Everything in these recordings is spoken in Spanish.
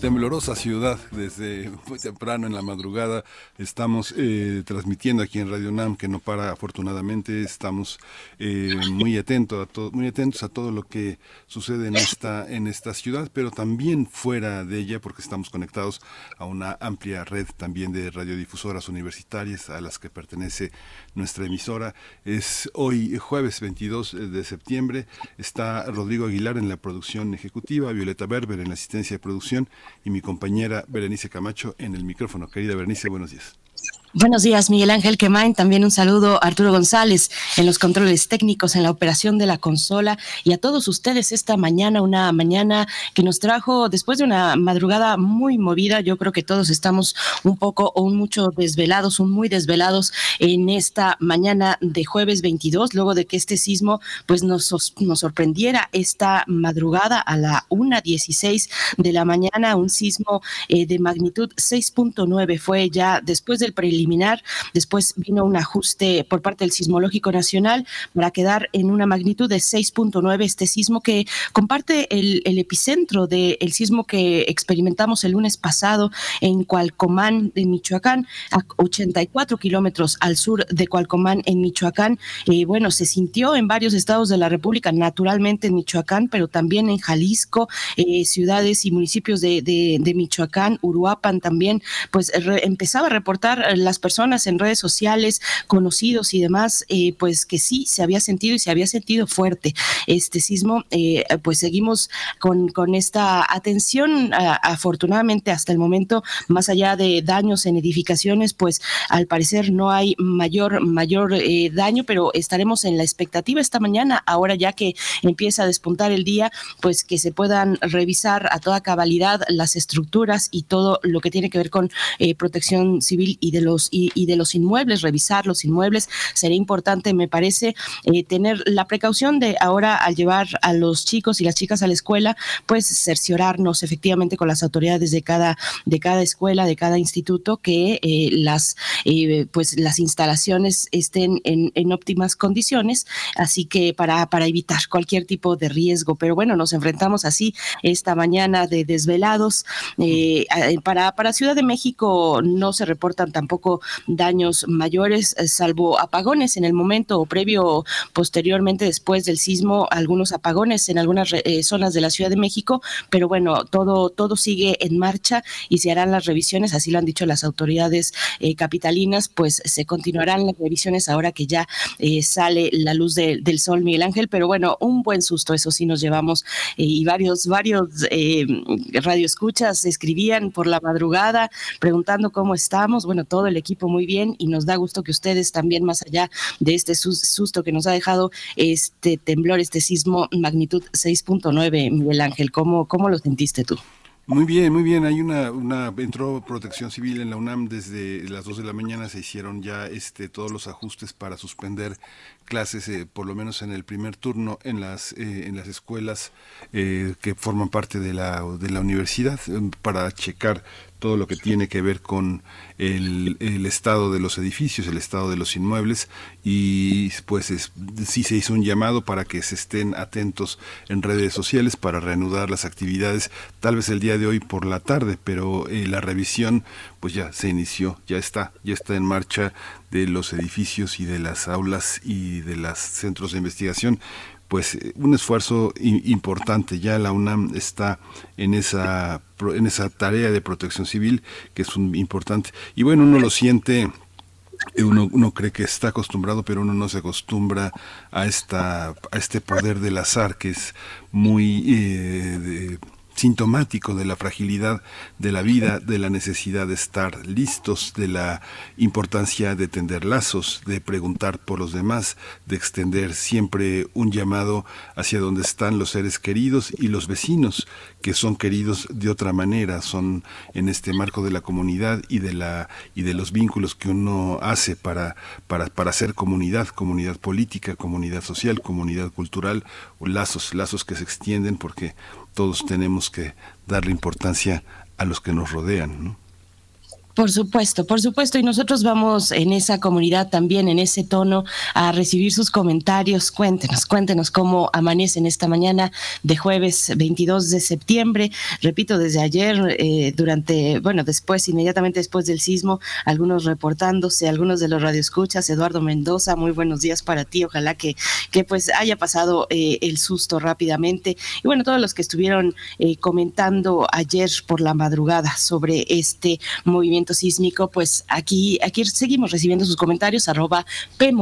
temblorosa ciudad. Desde muy temprano en la madrugada estamos eh, transmitiendo aquí en Radio NAM, que no para afortunadamente. Estamos eh, muy, atento a todo, muy atentos a todo lo que sucede en esta, en esta ciudad, pero también fuera de ella, porque estamos conectados a una amplia red también de radiodifusoras universitarias a las que pertenece nuestra emisora. Es hoy jueves 22 de septiembre. Está Rodrigo Aguilar en la producción ejecutiva, Violeta Berber en la asistencia de producción y mi compañera Berenice Camacho en el micrófono. Querida Berenice, buenos días. Buenos días, Miguel Ángel Quemain. También un saludo a Arturo González en los controles técnicos, en la operación de la consola y a todos ustedes esta mañana, una mañana que nos trajo después de una madrugada muy movida. Yo creo que todos estamos un poco o mucho desvelados, un muy desvelados en esta mañana de jueves 22, luego de que este sismo pues nos, nos sorprendiera esta madrugada a la 1.16 de la mañana, un sismo eh, de magnitud 6.9 fue ya después del preliminar Después vino un ajuste por parte del Sismológico Nacional para quedar en una magnitud de 6.9 este sismo que comparte el, epicentro del sismo que experimentamos el lunes pasado en Cualcomán, de Michoacán, a 84 kilómetros al sur de Cualcomán, en Michoacán. Eh, bueno, se sintió en varios estados de la República, naturalmente en Michoacán, pero también en Jalisco, eh, ciudades y municipios de, Michoacán, Uruapan también, pues empezaba a reportar la las personas en redes sociales, conocidos y demás, eh, pues que sí se había sentido y se había sentido fuerte este sismo. Eh, pues seguimos con, con esta atención, afortunadamente hasta el momento, más allá de daños en edificaciones, pues al parecer no hay mayor, mayor eh, daño, pero estaremos en la expectativa esta mañana, ahora ya que empieza a despuntar el día, pues que se puedan revisar a toda cabalidad las estructuras y todo lo que tiene que ver con protección civil y de los y, de los inmuebles, revisar los inmuebles. Sería importante, me parece, eh, tener la precaución de ahora al llevar a los chicos y las chicas a la escuela, pues cerciorarnos efectivamente con las autoridades de cada, de cada escuela, de cada instituto, que eh, las, eh, pues las instalaciones estén en, en, óptimas condiciones, así que para, para evitar cualquier tipo de riesgo. Pero bueno, nos enfrentamos así esta mañana de desvelados. para, para Ciudad de México no se reportan tampoco daños mayores, eh, salvo apagones en el momento o previo, posteriormente, después del sismo, algunos apagones en algunas eh, zonas de la Ciudad de México, pero bueno, todo, todo sigue en marcha y se harán las revisiones, así lo han dicho las autoridades eh, capitalinas, pues se continuarán las revisiones ahora que ya sale la luz del sol, Miguel Ángel, pero bueno, un buen susto, eso sí nos llevamos y varios, varios radioescuchas escribían por la madrugada preguntando cómo estamos, bueno, todo el equipo muy bien y nos da gusto que ustedes también, más allá de este susto que nos ha dejado este temblor, este sismo magnitud 6.9, Miguel Ángel, ¿cómo, ¿cómo lo sentiste tú? Muy bien, muy bien. Hay una, entró protección civil en la UNAM desde las 2 de la mañana, se hicieron ya este, todos los ajustes para suspender clases, eh, por lo menos en el primer turno, en las, eh, en las escuelas eh, que forman parte de la, de la universidad, para checar todo lo que tiene que ver con el, estado de los edificios, el estado de los inmuebles y pues es, sí se hizo un llamado para que se estén atentos en redes sociales para reanudar las actividades, tal vez el día de hoy por la tarde, pero eh, la revisión pues ya se inició, ya está, ya está en marcha de los edificios y de las aulas y de los centros de investigación pues eh, un esfuerzo importante. Ya la UNAM está en esa, en esa tarea de protección civil que es un, importante. Y bueno, uno lo siente eh, uno, uno, cree que está acostumbrado, pero uno no se acostumbra a esta a este poder del azar que es muy eh, sintomático de la fragilidad de la vida, de la necesidad de estar listos, de la importancia de tender lazos, de preguntar por los demás, de extender siempre un llamado hacia donde están los seres queridos y los vecinos que son queridos de otra manera, son en este marco de la comunidad y de la y de los vínculos que uno hace para para para ser comunidad, comunidad política, comunidad social, comunidad cultural, lazos, lazos que se extienden porque todos tenemos que darle importancia a los que nos rodean. ¿no? Por supuesto, por supuesto. Y nosotros vamos en esa comunidad también, en ese tono, a recibir sus comentarios. Cuéntenos, cuéntenos cómo amanecen esta mañana de jueves 22 de septiembre. Repito, desde ayer, eh, durante, bueno, después, inmediatamente después del sismo, algunos reportándose, algunos de los radioescuchas. Eduardo Mendoza, muy buenos días para ti. Ojalá que, que pues haya pasado eh, el susto rápidamente. Y bueno, todos los que estuvieron eh, comentando ayer por la madrugada sobre este movimiento sísmico, pues aquí, aquí seguimos recibiendo sus comentarios, arroba P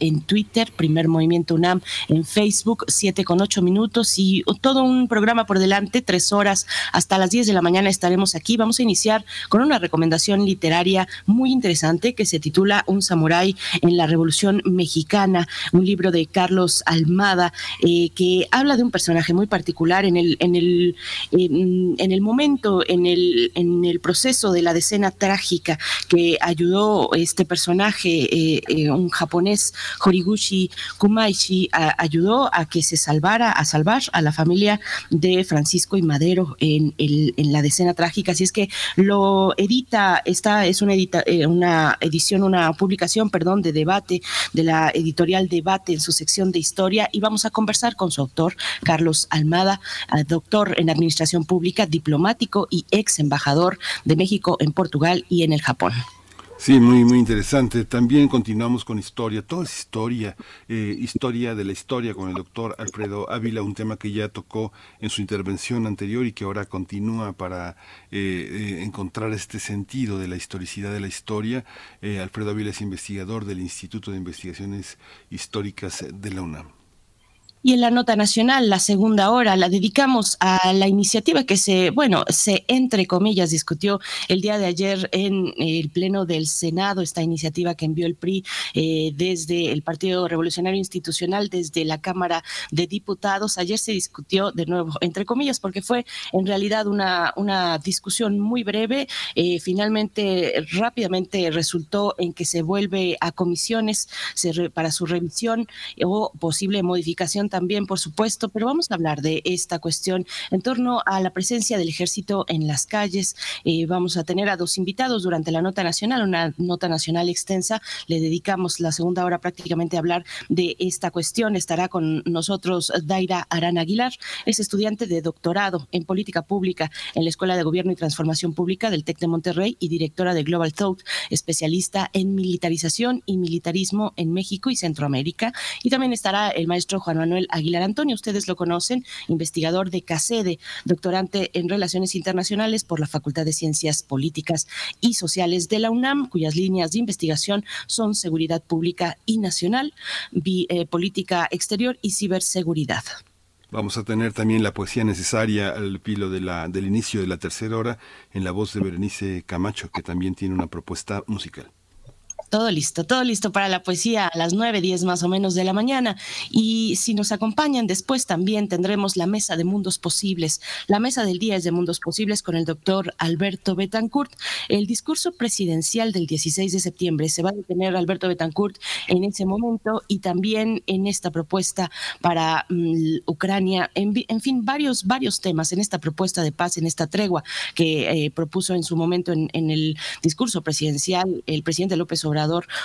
en Twitter, Primer Movimiento UNAM en Facebook, 7 con 8 minutos y todo un programa por delante, tres horas hasta las 10 de la mañana estaremos aquí. Vamos a iniciar con una recomendación literaria muy interesante que se titula Un samurái en la Revolución Mexicana, un libro de Carlos Almada eh, que habla de un personaje muy particular en el, en el, en el momento, en el, en el proceso de la decena trágica que ayudó este personaje, eh, eh, un japonés, Horiguchi Kumaishi, ayudó a que se salvara, a salvar a la familia de Francisco y Madero en, la decena trágica. Así es que lo edita, esta es una, edita, eh, una edición, una publicación, perdón, de debate de la editorial Debate en su sección de historia y vamos a conversar con su autor, Carlos Almada, doctor en administración pública, diplomático y ex embajador de México en Portugal y en el Japón. Sí, muy, muy interesante. También continuamos con historia, toda es historia, eh, historia de la historia con el doctor Alfredo Ávila, un tema que ya tocó en su intervención anterior y que ahora continúa para eh, eh, encontrar este sentido de la historicidad de la historia. Alfredo Ávila es investigador del Instituto de Investigaciones Históricas de la UNAM. Y en la nota nacional, la segunda hora, la dedicamos a la iniciativa que se, bueno, se entre comillas discutió el día de ayer en el Pleno del Senado, esta iniciativa que envió el PRI eh, desde el Partido Revolucionario Institucional, desde la Cámara de Diputados. Ayer se discutió de nuevo, entre comillas, porque fue en realidad una, una discusión muy breve. Eh, finalmente, rápidamente resultó en que se vuelve a comisiones para su revisión o posible modificación también, por supuesto, pero vamos a hablar de esta cuestión en torno a la presencia del ejército en las calles. Eh, vamos a tener a dos invitados durante la nota nacional, una nota nacional extensa. Le dedicamos la segunda hora prácticamente a hablar de esta cuestión. Estará con nosotros Daira Arana Aguilar, es estudiante de doctorado en política pública en la Escuela de Gobierno y Transformación Pública del TEC de Monterrey y directora de Global Thought, especialista en militarización y militarismo en México y Centroamérica. Y también estará el maestro Juan Manuel Aguilar Antonio, ustedes lo conocen, investigador de CACEDE, doctorante en Relaciones Internacionales por la Facultad de Ciencias Políticas y Sociales de la UNAM, cuyas líneas de investigación son seguridad pública y nacional, eh, política exterior y ciberseguridad. Vamos a tener también la poesía necesaria al pilo del inicio de la tercera hora en la voz de Berenice Camacho, que también tiene una propuesta musical. Todo listo, todo listo para la poesía a las 9, 10 más o menos de la mañana. Y si nos acompañan después también tendremos la mesa de mundos posibles. La mesa del día es de mundos posibles con el doctor Alberto Betancourt. El discurso presidencial del 16 de septiembre se va a detener Alberto Betancourt en ese momento y también en esta propuesta para mm, Ucrania. En, fin, varios, varios temas en esta propuesta de paz, en esta tregua que eh, propuso en su momento en, en el discurso presidencial el presidente López Obrador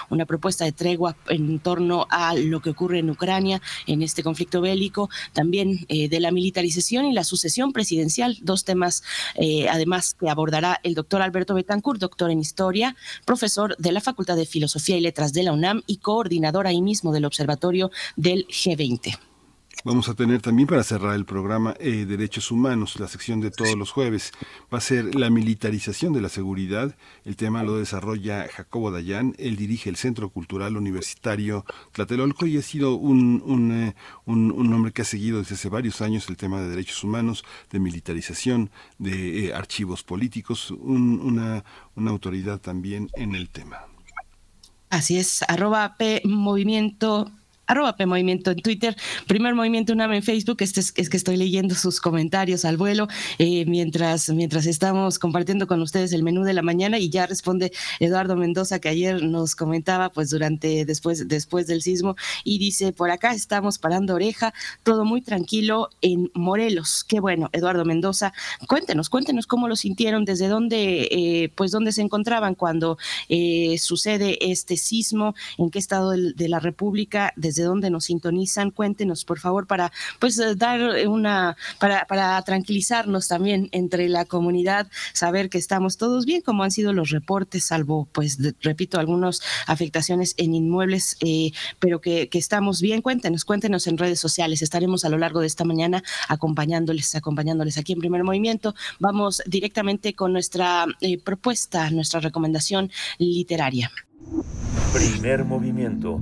una propuesta de tregua en torno a lo que ocurre en Ucrania, en este conflicto bélico, también eh, de la militarización y la sucesión presidencial, dos temas eh, además que abordará el doctor Alberto Betancourt, doctor en historia, profesor de la Facultad de Filosofía y Letras de la UNAM y coordinador ahí mismo del Observatorio del G20. Vamos a tener también para cerrar el programa eh, Derechos Humanos, la sección de todos los jueves. Va a ser la militarización de la seguridad. El tema lo desarrolla Jacobo Dayan. Él dirige el Centro Cultural Universitario Tlatelolco y ha sido un, un, eh, un, hombre que ha seguido desde hace varios años el tema de derechos humanos, de militarización, de eh, archivos políticos, una, una autoridad también en el tema. Así es, arroba P Movimiento arroba P en Twitter, Primer Movimiento UNAM en Facebook, este es, que estoy leyendo sus comentarios al vuelo eh, mientras, mientras estamos compartiendo con ustedes el menú de la mañana y ya responde Eduardo Mendoza que ayer nos comentaba pues durante, después, después del sismo y dice, por acá estamos parando oreja, todo muy tranquilo en Morelos. Qué bueno, Eduardo Mendoza, cuéntenos, cuéntenos cómo lo sintieron, desde dónde, eh, pues dónde se encontraban cuando eh, sucede este sismo, en qué estado de, la República, desde desde dónde nos sintonizan. Cuéntenos, por favor, para pues eh, dar una, para, para tranquilizarnos también entre la comunidad, saber que estamos todos bien, como han sido los reportes, salvo, pues, repito, algunas afectaciones en inmuebles, eh, pero que, que estamos bien. Cuéntenos, cuéntenos en redes sociales. Estaremos a lo largo de esta mañana acompañándoles, acompañándoles aquí en Primer Movimiento. Vamos directamente con nuestra eh, propuesta, nuestra recomendación literaria. Primer movimiento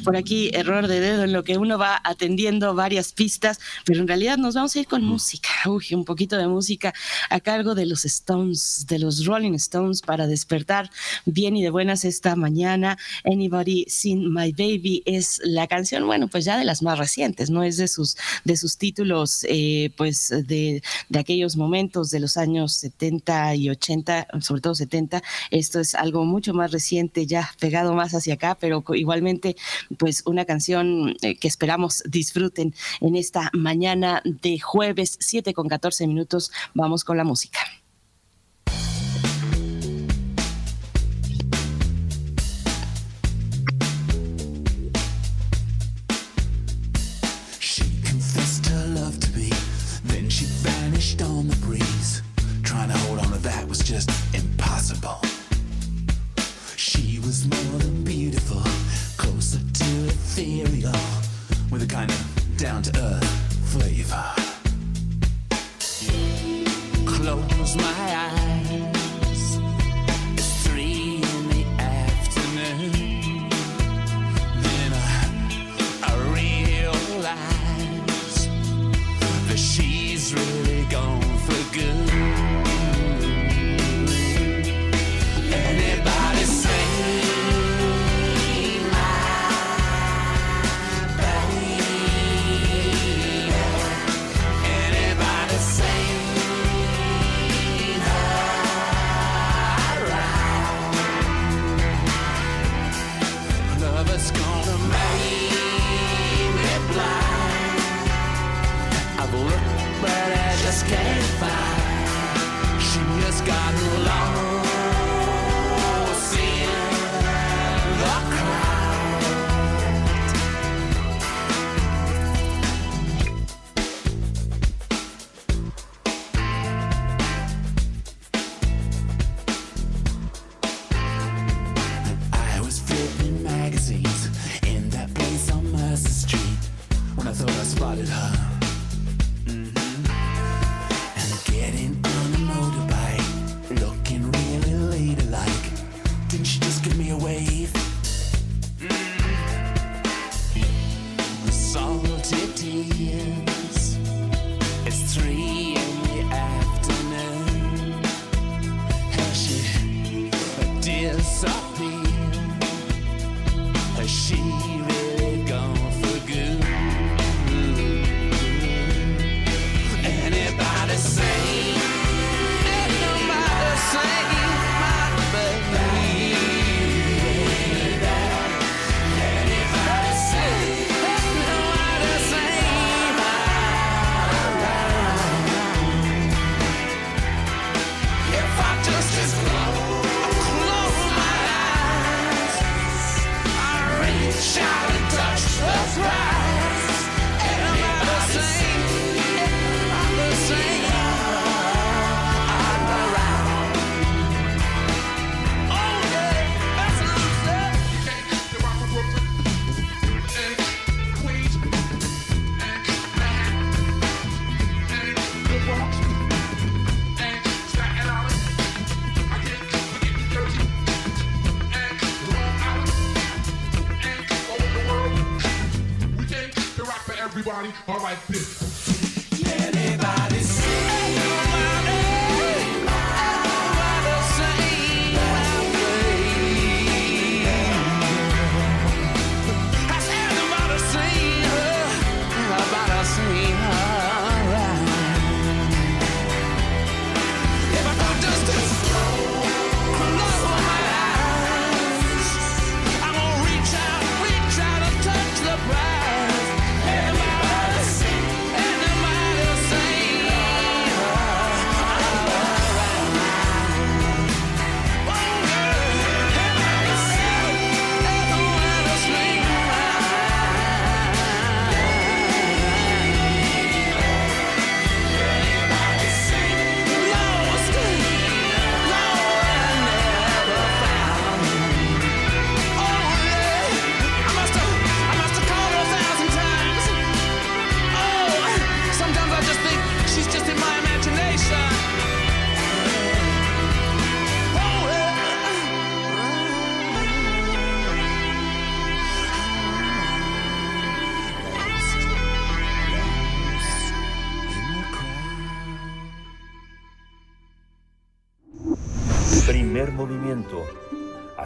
por aquí error de dedo en lo que uno va atendiendo varias pistas, pero en realidad nos vamos a ir con música, uy, un poquito de música a cargo de los Stones, de los Rolling Stones para despertar bien y de buenas esta mañana. Anybody Seen My Baby es la canción, bueno, pues ya de las más recientes, no es de sus de sus títulos, eh, pues de, de aquellos momentos de los años 70 y 80, sobre todo 70. Esto es algo mucho más reciente, ya pegado más hacia acá, pero igualmente pues una canción eh, que esperamos disfruten en esta mañana de jueves 7 con 14 minutos. Vamos con la música. Down to earth flavor. Close my eyes.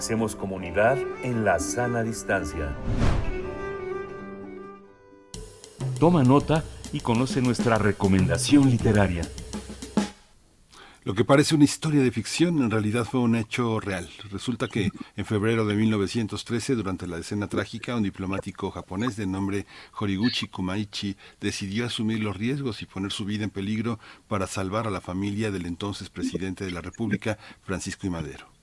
Hacemos comunidad en la sana distancia. Toma nota y conoce nuestra recomendación literaria. Lo que parece una historia de ficción en realidad fue un hecho real. Resulta que en febrero de 1913, durante la escena trágica, un diplomático japonés de nombre Horiguchi Kumaichi decidió asumir los riesgos y poner su vida en peligro para salvar a la familia del entonces presidente de la República, Francisco I. Madero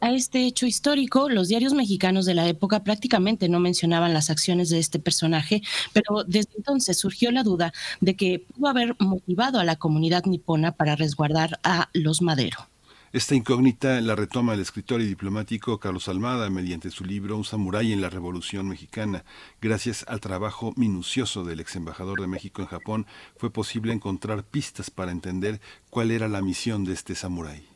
a este hecho histórico, los diarios mexicanos de la época prácticamente no mencionaban las acciones de este personaje, pero desde entonces surgió la duda de que pudo haber motivado a la comunidad nipona para resguardar a los Madero. Esta incógnita la retoma el escritor y diplomático Carlos Almada mediante su libro Un samurái en la Revolución Mexicana. Gracias al trabajo minucioso del ex embajador de México en Japón, fue posible encontrar pistas para entender cuál era la misión de este samurái.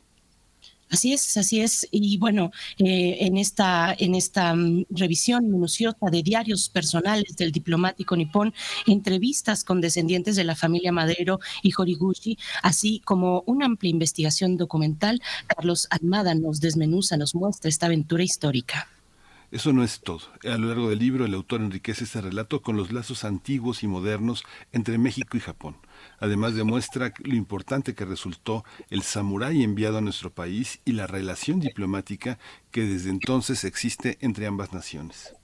Así es, así es. Y bueno, eh, en esta, en esta mm, revisión minuciosa de diarios personales del diplomático nipón, entrevistas con descendientes de la familia Madero y Horiguchi, así como una amplia investigación documental, Carlos Almada nos desmenuza, nos muestra esta aventura histórica. Eso no es todo. A lo largo del libro, el autor enriquece este relato con los lazos antiguos y modernos entre México y Japón Además demuestra lo importante que resultó el samurái enviado a nuestro país y la relación diplomática que desde entonces existe entre ambas naciones.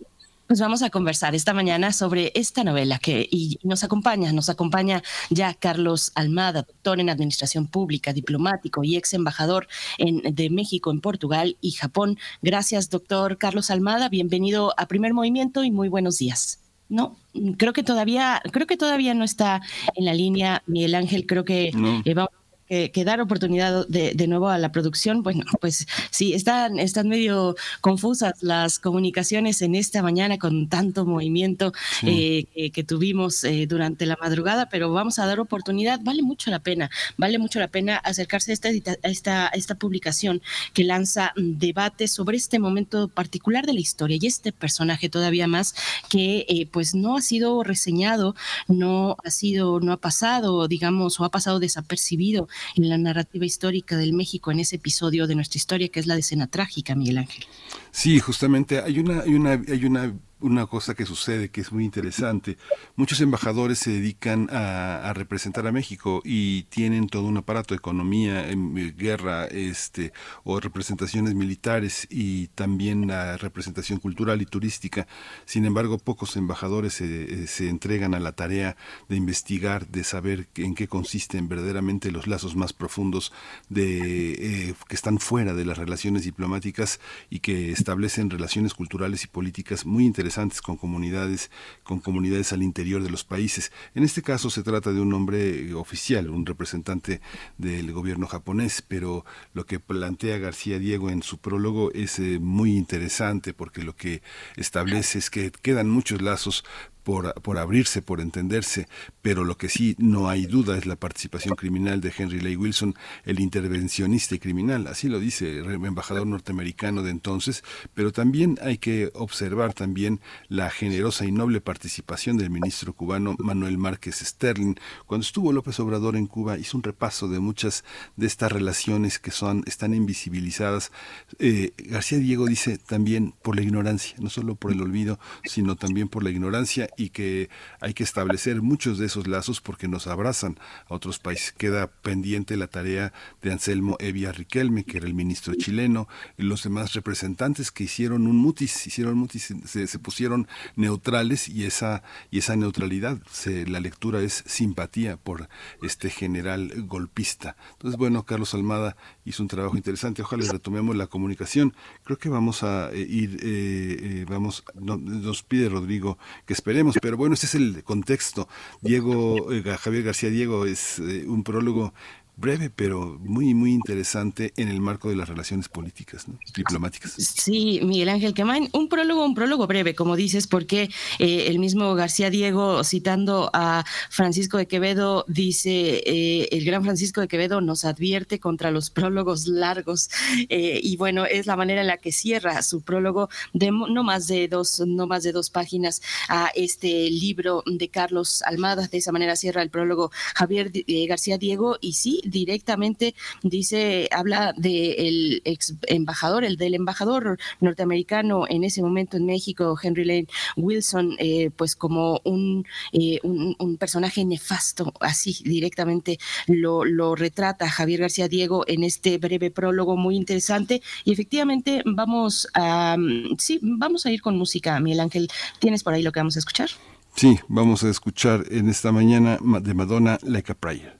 Pues vamos a conversar esta mañana sobre esta novela que nos acompaña, nos acompaña ya Carlos Almada, doctor en Administración Pública, diplomático y ex embajador en, de México en Portugal y Japón. Gracias, doctor Carlos Almada. Bienvenido a Primer Movimiento y muy buenos días. No, creo que todavía, creo que todavía no está en la línea Miguel Ángel. Creo que eh, vamos que, dar oportunidad de, de, nuevo a la producción. Bueno, pues sí, están, están medio confusas las comunicaciones en esta mañana con tanto movimiento eh, que, tuvimos eh, durante la madrugada, pero vamos a dar oportunidad. Vale mucho la pena, vale mucho la pena acercarse a esta, a esta, esta publicación que lanza debates sobre este momento particular de la historia y este personaje todavía más que eh, pues no ha sido reseñado, no ha sido, no ha pasado, digamos, o ha pasado desapercibido en la narrativa histórica del México en ese episodio de nuestra historia que es la de escena trágica, Miguel Ángel. Sí, justamente hay una, hay una, hay una una cosa que sucede que es muy interesante. Muchos embajadores se dedican a, representar a México y tienen todo un aparato economía, en eh, guerra, este, o representaciones militares y también la representación cultural y turística. Sin embargo, pocos embajadores se, eh, entregan a la tarea de investigar, de saber en qué consisten verdaderamente los lazos más profundos de, eh, que están fuera de las relaciones diplomáticas y que establecen relaciones culturales y políticas muy interesantes con comunidades, con comunidades al interior de los países. En este caso se trata de un hombre oficial, un representante del gobierno japonés, pero lo que plantea García Diego en su prólogo es eh, muy interesante porque lo que establece es que quedan muchos lazos por, abrirse, por entenderse, pero lo que sí no hay duda es la participación criminal de Henry Lay Wilson, el intervencionista y criminal, así lo dice el embajador norteamericano de entonces, pero también hay que observar también la generosa y noble participación del ministro cubano Manuel Márquez Sterling. Cuando estuvo López Obrador en Cuba hizo un repaso de muchas de estas relaciones que son están invisibilizadas. Eh, García Diego dice también por la ignorancia, no solo por el olvido, sino también por la ignorancia y que hay que establecer muchos de esos lazos porque nos abrazan a otros países. Queda pendiente la tarea de Anselmo Evia Riquelme, que era el ministro chileno, y los demás representantes que hicieron un mutis, hicieron mutis, se, pusieron neutrales y esa, y esa neutralidad, se, la lectura es simpatía por este general golpista. Entonces, bueno, Carlos Almada hizo un trabajo interesante. Ojalá retomemos la comunicación. Creo que vamos a eh, ir, eh, eh, vamos, no, nos pide Rodrigo que esperemos, pero bueno, este es el contexto. Diego, Javier García Diego es un prólogo breve, pero muy, muy interesante en el marco de las relaciones políticas, diplomáticas. Sí, Miguel Ángel Quemain, un prólogo, un prólogo breve, como dices, porque eh, el mismo García Diego, citando a Francisco de Quevedo, dice, eh, el gran Francisco de Quevedo nos advierte contra los prólogos largos, eh, y bueno, es la manera en la que cierra su prólogo de no más de dos, no más de dos páginas a este libro de Carlos Almada, de esa manera cierra el prólogo Javier García Diego, y sí, directamente dice, habla del ex embajador, el del embajador norteamericano en ese momento en México, Henry Lane Wilson, eh, pues como un, eh, un, un, personaje nefasto, así directamente lo, lo retrata Javier García Diego en este breve prólogo muy interesante. Y efectivamente vamos a, sí, vamos a ir con música, Miguel Ángel. ¿Tienes por ahí lo que vamos a escuchar? Sí, vamos a escuchar en esta mañana de Madonna Like a Prayer.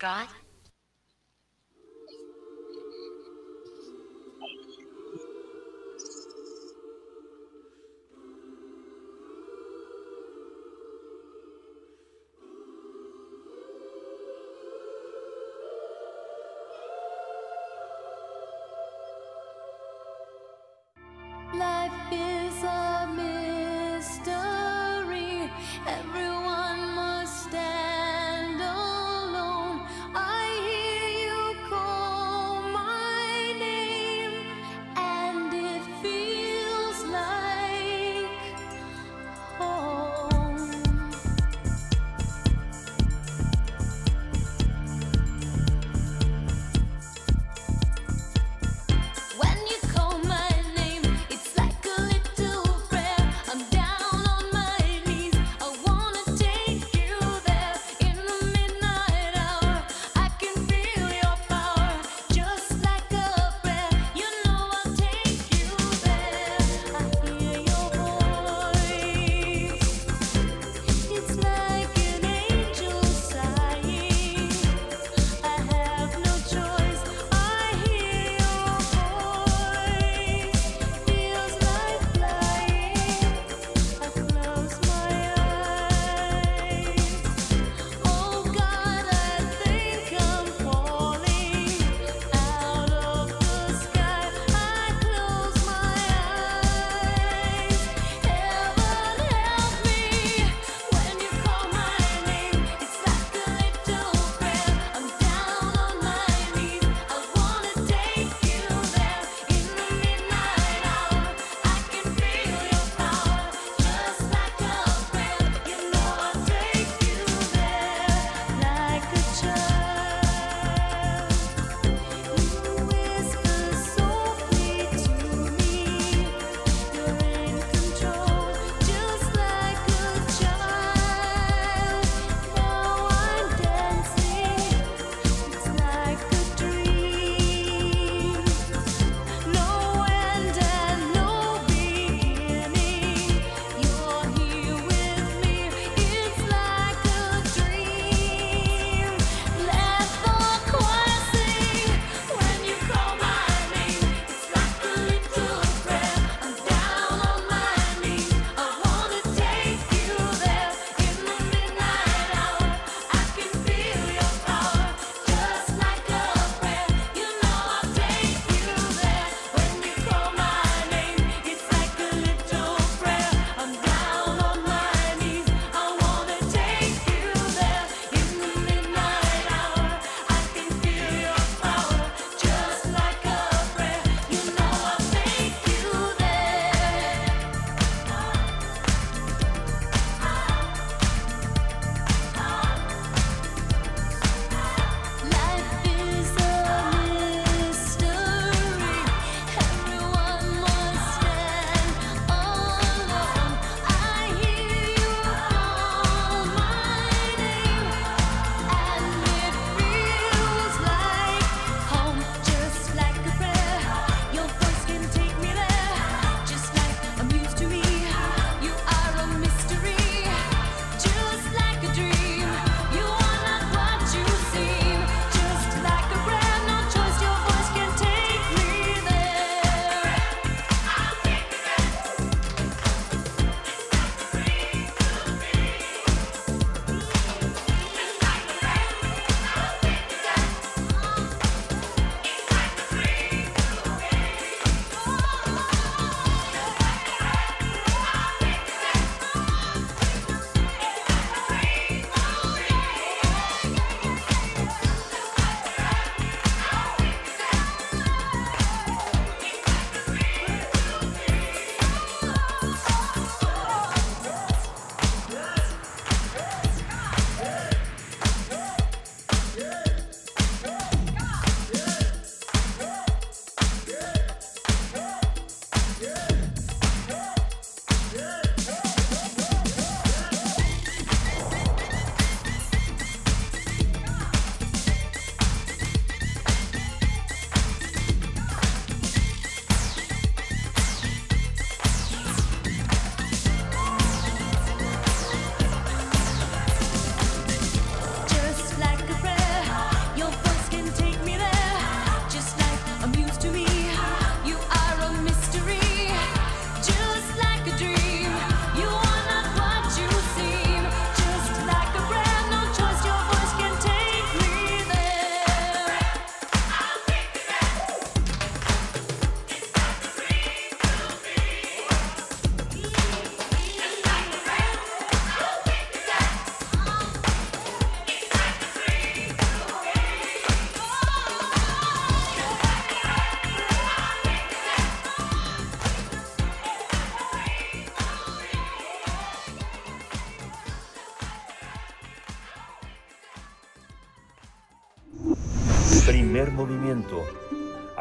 God.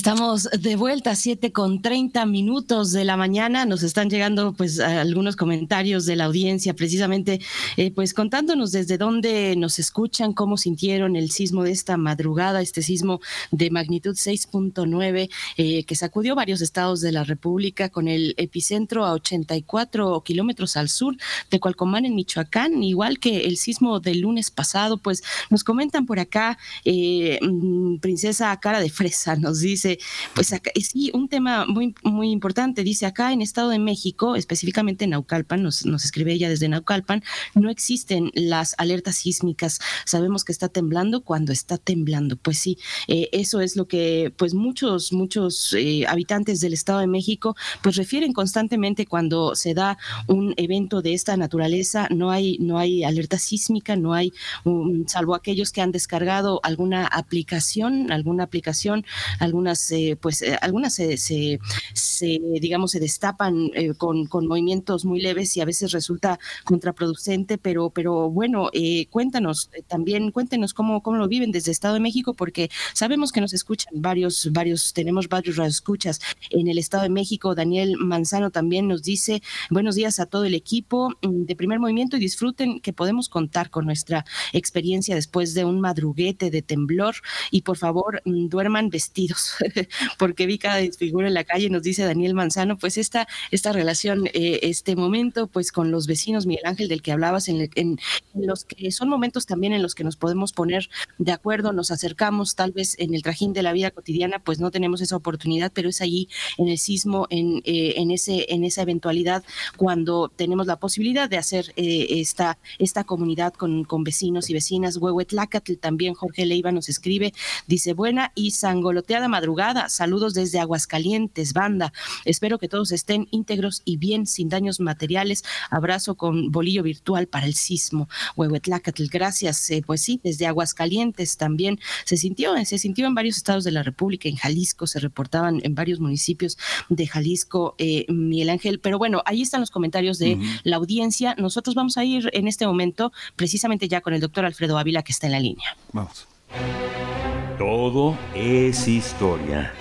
Estamos de vuelta, 7 con 30 minutos de la mañana. Nos están llegando pues algunos comentarios de la audiencia, precisamente eh, pues contándonos desde dónde nos escuchan, cómo sintieron el sismo de esta madrugada, este sismo de magnitud 6.9 eh, que sacudió varios estados de la República con el epicentro a 84 kilómetros al sur de Cualcomán en Michoacán, igual que el sismo del lunes pasado. Pues nos comentan por acá, eh, mm, Princesa Cara de Fresa nos dice pues acá, sí, un tema muy, muy importante, dice acá en Estado de México, específicamente en Naucalpan, nos, nos escribe ella desde Naucalpan, no existen las alertas sísmicas, sabemos que está temblando cuando está temblando, pues sí, eh, eso es lo que pues muchos, muchos eh, habitantes del Estado de México pues refieren constantemente cuando se da un evento de esta naturaleza, no hay, no hay alerta sísmica, no hay, um, salvo aquellos que han descargado alguna aplicación, alguna aplicación, alguna eh, pues eh, algunas se, se, digamos, se destapan eh, con, con, movimientos muy leves y a veces resulta contraproducente, pero, pero bueno, cuéntanos también, cuéntenos cómo, cómo lo viven desde Estado de México, porque sabemos que nos escuchan varios, varios, tenemos varios escuchas en el Estado de México. Daniel Manzano también nos dice, buenos días a todo el equipo mm, de primer movimiento y disfruten que podemos contar con nuestra experiencia después de un madruguete de temblor y por favor mm, duerman vestidos porque vi cada desfigura en la calle, nos dice Daniel Manzano, pues esta, esta relación, eh, este momento, pues con los vecinos, Miguel Ángel, del que hablabas, en, en, los que son momentos también en los que nos podemos poner de acuerdo, nos acercamos, tal vez en el trajín de la vida cotidiana, pues no tenemos esa oportunidad, pero es allí en el sismo, en, eh, en, ese, en esa eventualidad, cuando tenemos la posibilidad de hacer eh, esta, esta comunidad con, con vecinos y vecinas. Huehuetlacatl también, Jorge Leiva nos escribe, dice, buena y sangoloteada madrugada. Saludos desde Aguascalientes, banda. Espero que todos estén íntegros y bien, sin daños materiales. Abrazo con bolillo virtual para el sismo. Huehuetlacatl, gracias. Eh, pues sí, desde Aguascalientes también se sintió, se sintió en varios estados de la República, en Jalisco, se reportaban en varios municipios de Jalisco, eh, Miguel Ángel. Pero bueno, ahí están los comentarios de la audiencia. Nosotros vamos a ir en este momento precisamente ya con el doctor Alfredo Ávila, que está en la línea. Vamos. Todo es historia.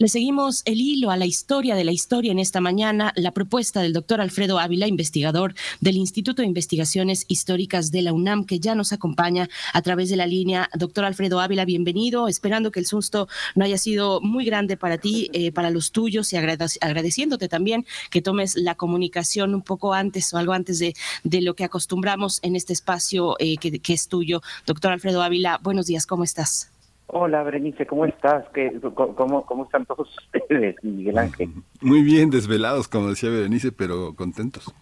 Le seguimos el hilo a la historia de la historia en esta mañana, la propuesta del doctor Alfredo Ávila, investigador del Instituto de Investigaciones Históricas de la UNAM, que ya nos acompaña a través de la línea. Doctor Alfredo Ávila, bienvenido, esperando que el susto no haya sido muy grande para ti, eh, para los tuyos y agradeciéndote también que tomes la comunicación un poco antes o algo antes de, lo que acostumbramos en este espacio eh, que, que es tuyo. Doctor Alfredo Ávila, buenos días, ¿cómo estás? Hola, Berenice, ¿cómo estás? ¿Qué, cómo, ¿Cómo están todos ustedes, Miguel Ángel? Muy bien, desvelados, como decía Berenice, pero contentos.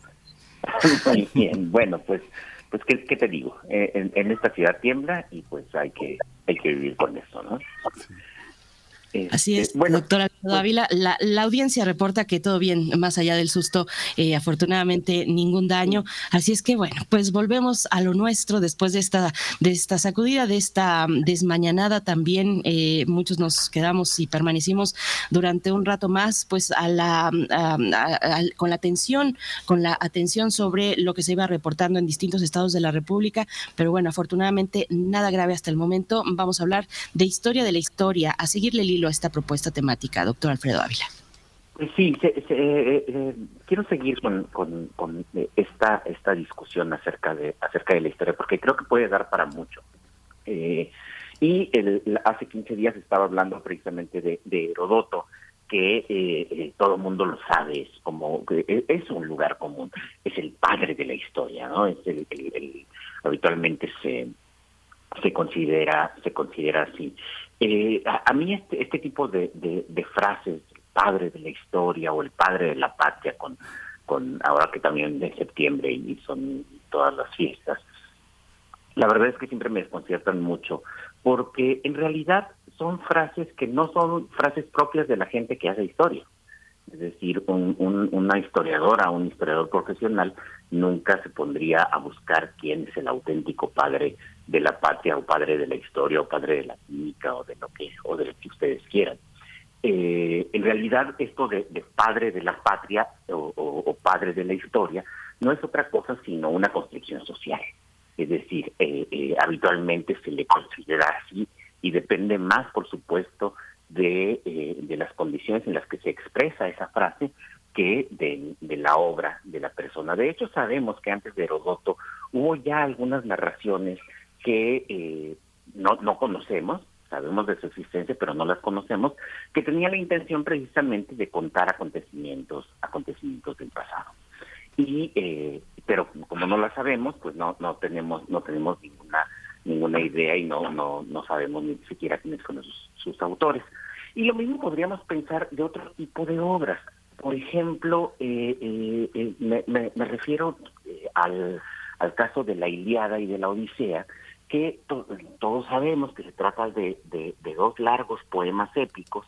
Muy bien, bueno, pues, pues ¿qué, qué te digo? Eh, en, en, esta ciudad tiembla y pues hay que, hay que vivir con eso, ¿no? Sí. Así es, este, bueno, doctora Ávila. La, la, audiencia reporta que todo bien, más allá del susto, eh, afortunadamente ningún daño. Así es que bueno, pues volvemos a lo nuestro después de esta, de esta sacudida, de esta desmañanada también. Eh, muchos nos quedamos y permanecimos durante un rato más, pues a la, a, a, con la atención, con la atención sobre lo que se iba reportando en distintos estados de la República. Pero bueno, afortunadamente nada grave hasta el momento. Vamos a hablar de historia de la historia, a seguirle esta propuesta temática, doctor Alfredo Ávila. Sí, se, se, eh, eh, quiero seguir con, con, esta esta discusión acerca de acerca de la historia porque creo que puede dar para mucho. Eh, y el, hace 15 días estaba hablando precisamente de, de Herodoto, que eh, todo el mundo lo sabe, es como es un lugar común, es el padre de la historia, ¿no? Es el habitualmente se se considera se considera así eh, a, a, mí este, este tipo de, de, de, frases, padre de la historia o el padre de la patria, con, ahora que también es septiembre y son todas las fiestas, la verdad es que siempre me desconciertan mucho, porque en realidad son frases que no son frases propias de la gente que hace historia. Es decir, un, un- una historiadora, un historiador profesional nunca se pondría a buscar quién es el auténtico padre de la patria o padre de la historia o padre de la química o de lo que o de lo que ustedes quieran. Eh, en realidad esto de, padre de la patria o padre de la historia no es otra cosa sino una construcción social. Es decir, eh, eh, habitualmente se le considera así y depende más, por supuesto, de, eh, de las condiciones en las que se expresa esa frase que de, de la obra de la persona. De hecho, sabemos que antes de Herodoto hubo ya algunas narraciones que eh, no, no conocemos, sabemos de su existencia, pero no las conocemos, que tenían la intención precisamente de contar acontecimientos, acontecimientos del pasado. Y eh, pero como no las sabemos, pues no no tenemos no tenemos ninguna ninguna idea y no no no sabemos ni siquiera quiénes son sus, sus autores. Y lo mismo podríamos pensar de otro tipo de obras. Por ejemplo, eh, eh, eh, me, me- me refiero eh, al, al caso de la Iliada y de la Odisea, que to- todos sabemos que se trata de, dos largos poemas épicos,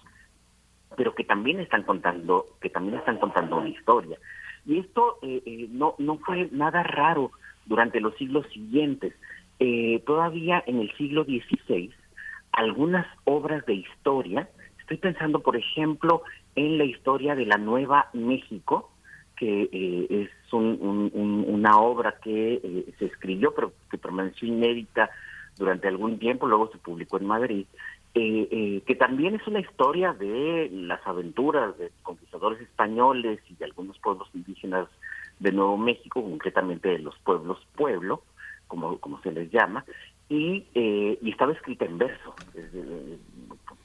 pero que también están contando, que también están contando una historia. Y esto eh, eh, no, no fue nada raro durante los siglos siguientes. Eh, todavía en el siglo XVI, algunas obras de historia, estoy pensando, por ejemplo, en la historia de la Nueva México, que eh, una obra que eh, se escribió, pero que permaneció inédita durante algún tiempo, luego se publicó en Madrid, eh, eh, que también es una historia de las aventuras de conquistadores españoles y de algunos pueblos indígenas de Nuevo México, concretamente de los pueblos pueblo, como, como se les llama, y, y estaba escrita en verso.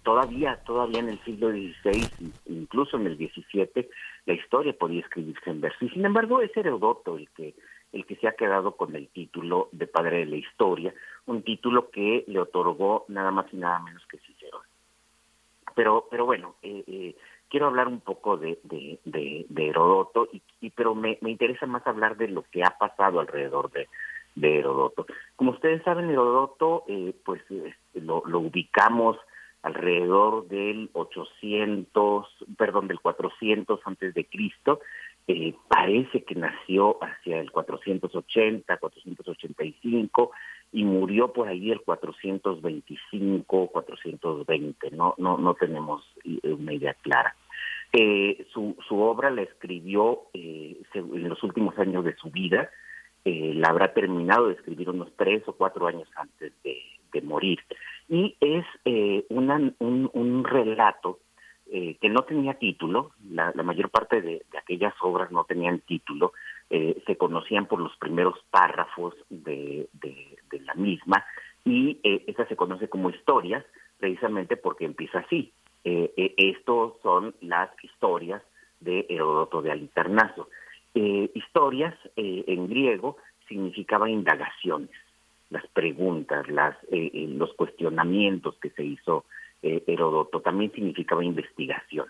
Todavía, todavía en el siglo XVI, incluso en el XVII, la historia podía escribirse en verso. Y sin embargo es Herodoto el que, el que se ha quedado con el título de padre de la historia, un título que le otorgó nada más y nada menos que Cicerón. Pero, pero bueno, eh, eh, quiero hablar un poco de, de, de, de Herodoto, y, y- pero me, me interesa más hablar de lo que ha pasado alrededor de, de Herodoto. Como ustedes saben, Herodoto, eh, pues este, lo, lo ubicamos alrededor del 800, perdón, del 400 antes de Cristo. Eh, parece que nació hacia el 480, 485 y murió por ahí el 425, 420. No, no, no tenemos eh, una idea clara. Eh, su, obra la escribió en los últimos años de su vida. La habrá terminado de escribir unos tres o cuatro años antes de, de morir. Y es eh, un, un relato eh, que no tenía título, la, mayor parte de, aquellas obras no tenían título, eh, se conocían por los primeros párrafos de, de- la misma y eh, esta se conoce como historias precisamente porque empieza así. Estos son las historias de Heródoto de Alitarnaso. Historias en griego significaba indagaciones, las preguntas, las, eh, eh, los cuestionamientos que se hizo eh, Heródoto, también significaba investigación.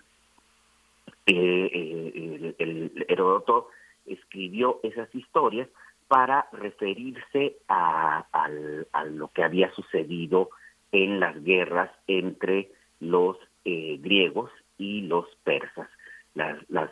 Eh, eh, Heródoto escribió esas historias para referirse a, lo que había sucedido en las guerras entre los eh, griegos y los persas, las, las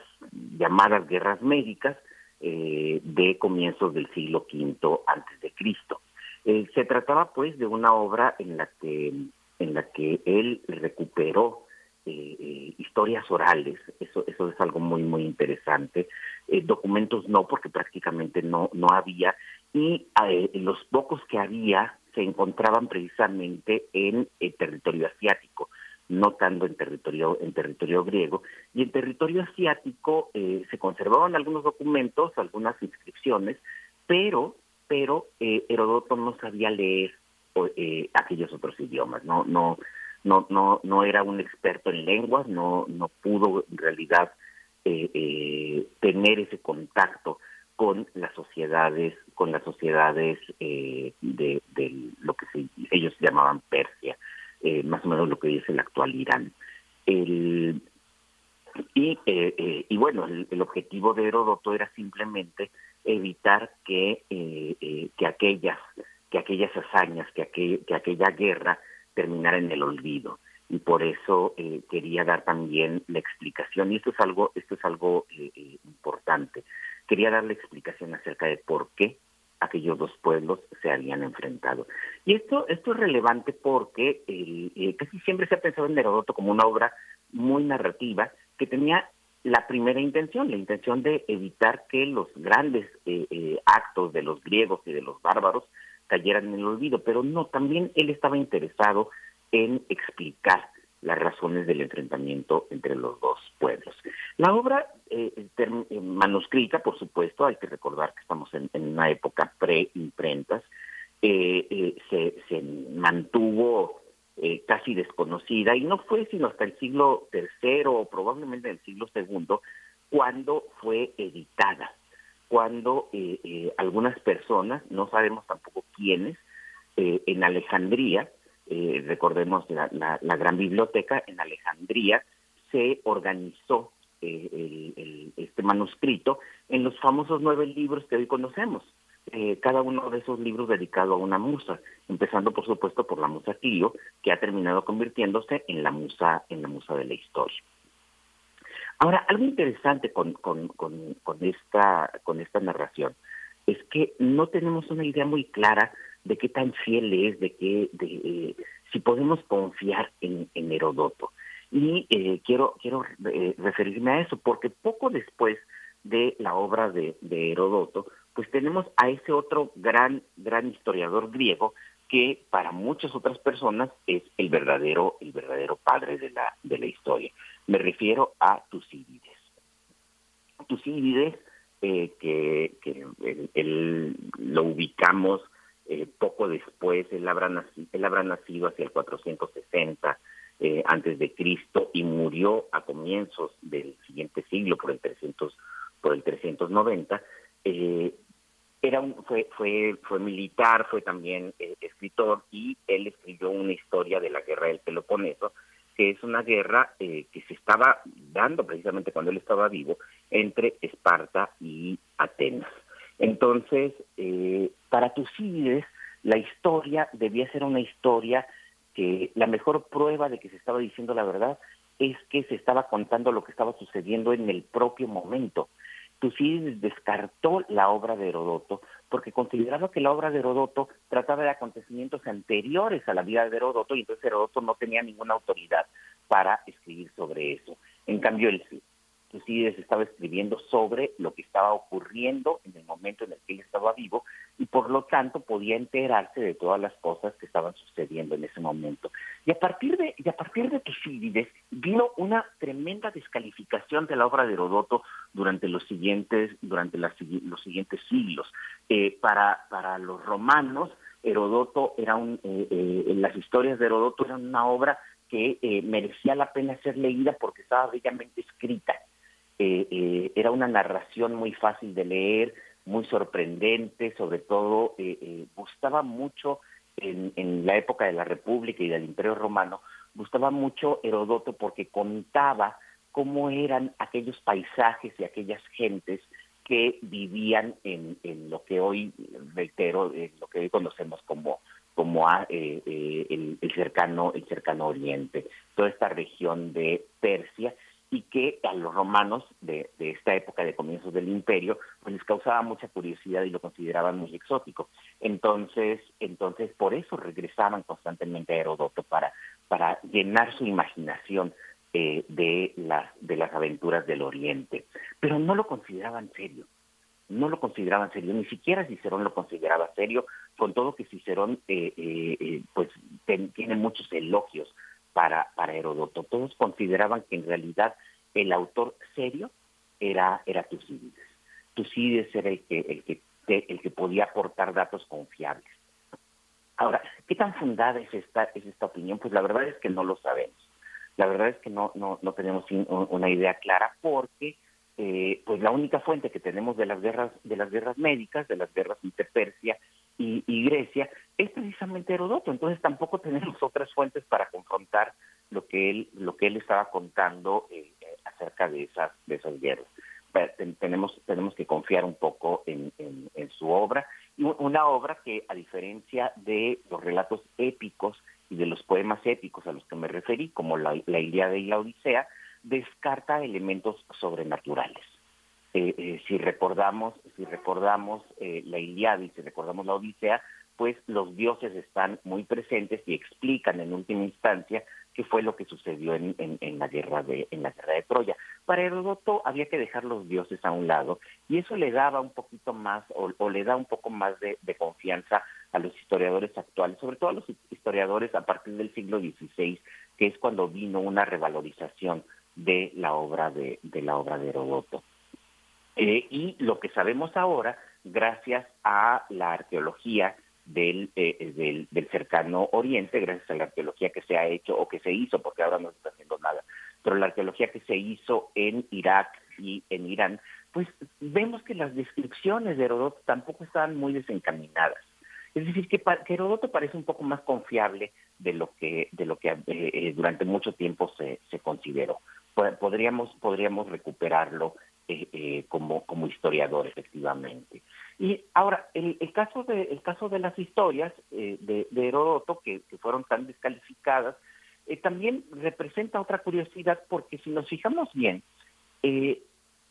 llamadas guerras médicas de comienzos del siglo V antes de Cristo. Eh, se trataba pues de una obra en la que en la que él recuperó eh, eh, historias orales, eso eso es algo muy muy interesante. Eh, documentos no, porque prácticamente no no había. Y los pocos que había se encontraban precisamente en el territorio asiático, no tanto en territorio en territorio griego. Y en territorio asiático se conservaban algunos documentos, algunas inscripciones, pero pero eh, Herodoto no sabía leer eh, aquellos otros idiomas, no no no no no era un experto en lenguas, no no pudo en realidad eh, eh, tener ese contacto con las sociedades con las sociedades eh, de, de lo que se- ellos llamaban Persia, eh, más o menos lo que dice el actual Irán. El, y, y bueno, el, el objetivo de Heródoto era simplemente evitar que, eh, eh, que aquellas que aquellas hazañas, que, aquel- que aquella guerra terminara en el olvido. y por eso eh, quería dar también la explicación y esto es algo esto es algo eh, eh, importante quería dar la explicación acerca de por qué aquellos dos pueblos se habían enfrentado y esto esto es relevante porque casi siempre se ha pensado en Herodoto como una obra muy narrativa que tenía la primera intención, la intención de evitar que los grandes eh, eh, actos de los griegos y de los bárbaros cayeran en el olvido, pero no, también él estaba interesado en explicar las razones del enfrentamiento entre los dos pueblos. La obra eh, manuscrita, por supuesto, hay que recordar que estamos en, en una época pre-imprentas, eh, eh, se, se mantuvo eh, casi desconocida y no fue sino hasta el siglo III o probablemente en el siglo II cuando fue editada, cuando eh, eh, algunas personas, no sabemos tampoco quiénes, eh, en Alejandría, eh, recordemos la, la- gran biblioteca en Alejandría, se organizó el- este manuscrito en los famosos nueve libros que hoy conocemos. Eh, cada uno de esos libros dedicado a una musa, empezando por supuesto por la musa Clio, que ha terminado convirtiéndose en la musa, en la musa de la historia. Ahora, algo interesante con, con, con, con esta, con esta narración es que no tenemos una idea muy clara de qué tan fiel es, de qué, de eh, si podemos confiar en, en Herodoto. Y eh, quiero, quiero eh, referirme a eso, porque poco después de la obra de, de Herodoto, pues tenemos a ese otro gran, gran historiador griego que para muchas otras personas es el verdadero, el verdadero padre de la, de la historia. Me refiero a Tucídides. Tucídides, eh, que, que él, lo ubicamos eh, poco después, él habrá, nacido, él habrá nacido hacia el 460 eh, antes de Cristo y murió a comienzos del siguiente siglo por el 300 por el 390 eh, era un, fue fue fue militar fue también eh, escritor y él escribió una historia de la guerra del Peloponeso que es una guerra eh, que se estaba dando precisamente cuando él estaba vivo entre Esparta y Atenas entonces eh, para Tucídides la historia debía ser una historia que la mejor prueba de que se estaba diciendo la verdad es que se estaba contando lo que estaba sucediendo en el propio momento. Tucídides descartó la obra de Herodoto porque consideraba que la obra de Herodoto trataba de acontecimientos anteriores a la vida de Herodoto y entonces Herodoto no tenía ninguna autoridad para escribir sobre eso. En cambio, él sí. Tucídides estaba escribiendo sobre lo que estaba ocurriendo en el momento en el que él estaba vivo y por lo tanto podía enterarse de todas las cosas que estaban sucediendo en ese momento. Y a partir de, y a partir de Tucídides vino una tremenda descalificación de la obra de Herodoto durante los siguientes, durante las, los siguientes siglos. Eh, para, para los romanos, Herodoto era un, eh, eh, las historias de Herodoto eran una obra que eh, merecía la pena ser leída porque estaba bellamente escrita. Eh, eh, era una narración muy fácil de leer, muy sorprendente, sobre todo eh, eh, gustaba mucho en, en, la época de la República y del Imperio Romano, gustaba mucho Herodoto porque contaba cómo eran aquellos paisajes y aquellas gentes que vivían en, en lo que hoy, reitero, en lo que hoy conocemos como como a, eh, eh, el, el cercano el cercano Oriente, toda esta región de Persia y que a los romanos de, esta época de comienzos del imperio pues les causaba mucha curiosidad y lo consideraban muy exótico. Entonces entonces por eso regresaban constantemente a Herodoto para para llenar su imaginación eh, de las de las aventuras del Oriente. Pero no lo consideraban serio no lo consideraban serio, ni siquiera Cicerón lo consideraba serio, con todo que Cicerón eh, eh, pues ten, tiene muchos elogios para, para Herodoto. Todos consideraban que en realidad el autor serio era, era Tucídides. Tucídides era el que, el, que, el que podía aportar datos confiables. Ahora, ¿qué tan fundada es esta, es esta opinión? Pues la verdad es que no lo sabemos. La verdad es que no, no, no tenemos una idea clara porque eh, pues la única fuente que tenemos de las guerras de las guerras médicas, de las guerras entre Persia y, y, Grecia, es precisamente Herodoto. Entonces tampoco tenemos otras fuentes para confrontar lo que él lo que él estaba contando eh, acerca de esas de esas guerras. Ten, tenemos tenemos que confiar un poco en su obra y una obra que a diferencia de los relatos épicos y de los poemas épicos a los que me referí, como la, la Ilíada y la Odisea, descarta elementos sobrenaturales. Eh, eh, si recordamos, si recordamos eh, la Ilíada y si recordamos la Odisea, pues los dioses están muy presentes y explican en última instancia qué fue lo que sucedió en, la guerra de en la guerra de Troya. Para Heródoto había que dejar los dioses a un lado y eso le daba un poquito más o, o le da un poco más de, de, confianza a los historiadores actuales, sobre todo a los historiadores a partir del siglo XVI, que es cuando vino una revalorización de la obra de, de la obra de Heródoto. Eh, y lo que sabemos ahora, gracias a la arqueología del, eh, del, del, cercano oriente, gracias a la arqueología que se ha hecho o que se hizo, porque ahora no se está haciendo nada, pero la arqueología que se hizo en Irak y en Irán, pues vemos que las descripciones de Heródoto tampoco estaban muy desencaminadas. Es decir, que, que Heródoto parece un poco más confiable de lo que, de lo que eh, eh, durante mucho tiempo se, se consideró. Podríamos, podríamos recuperarlo eh, eh, como, como historiador, efectivamente. Y ahora, el, el, caso, de, el caso de las historias eh, de, de, Heródoto, que, que, fueron tan descalificadas, eh, también representa otra curiosidad, porque si nos fijamos bien, eh,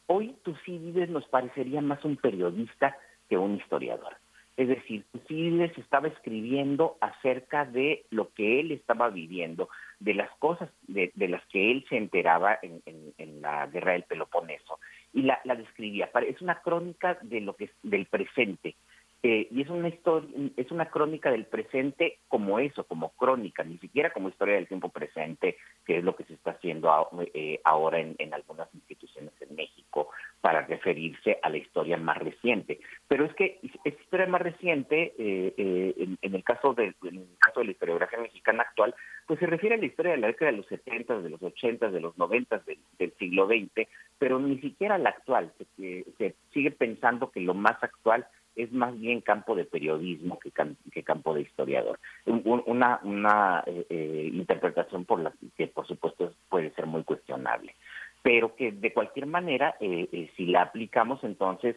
hoy Tucídides nos parecería más un periodista que un historiador. Es decir, Tucídides estaba escribiendo acerca de lo que él estaba viviendo, de las cosas de, de las que él se enteraba en, en, en, la guerra del Peloponeso y la, la, describía. Es una crónica de lo que del presente eh, y es una historia, es una crónica del presente como eso, como crónica, ni siquiera como historia del tiempo presente, que es lo que se está haciendo a, eh, ahora en, en algunas instituciones en México para referirse a la historia más reciente. Pero es que esa historia más reciente, eh, eh, en, en, el caso de, en el caso de la historiografía mexicana actual, pues se refiere a la historia de la década de los 70, de los 80, de los 90 del, siglo XX, pero ni siquiera la actual. Se, se sigue pensando que lo más actual es más bien campo de periodismo que, que campo de historiador. Un, una una eh, eh, interpretación por la que, por supuesto, puede ser muy cuestionable. Pero que de cualquier manera, eh si la aplicamos, entonces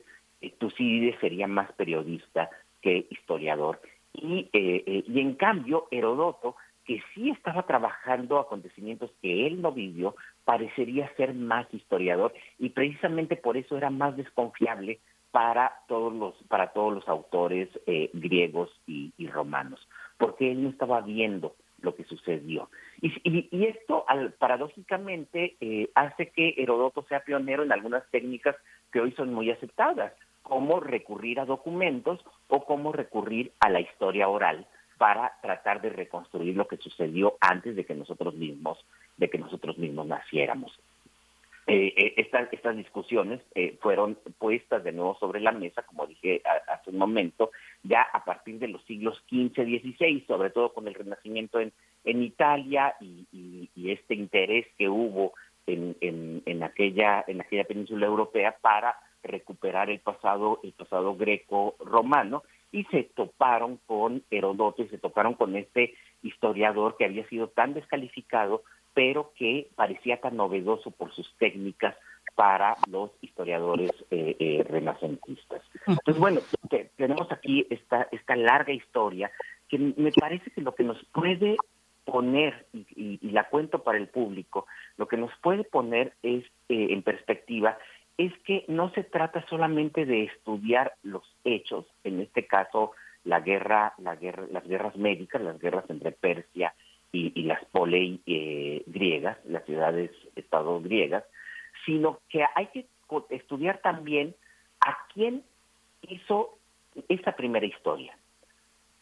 Tucídides sería más periodista que historiador. Y, y en cambio, Herodoto, que sí estaba trabajando acontecimientos que él no vivió, parecería ser más historiador y precisamente por eso era más desconfiable para todos los para todos los autores eh, griegos y, romanos porque él no estaba viendo lo que sucedió. Y esto al, paradójicamente eh, hace que Herodoto sea pionero en algunas técnicas que hoy son muy aceptadas como recurrir a documentos o como recurrir a la historia oral para tratar de reconstruir lo que sucedió antes de que nosotros mismos de que nosotros mismos naciéramos eh, eh, estas, estas discusiones eh, fueron puestas de nuevo sobre la mesa, como dije a, hace un momento, ya a partir de los siglos XV, XVI, sobre todo con el Renacimiento en, en Italia y, y, y este interés que hubo en, en, en, aquella, en aquella península europea para recuperar el pasado, el pasado greco-romano, y se toparon con Herodoto y se toparon con este historiador que había sido tan descalificado pero que parecía tan novedoso por sus técnicas para los historiadores eh, eh, renacentistas. Entonces, bueno, tenemos aquí esta, esta larga historia que me parece que lo que nos puede poner, y, y, y la cuento para el público, lo que nos puede poner es eh, en perspectiva es que no se trata solamente de estudiar los hechos, en este caso la guerra, la guerra, las guerras médicas, las guerras entre Persia y, las polei eh, griegas, las ciudades-estado griegas, sino que hay que estudiar también a quién hizo esa primera historia.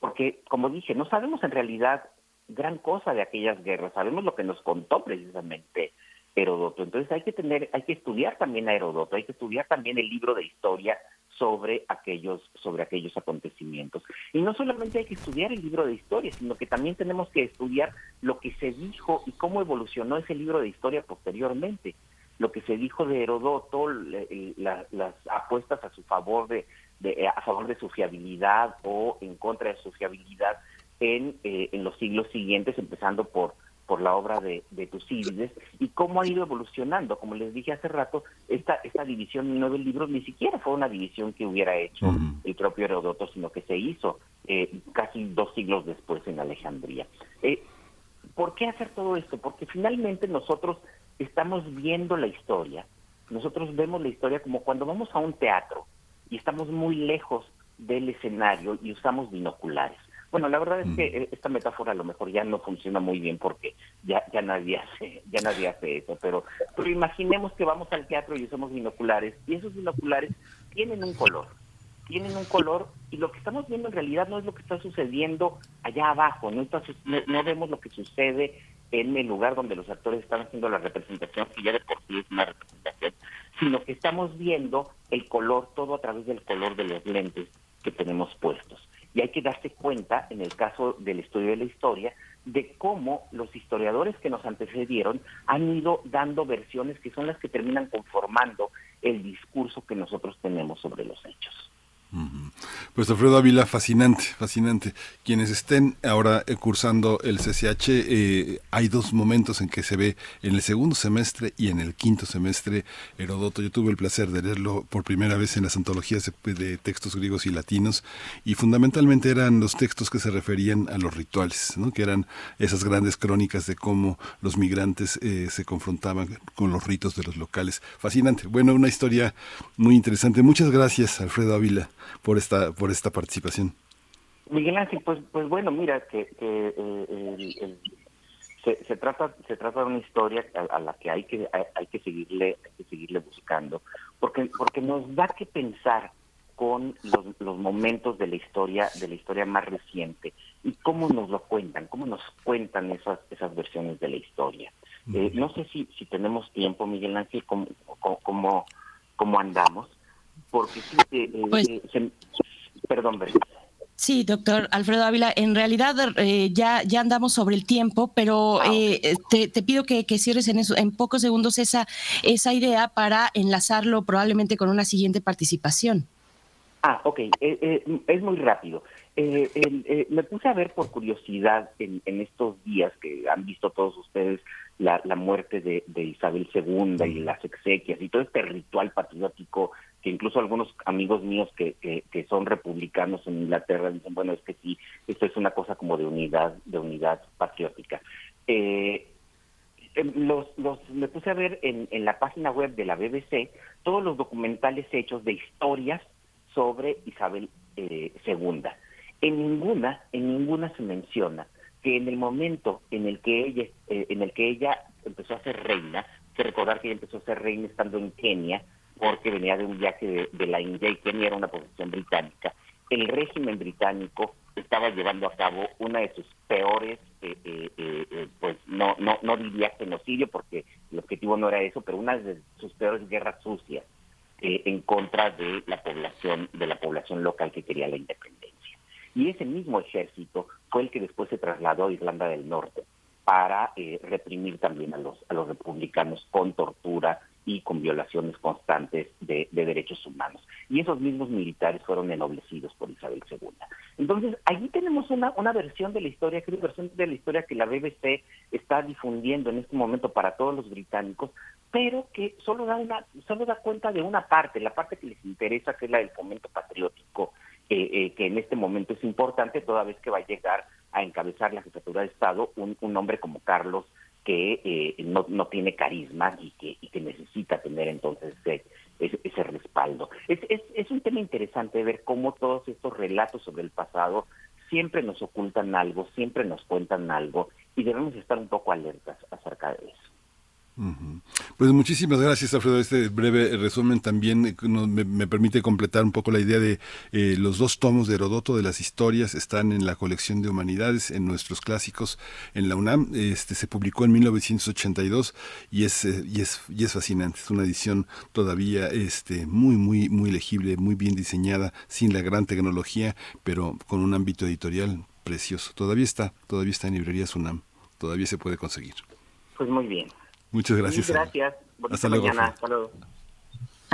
Porque, como dije, no sabemos en realidad gran cosa de aquellas guerras, sabemos lo que nos contó precisamente Herodoto. Entonces hay que tener, hay que estudiar también a Herodoto, hay que estudiar también el libro de historia sobre aquellos, sobre aquellos acontecimientos. Y no solamente hay que estudiar el libro de historia, sino que también tenemos que estudiar lo que se dijo y cómo evolucionó ese libro de historia posteriormente. Lo que se dijo de Herodoto, la, las apuestas a su favor de, de, a favor de su fiabilidad o en contra de su fiabilidad en, eh, en los siglos siguientes, empezando por por la obra de, de Tucídides y cómo ha ido evolucionando. Como les dije hace rato, esta, esta división en nueve libros ni siquiera fue una división que hubiera hecho el propio Herodoto, sino que se hizo eh, casi dos siglos después en Alejandría. Eh, ¿Por qué hacer todo esto? Porque finalmente nosotros estamos viendo la historia, nosotros vemos la historia como cuando vamos a un teatro y estamos muy lejos del escenario y usamos binoculares. Bueno, la verdad es que eh, esta metáfora a lo mejor ya no funciona muy bien porque ya ya nadie hace ya nadie hace eso, pero pero imaginemos que vamos al teatro y usamos binoculares y esos binoculares tienen un color, tienen un color y lo que estamos viendo en realidad no es lo que está sucediendo allá abajo, no está no vemos lo que sucede en el lugar donde los actores están haciendo la representación, que ya de por sí es una representación, sino que estamos viendo el color todo a través del color de los lentes que tenemos puestos. Y hay que darse cuenta, en el caso del estudio de la historia, de cómo los historiadores que nos antecedieron han ido dando versiones que son las que terminan conformando el discurso que nosotros tenemos sobre los hechos. Pues Alfredo Ávila, fascinante, fascinante. Quienes estén ahora eh, cursando el CCH, eh, hay dos momentos en que se ve en el segundo semestre y en el quinto semestre Herodoto. Yo tuve el placer de leerlo por primera vez en las antologías de, textos griegos y latinos y fundamentalmente eran los textos que se referían a los rituales, ¿no? que eran esas grandes crónicas de cómo los migrantes eh, se confrontaban con los ritos de los locales. Fascinante. Bueno, una historia muy interesante. Muchas gracias, Alfredo Ávila, por esta, por esta participación. Miguel Ángel, pues, pues bueno, mira que, que, eh, el- el- se, se trata se trata de una historia a, a la que hay que hay, hay que seguirle hay que seguirle buscando porque porque nos da que pensar con los, los momentos de la historia de la historia más reciente y cómo nos lo cuentan cómo nos cuentan esas esas versiones de la historia Eh, no sé si si tenemos tiempo Miguel Ángel cómo cómo, cómo, cómo andamos porque sí eh, eh, Pues- eh, se- perdón Berta. Sí, doctor Alfredo Ávila, en realidad eh, ya, ya andamos sobre el tiempo, pero Ah, ok. eh, te, te pido que, que cierres en, eso, en pocos segundos esa, esa idea para enlazarlo probablemente con una siguiente participación. Ah, ok, eh, eh, es muy rápido. Eh, eh, me puse a ver por curiosidad en, en estos días que han visto todos ustedes la, la muerte de, de Isabel II y las exequias y todo este ritual patriótico que incluso algunos amigos míos que, que, son republicanos en Inglaterra dicen, bueno, es que sí, esto es una cosa como de unidad, de unidad patriótica. Eh, eh, los, los, me puse a ver en, en la página web de la BBC todos los documentales hechos de historias sobre Isabel eh, II. En ninguna, en ninguna se menciona que en el momento en el que ella, eh, en el que ella empezó a ser reina, recordar que ella empezó a ser reina estando en Kenia, porque venía de un viaje de, la India y Kenia era una posesión británica. El régimen británico estaba llevando a cabo una de sus peores, eh, eh, eh, pues no, no, no diría genocidio porque el objetivo no era eso, pero una de sus peores guerras sucias en contra de la población, de la población local que quería la independencia. Y ese mismo ejército fue el que después se trasladó a Irlanda del Norte para reprimir también a los, a los republicanos con tortura y con violaciones constantes de, de derechos humanos. Y esos mismos militares fueron ennoblecidos por Isabel II. Entonces, allí tenemos una, una versión de la historia, que es una versión de la historia que la BBC está difundiendo en este momento para todos los británicos, pero que solo da una, solo da cuenta de una parte, la parte que les interesa, que es la del fomento patriótico, eh, eh, que en este momento es importante, toda vez que va a llegar a encabezar la jefatura de Estado un, un hombre como Carlos que eh, no, no tiene carisma y que, y que necesita tener entonces ese, ese, respaldo. Es, es, es un tema interesante ver cómo todos estos relatos sobre el pasado siempre nos ocultan algo, siempre nos cuentan algo y debemos estar un poco alertas acerca de eso. Pues muchísimas gracias, Alfredo. Este breve resumen también eh, me permite completar un poco la idea de eh, los dos tomos de Herodoto de las historias están en la colección de humanidades, en nuestros clásicos en la UNAM. Este se publicó en 1982 y es eh, y es y es fascinante. Es una edición todavía este muy muy muy legible, muy bien diseñada, sin la gran tecnología, pero con un ámbito editorial precioso. Todavía está, todavía está en librerías UNAM. Todavía se puede conseguir. Pues muy bien. Muchas gracias. Mil gracias. Hasta mañana. Hasta luego.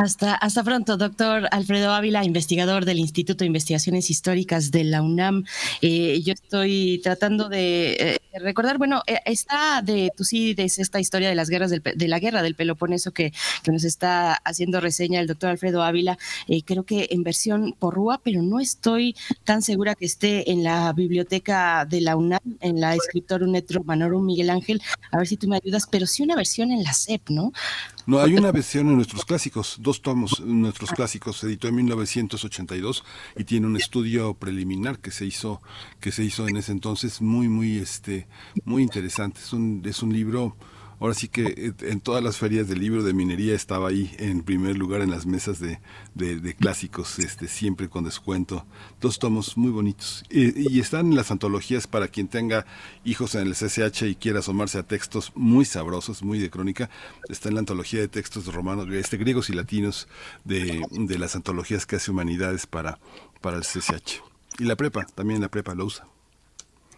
Hasta, hasta pronto, doctor Alfredo Ávila, investigador del Instituto de Investigaciones Históricas de la UNAM. Eh, yo estoy tratando de eh, recordar, bueno, eh, está de Tucídides esta historia de las guerras del, de la guerra del Peloponeso que, que nos está haciendo reseña el doctor Alfredo Ávila, creo que en versión porrúa, pero no estoy tan segura que esté en la biblioteca de la UNAM, en la escritor Unetro Manorum Miguel Ángel, a ver si tú me ayudas, pero sí una versión en la SEP, ¿no? No, hay una versión en nuestros clásicos, dos tomos, nuestros clásicos, se editó en 1982 y tiene un estudio preliminar que se hizo, que se hizo en ese entonces muy, muy, este, muy interesante. Es un, es un libro ahora sí que eh, en todas las ferias del libro de minería estaba ahí en primer lugar en las mesas de, de, clásicos, este, siempre con descuento. Dos tomos muy bonitos. Y, y, están en las antologías para quien tenga hijos en el CCH y quiera asomarse a textos muy sabrosos, muy de crónica. Está en la antología de textos romanos, este, griegos y latinos de, de las antologías que hace Humanidades para, para el CCH. Y la prepa, también la prepa lo usa.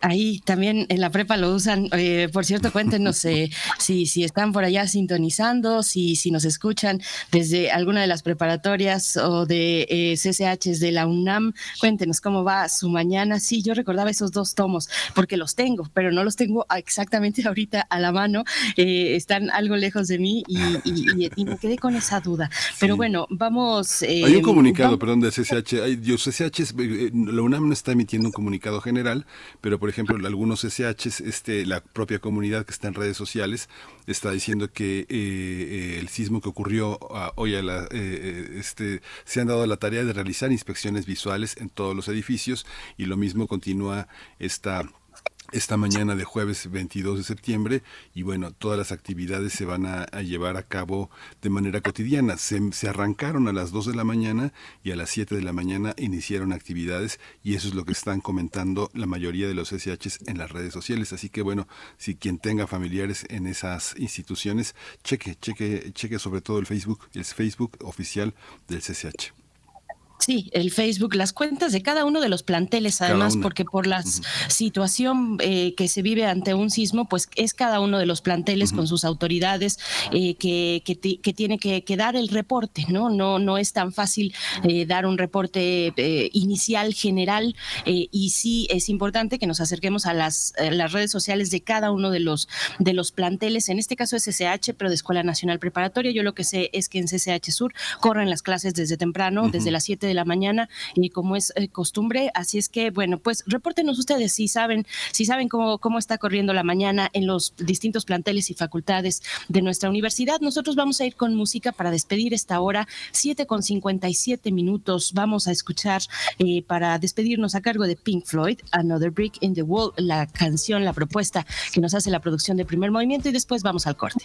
Ahí también en la prepa lo usan. Eh, por cierto, cuéntenos eh, si, si están por allá sintonizando, si, si nos escuchan desde alguna de las preparatorias o de eh, CCHs de la UNAM. Cuéntenos cómo va su mañana. Sí, yo recordaba esos dos tomos porque los tengo, pero no los tengo exactamente ahorita a la mano. Eh, están algo lejos de mí y, y, y, me quedé con esa duda. Pero bueno, vamos. Hay un comunicado, vamos. perdón, de CCH. Hay, yo, CCH, la UNAM no está emitiendo un comunicado general, pero por ejemplo, algunos SHs, este, la propia comunidad que está en redes sociales está diciendo que eh, eh, el sismo que ocurrió uh, hoy a la, eh, este, se han dado la tarea de realizar inspecciones visuales en todos los edificios y lo mismo continúa esta esta mañana de jueves 22 de septiembre y bueno, todas las actividades se van a, llevar a cabo de manera cotidiana. Se, se, arrancaron a las 2 de la mañana y a las 7 de la mañana iniciaron actividades y eso es lo que están comentando la mayoría de los SHs en las redes sociales. Así que bueno, si quien tenga familiares en esas instituciones, cheque, cheque, cheque sobre todo el Facebook, el Facebook oficial del CCH. Sí, el Facebook, las cuentas de cada uno de los planteles, además, porque por la uh -huh. situación eh, que se vive ante un sismo, pues es cada uno de los planteles uh -huh. con sus autoridades eh, que, que, que, tiene que, que, dar el reporte, ¿no? No, no es tan fácil eh, dar un reporte eh, inicial, general, eh, y sí es importante que nos acerquemos a las, a las redes sociales de cada uno de los, de los planteles, en este caso es CCH, pero de Escuela Nacional Preparatoria. Yo lo que sé es que en CCH Sur corren las clases desde temprano, uh -huh. desde las 7 de la mañana y como es eh, costumbre, así es que bueno, pues repórtenos ustedes si saben, si saben cómo, cómo está corriendo la mañana en los distintos planteles y facultades de nuestra universidad. Nosotros vamos a ir con música para despedir esta hora, 7 con 57 minutos. Vamos a escuchar eh, para despedirnos a cargo de Pink Floyd, Another Brick in the Wall, la canción, la propuesta que nos hace la producción de primer movimiento y después vamos al corte.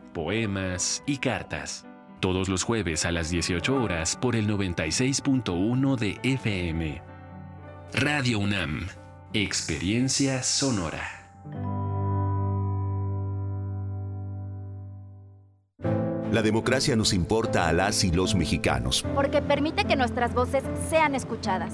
poemas y cartas. Todos los jueves a las 18 horas por el 96.1 de FM. Radio UNAM. Experiencia sonora. La democracia nos importa a las y los mexicanos. Porque permite que nuestras voces sean escuchadas.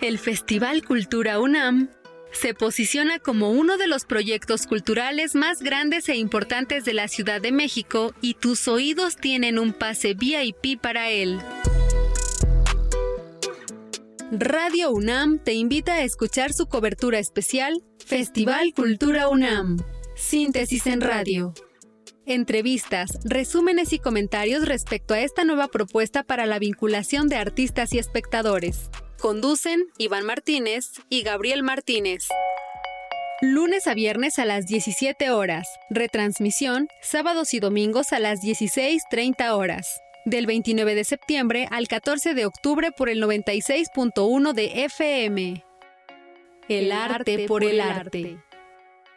El Festival Cultura UNAM se posiciona como uno de los proyectos culturales más grandes e importantes de la Ciudad de México y tus oídos tienen un pase VIP para él. Radio UNAM te invita a escuchar su cobertura especial Festival Cultura UNAM. Síntesis en radio. Entrevistas, resúmenes y comentarios respecto a esta nueva propuesta para la vinculación de artistas y espectadores. Conducen Iván Martínez y Gabriel Martínez. Lunes a viernes a las 17 horas. Retransmisión sábados y domingos a las 16.30 horas. Del 29 de septiembre al 14 de octubre por el 96.1 de FM. El arte por el arte.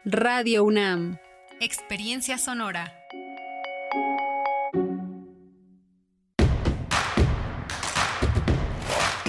Radio UNAM. Experiencia sonora.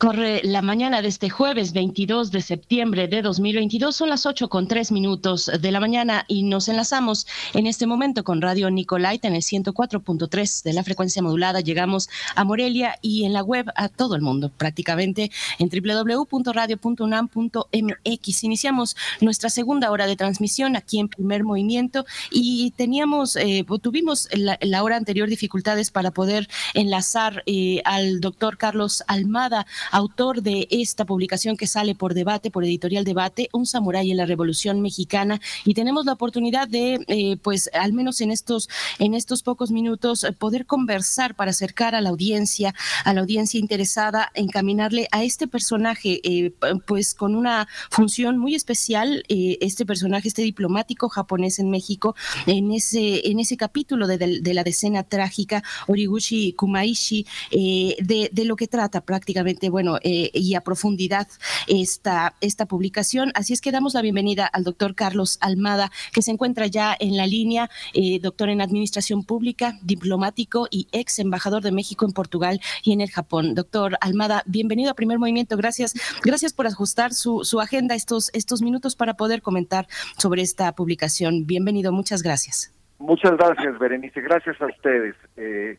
Corre la mañana de este jueves 22 de septiembre de 2022. Son las 8 con 3 minutos de la mañana y nos enlazamos en este momento con Radio Nicolaita en el 104.3 de la frecuencia modulada. Llegamos a Morelia y en la web a todo el mundo, prácticamente en www.radio.unam.mx. Iniciamos nuestra segunda hora de transmisión aquí en Primer Movimiento y teníamos, eh, tuvimos la, hora anterior dificultades para poder enlazar eh, al doctor Carlos Almada autor de esta publicación que sale por debate, por editorial debate, Un samurái en la Revolución Mexicana, y tenemos la oportunidad de, eh, pues, al menos en estos, en estos pocos minutos, eh, poder conversar para acercar a la audiencia, a la audiencia interesada, encaminarle a este personaje, eh, pues, con una función muy especial, este personaje, este diplomático japonés en México, en ese, en ese capítulo de, la decena trágica, Origuchi Kumaishi, de, de lo que trata prácticamente, bueno, eh, y a profundidad esta, esta publicación. Así es que damos la bienvenida al doctor Carlos Almada, que se encuentra ya en la línea, eh, doctor en Administración Pública, diplomático y ex embajador de México en Portugal y en el Japón. Doctor Almada, bienvenido a Primer Movimiento. Gracias, gracias por ajustar su, su agenda estos, estos minutos para poder comentar sobre esta publicación. Bienvenido, muchas gracias. Muchas gracias, Berenice. Gracias a ustedes. Eh,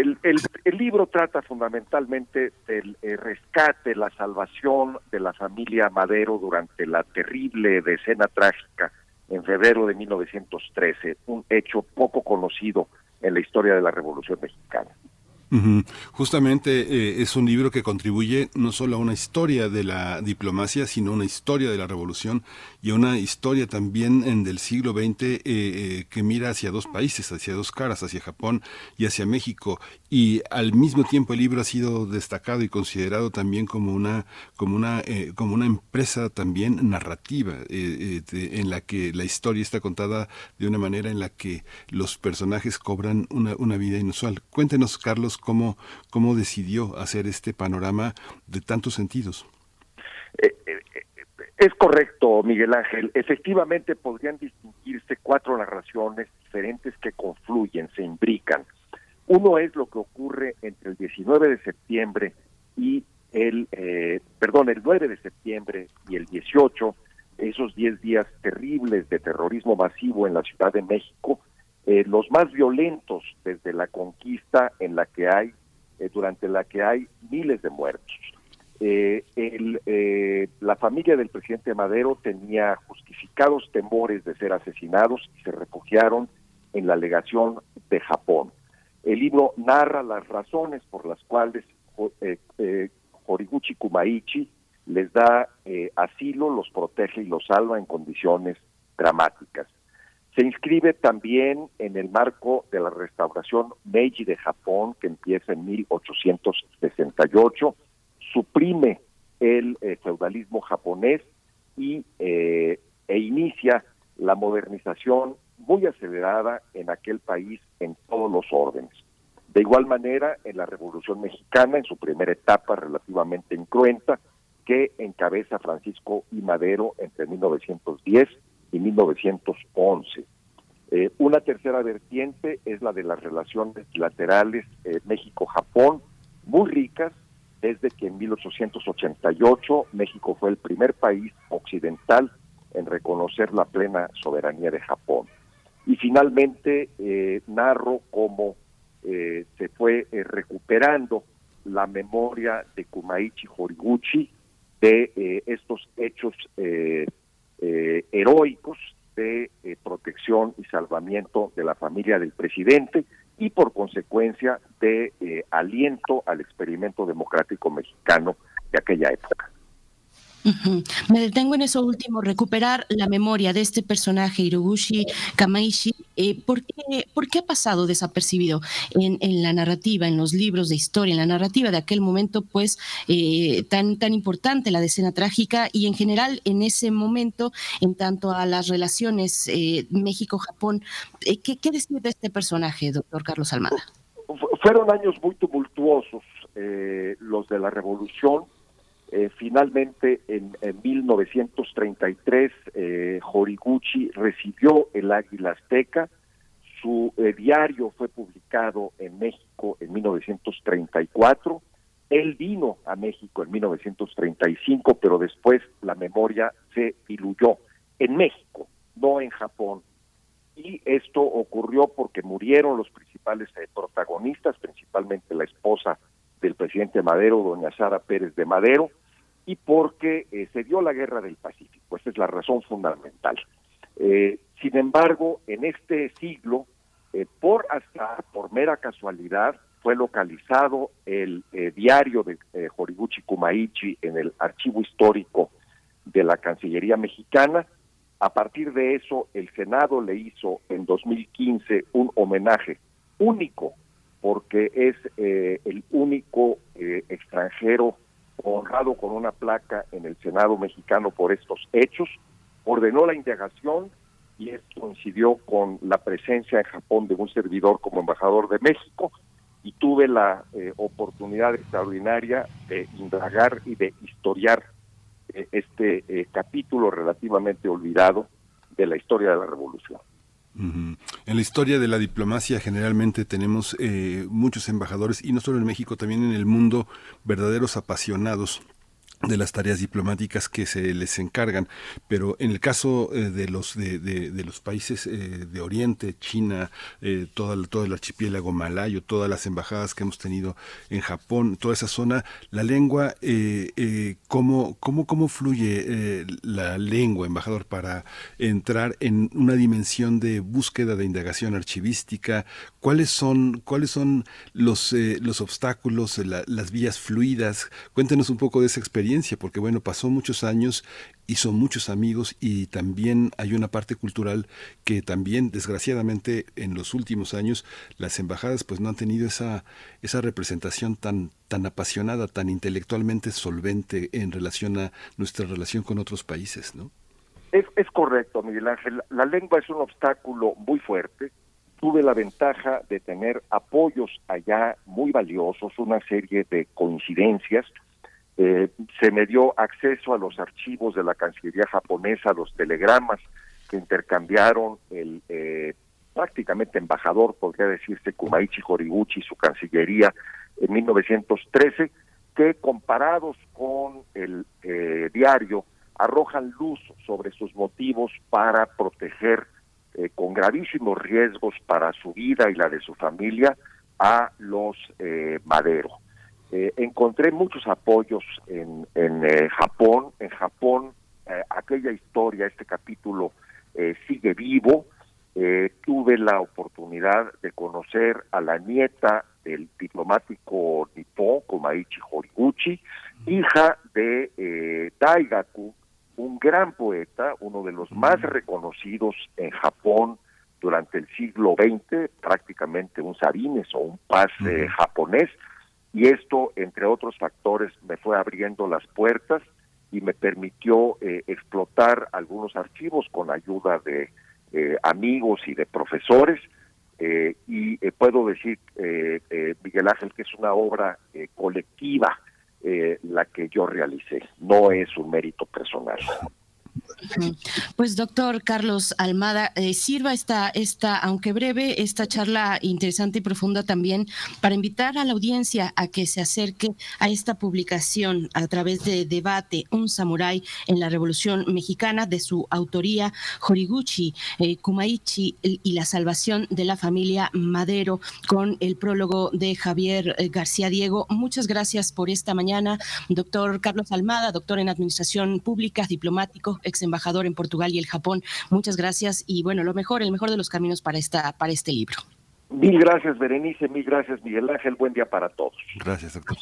el, el, libro trata fundamentalmente del eh, rescate, la salvación de la familia Madero durante la terrible decena trágica en febrero de 1913, un hecho poco conocido en la historia de la Revolución Mexicana. Justamente eh, es un libro que contribuye no solo a una historia de la diplomacia, sino a una historia de la revolución y a una historia también en del siglo XX eh, eh, que mira hacia dos países, hacia dos caras, hacia Japón y hacia México. Y al mismo tiempo el libro ha sido destacado y considerado también como una, como una, eh, como una empresa también narrativa, de- en la que la historia está contada de una manera en la que los personajes cobran una, una vida inusual. Cuéntenos, Carlos, cómo, cómo decidió hacer este panorama de tantos sentidos. Es correcto, Miguel Ángel. Efectivamente podrían distinguirse cuatro narraciones diferentes que confluyen, se imbrican. Uno es lo que ocurre entre el 19 de septiembre y el, eh, perdón, el 9 de septiembre y el 18, esos 10 días terribles de terrorismo masivo en la Ciudad de México, eh, los más violentos desde la conquista en la que hay, eh, durante la que hay miles de muertos. Eh, la familia del presidente Madero tenía justificados temores de ser asesinados y se refugiaron en la legación de Japón. El libro narra las razones por las cuales eh, Horiguchi Kumaichi les da asilo, los protege y los salva en condiciones dramáticas. Se inscribe también en el marco de la restauración Meiji de Japón, que empieza en 1868, suprime el eh, feudalismo japonés y eh, e inicia la modernización muy acelerada en aquel país en todos los órdenes. De igual manera, en la Revolución Mexicana, en su primera etapa relativamente incruenta, que encabeza Francisco I. Madero entre 1910 y 1911. Eh, una tercera vertiente es la de las relaciones bilaterales eh, México-Japón, muy ricas, desde que en 1888 México fue el primer país occidental en reconocer la plena soberanía de Japón. Y finalmente eh, narro cómo eh, se fue eh, recuperando la memoria de Kumaichi Horiguchi de eh, estos hechos eh, heroicos de eh, protección y salvamiento de la familia del presidente y por consecuencia de eh, aliento al experimento democrático mexicano de aquella época. Me detengo en eso último, recuperar la memoria de este personaje, Hiroguchi Kamaishi. Eh, ¿por, qué, ha pasado desapercibido en, en la narrativa, en los libros de historia, en la narrativa de aquel momento, pues eh, tan, tan importante, la decena trágica, y en general en ese momento, en tanto a las relaciones eh, México-Japón? Eh, ¿qué, ¿Qué decir de este personaje, doctor Carlos Almada? Fu- fueron años muy tumultuosos eh, los de la revolución. Eh, finalmente, en, en 1933, eh, Horiguchi recibió el Águila Azteca. Su eh, diario fue publicado en México en 1934. Él vino a México en 1935, pero después la memoria se diluyó en México, no en Japón. Y esto ocurrió porque murieron los principales eh, protagonistas, principalmente la esposa del presidente Madero, doña Sara Pérez de Madero, y porque eh, se dio la guerra del Pacífico. Esa es la razón fundamental. Eh, sin embargo, en este siglo, eh, por hasta por mera casualidad, fue localizado el eh, diario de Horiguchi Kumaichi en el archivo histórico de la Cancillería mexicana. A partir de eso, el Senado le hizo en 2015 un homenaje único, porque es el único extranjero honrado con una placa en el Senado mexicano por estos hechos. Ordenó la indagación y esto coincidió con la presencia en Japón de un servidor como embajador de México y tuve la eh, oportunidad extraordinaria de indagar y de historiar eh, este eh, capítulo relativamente olvidado de la historia de la revolución. En la historia de la diplomacia generalmente tenemos eh, muchos embajadores, y no solo en México, también en el mundo, verdaderos apasionados de las tareas diplomáticas que se les encargan. Pero en el caso eh, de los de, de- los países eh, de Oriente China eh, todo el, todo el archipiélago malayo todas las embajadas que hemos tenido en Japón toda esa zona la lengua eh, cómo cómo cómo fluye la lengua embajador para entrar en una dimensión de búsqueda de indagación archivística cuáles son cuáles son los los obstáculos la- las vías fluidas cuéntenos un poco de esa experiencia porque bueno pasó muchos años hizo muchos amigos y también hay una parte cultural que también desgraciadamente en los últimos años las embajadas pues no han tenido esa esa representación tan tan apasionada tan intelectualmente solvente en relación a nuestra relación con otros países no Es, es correcto, Miguel Ángel. La lengua es un obstáculo muy fuerte. Tuve la ventaja de tener apoyos allá muy valiosos, una serie de coincidencias. Eh, se me dio acceso a los archivos de la Cancillería japonesa, los telegramas que intercambiaron el eh, prácticamente embajador, podría decirse, Kumaichi Horiguchi su Cancillería en 1913, que comparados con el eh, diario arrojan luz sobre sus motivos para proteger eh, con gravísimos riesgos para su vida y la de su familia a los eh, Madero. Eh, encontré muchos apoyos en, en eh, Japón. En Japón, eh, aquella historia, este capítulo eh, sigue vivo. Eh, tuve la oportunidad de conocer a la nieta del diplomático nipón, Komaichi Horiguchi, hija de eh, Daigaku, un gran poeta, uno de los más reconocidos en Japón durante el siglo XX, prácticamente un Sabines o un Paz eh, japonés, y esto, entre otros factores, me fue abriendo las puertas y me permitió eh, explotar algunos archivos con ayuda de eh, amigos y de profesores, eh, y eh, puedo decir, eh, eh, Miguel Ángel, que es una obra colectiva la que yo realicé, no es un mérito personal. Pues doctor Carlos Almada, eh, sirva esta, esta, aunque breve, esta charla interesante y profunda también para invitar a la audiencia a que se acerque a esta publicación a través de debate Un samurái en la Revolución Mexicana de su autoría Horiguchi, eh, Kumaichi y y la salvación de la familia Madero con el prólogo de Javier eh, García Diego. Muchas gracias por esta mañana, doctor Carlos Almada, doctor en Administración Pública, diplomático, ex embajador en Portugal y el Japón. Muchas gracias y bueno, lo mejor, el mejor de los caminos para, esta, para este libro. Mil gracias, Berenice, mil gracias, Miguel Ángel, buen día para todos. Gracias, doctor.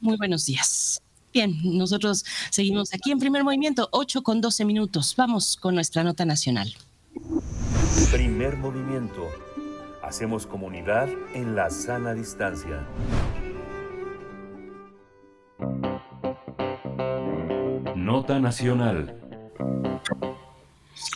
Muy buenos días. Bien, nosotros seguimos aquí en primer movimiento, 8 con 12 minutos. Vamos con nuestra nota nacional. Primer movimiento. Hacemos comunidad en la sana distancia. Nota nacional.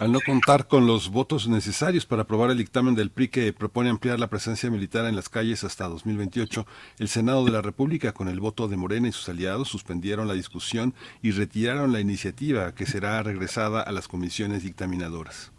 Al no contar con los votos necesarios para aprobar el dictamen del PRI que propone ampliar la presencia militar en las calles hasta 2028, el Senado de la República, con el voto de Morena y sus aliados, suspendieron la discusión y retiraron la iniciativa que será regresada a las comisiones dictaminadoras.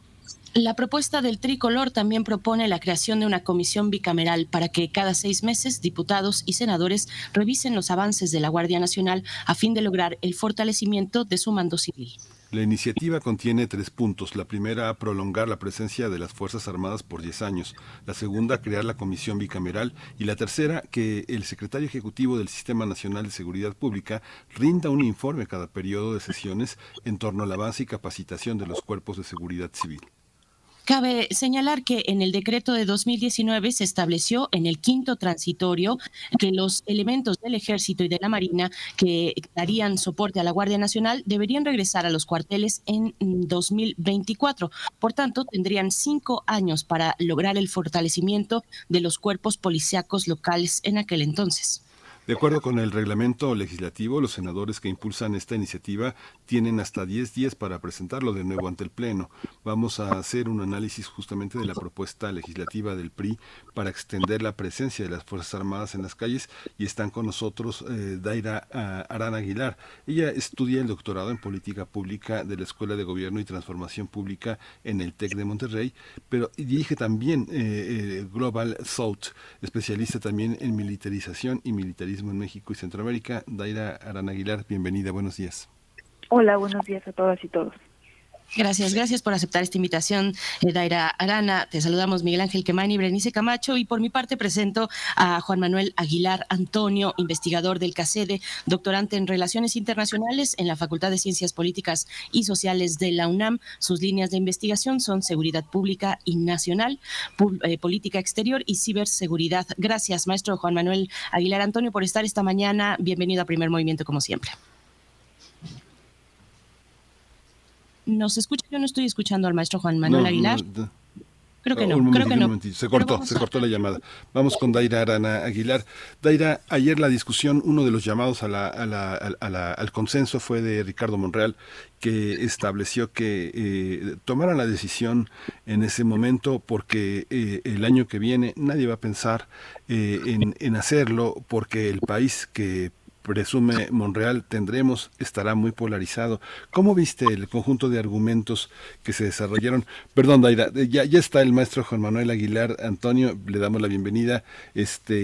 La propuesta del tricolor también propone la creación de una comisión bicameral para que cada seis meses diputados y senadores revisen los avances de la Guardia Nacional a fin de lograr el fortalecimiento de su mando civil. La iniciativa contiene tres puntos. La primera, prolongar la presencia de las Fuerzas Armadas por 10 años. La segunda, crear la comisión bicameral. Y la tercera, que el secretario ejecutivo del Sistema Nacional de Seguridad Pública rinda un informe cada periodo de sesiones en torno al avance y capacitación de los cuerpos de seguridad civil. Cabe señalar que en el decreto de 2019 se estableció en el quinto transitorio que los elementos del ejército y de la marina que darían soporte a la Guardia Nacional deberían regresar a los cuarteles en 2024. Por tanto, tendrían cinco años para lograr el fortalecimiento de los cuerpos policíacos locales en aquel entonces. De acuerdo con el reglamento legislativo, los senadores que impulsan esta iniciativa tienen hasta 10 días para presentarlo de nuevo ante el Pleno. Vamos a hacer un análisis justamente de la propuesta legislativa del PRI para extender la presencia de las Fuerzas Armadas en las calles y están con nosotros eh, Daira Arana Aguilar. Ella estudia el doctorado en Política Pública de la Escuela de Gobierno y Transformación Pública en el TEC de Monterrey, pero dirige también eh, eh, Global South, especialista también en militarización y militarismo periodismo en México y Centroamérica. Daira Arana Aguilar, bienvenida, buenos días. Hola, buenos días a todas y todos. Gracias, gracias por aceptar esta invitación, eh, Daira Arana. Te saludamos Miguel Ángel Quemani, Berenice Camacho y por mi parte presento a Juan Manuel Aguilar Antonio, investigador del CACEDE, doctorante en Relaciones Internacionales en la Facultad de Ciencias Políticas y Sociales de la UNAM. Sus líneas de investigación son seguridad pública y nacional, eh, política exterior y ciberseguridad. Gracias, maestro Juan Manuel Aguilar Antonio, por estar esta mañana. Bienvenido a Primer Movimiento, como siempre. ¿Nos escucha? Yo no estoy escuchando al maestro Juan Manuel No, Aguilar. no, no. Creo que Oh, no, un creo que un no. Se cortó, se cortó la llamada. Vamos con Daira Arana Aguilar. Daira, ayer la discusión, uno de los llamados a la, a la- a la- al consenso fue de Ricardo Monreal, que estableció que eh, tomaran la decisión en ese momento porque eh, el año que viene nadie va a pensar eh, en, en hacerlo porque el país que presume Monreal tendremos estará muy polarizado. ¿Cómo viste el conjunto de argumentos que se desarrollaron? Perdón, Daira, eh, ya, ya está el maestro Juan Manuel Aguilar Antonio, le damos la bienvenida. Este,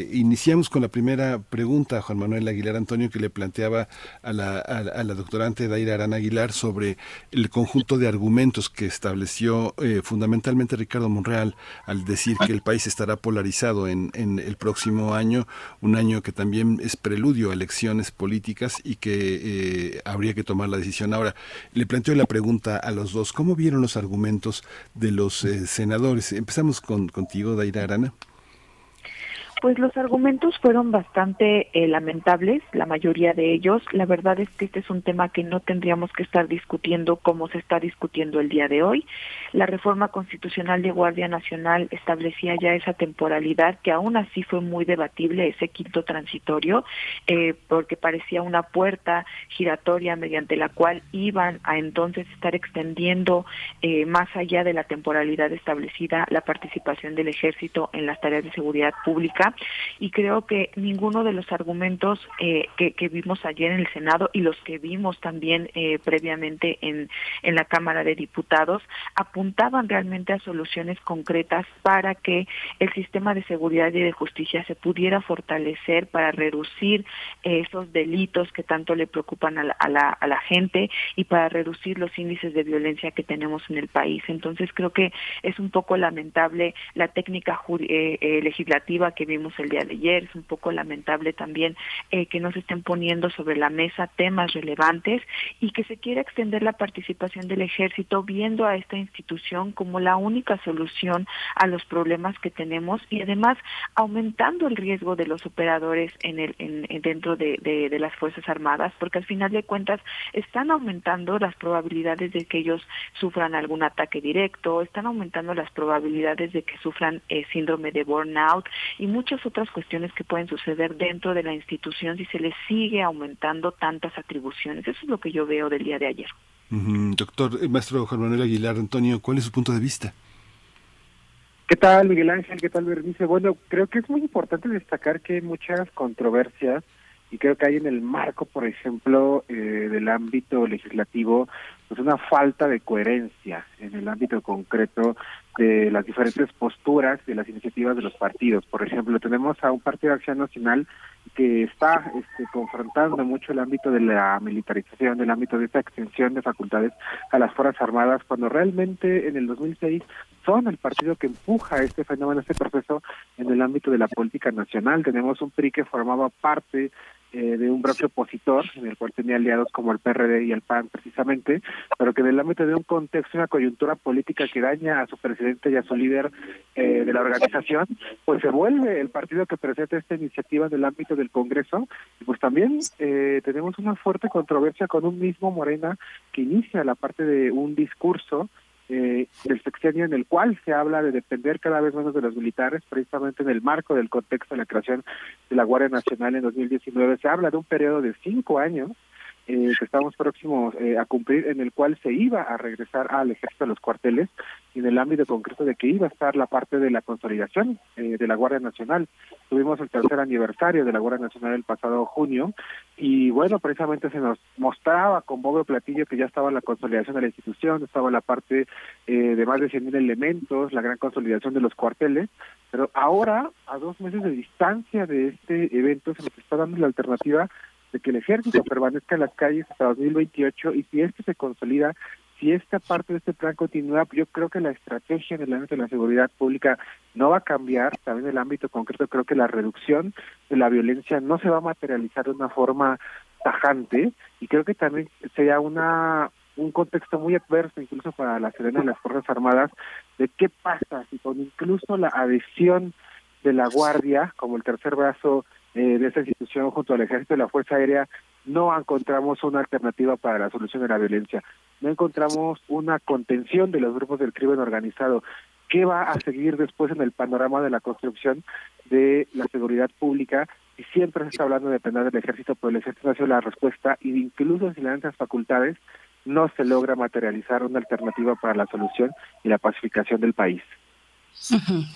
eh, iniciamos con la primera pregunta Juan Manuel Aguilar Antonio que le planteaba a la, a, la- doctorante Daira Arana Aguilar sobre el conjunto de argumentos que estableció eh, fundamentalmente Ricardo Monreal al decir que el país estará polarizado en, en el próximo año, un año que también es preludio a elecciones políticas y que eh, habría que tomar la decisión. Ahora, le planteo la pregunta a los dos, ¿cómo vieron los argumentos de los eh, senadores? Empezamos con, contigo, Daira Arana. Pues los argumentos fueron bastante eh, lamentables, la mayoría de ellos. La verdad es que este es un tema que no tendríamos que estar discutiendo como se está discutiendo el día de hoy. La reforma constitucional de Guardia Nacional establecía ya esa temporalidad que aún así fue muy debatible, ese quinto transitorio, eh, porque parecía una puerta giratoria mediante la cual iban a entonces estar extendiendo eh, más allá de la temporalidad establecida la participación del ejército en las tareas de seguridad pública y creo que ninguno de los argumentos eh, que, vimos ayer en el Senado y los que vimos también eh, previamente en, en la Cámara de Diputados apuntaban realmente a soluciones concretas para que el sistema de seguridad y de justicia se pudiera fortalecer para reducir eh, esos delitos que tanto le preocupan a la, a, la, a la gente y para reducir los índices de violencia que tenemos en el país. Entonces creo que es un poco lamentable la técnica legislativa que vimos el día de ayer, es un poco lamentable también eh, que no se estén poniendo sobre la mesa temas relevantes y que se quiera extender la participación del ejército viendo a esta institución como la única solución a los problemas que tenemos y además aumentando el riesgo de los operadores en el en, en- dentro de, de- de las fuerzas armadas porque al final de cuentas están aumentando las probabilidades de que ellos sufran algún ataque directo están aumentando las probabilidades de que sufran eh, síndrome de burnout y muchas otras cuestiones que pueden suceder dentro de la institución si se les sigue aumentando tantas atribuciones eso es lo que yo veo del día de ayer Doctor, eh, maestro Juan Manuel Aguilar Antonio, ¿cuál es su punto de vista? ¿Qué tal, Miguel Ángel? ¿Qué tal, Bernice? Bueno, creo que es muy importante destacar que hay muchas controversias y creo que hay en el marco, por ejemplo, eh, del ámbito legislativo, pues una falta de coherencia en el ámbito concreto de las diferentes posturas de las iniciativas de los partidos. Por ejemplo, tenemos a un Partido de Acción Nacional que está este, confrontando mucho el ámbito de la militarización, del ámbito de esta extensión de facultades a las Fuerzas Armadas, cuando realmente en el 2006 son el partido que empuja este fenómeno, este proceso en el ámbito de la política nacional. Tenemos un PRI que formaba parte eh, de un bloque opositor, en el cual tenía aliados como el PRD y el PAN precisamente, pero que en el ámbito de un contexto, una coyuntura política que daña a su presidente y a su líder eh, de la organización, pues se vuelve el partido que presenta esta iniciativa en el ámbito del Congreso, y pues también eh, tenemos una fuerte controversia con un mismo Morena que inicia la parte de un discurso eh, del sexenio en el cual se habla de depender cada vez menos de los militares, precisamente en el marco del contexto de la creación de la Guardia Nacional en 2019. Se habla de un periodo de cinco años eh, que estamos próximos eh, a cumplir, en el cual se iba a regresar al ejército a los cuarteles y en el ámbito concreto de que iba a estar la parte de la consolidación eh, de la Guardia Nacional. Tuvimos el tercer aniversario de la Guardia Nacional el pasado junio y bueno, precisamente se nos mostraba con Bobo Platillo que ya estaba la consolidación de la institución, estaba la parte eh, de más de 100.000 elementos, la gran consolidación de los cuarteles, pero ahora, a dos meses de distancia de este evento, se nos está dando la alternativa de que el ejército permanezca en las calles hasta 2028 y si esto se consolida, si esta parte de este plan continúa, yo creo que la estrategia en el ámbito de la seguridad pública no va a cambiar. También en el ámbito concreto creo que la reducción de la violencia no se va a materializar de una forma tajante y creo que también sería una un contexto muy adverso incluso para la Serena y las Fuerzas Armadas de qué pasa si con incluso la adhesión de la Guardia como el tercer brazo eh, de esta institución junto al Ejército y la Fuerza Aérea no encontramos una alternativa para la solución de la violencia, no encontramos una contención de los grupos del crimen organizado. ¿Qué va a seguir después en el panorama de la construcción de la seguridad pública? Y siempre se está hablando de depender del ejército, pero el ejército ha sido la respuesta, y incluso si le dan esas facultades, no se logra materializar una alternativa para la solución y la pacificación del país.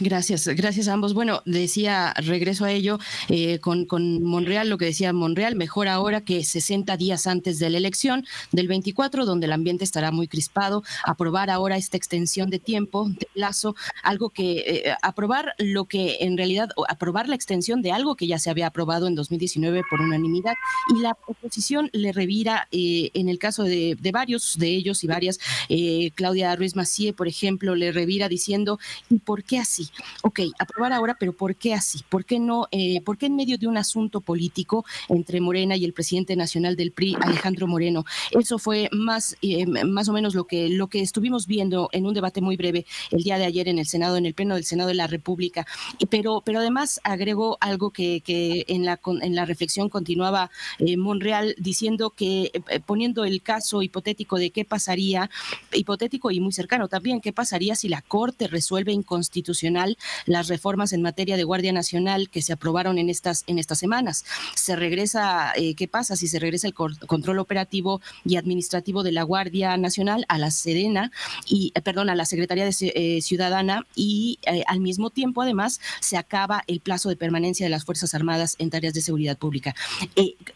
Gracias, gracias a ambos. Bueno, decía, regreso a ello, eh, con, con Monreal, lo que decía Monreal, mejor ahora que 60 días antes de la elección del 24, donde el ambiente estará muy crispado, aprobar ahora esta extensión de tiempo, de plazo, algo que, eh, aprobar lo que en realidad, aprobar la extensión de algo que ya se había aprobado en 2019 por unanimidad, y la oposición le revira, eh, en el caso de, de varios de ellos y varias, eh, Claudia Ruiz Macié, por ejemplo, le revira diciendo, ¿y por qué así? Ok, aprobar ahora, pero ¿por qué así? ¿Por qué no? Eh, ¿Por qué en medio de un asunto político entre Morena y el presidente nacional del PRI, Alejandro Moreno? Eso fue más, eh, más o menos lo que, lo que estuvimos viendo en un debate muy breve el día de ayer en el Senado, en el Pleno del Senado de la República. Pero, pero además agregó algo que, que en, la, en la reflexión continuaba eh, Monreal diciendo que, poniendo el caso hipotético de qué pasaría, hipotético y muy cercano también, qué pasaría si la Corte resuelve inconstitucional las reformas en materia de Guardia Nacional que se aprobaron en estas, en estas semanas. Se regresa, eh, ¿qué pasa si se regresa el control operativo y administrativo de la Guardia Nacional a la Sedena y, eh, perdón, a la Secretaría de eh, Ciudadana y al mismo tiempo, además, se acaba el plazo de permanencia de las Fuerzas Armadas en tareas de seguridad pública.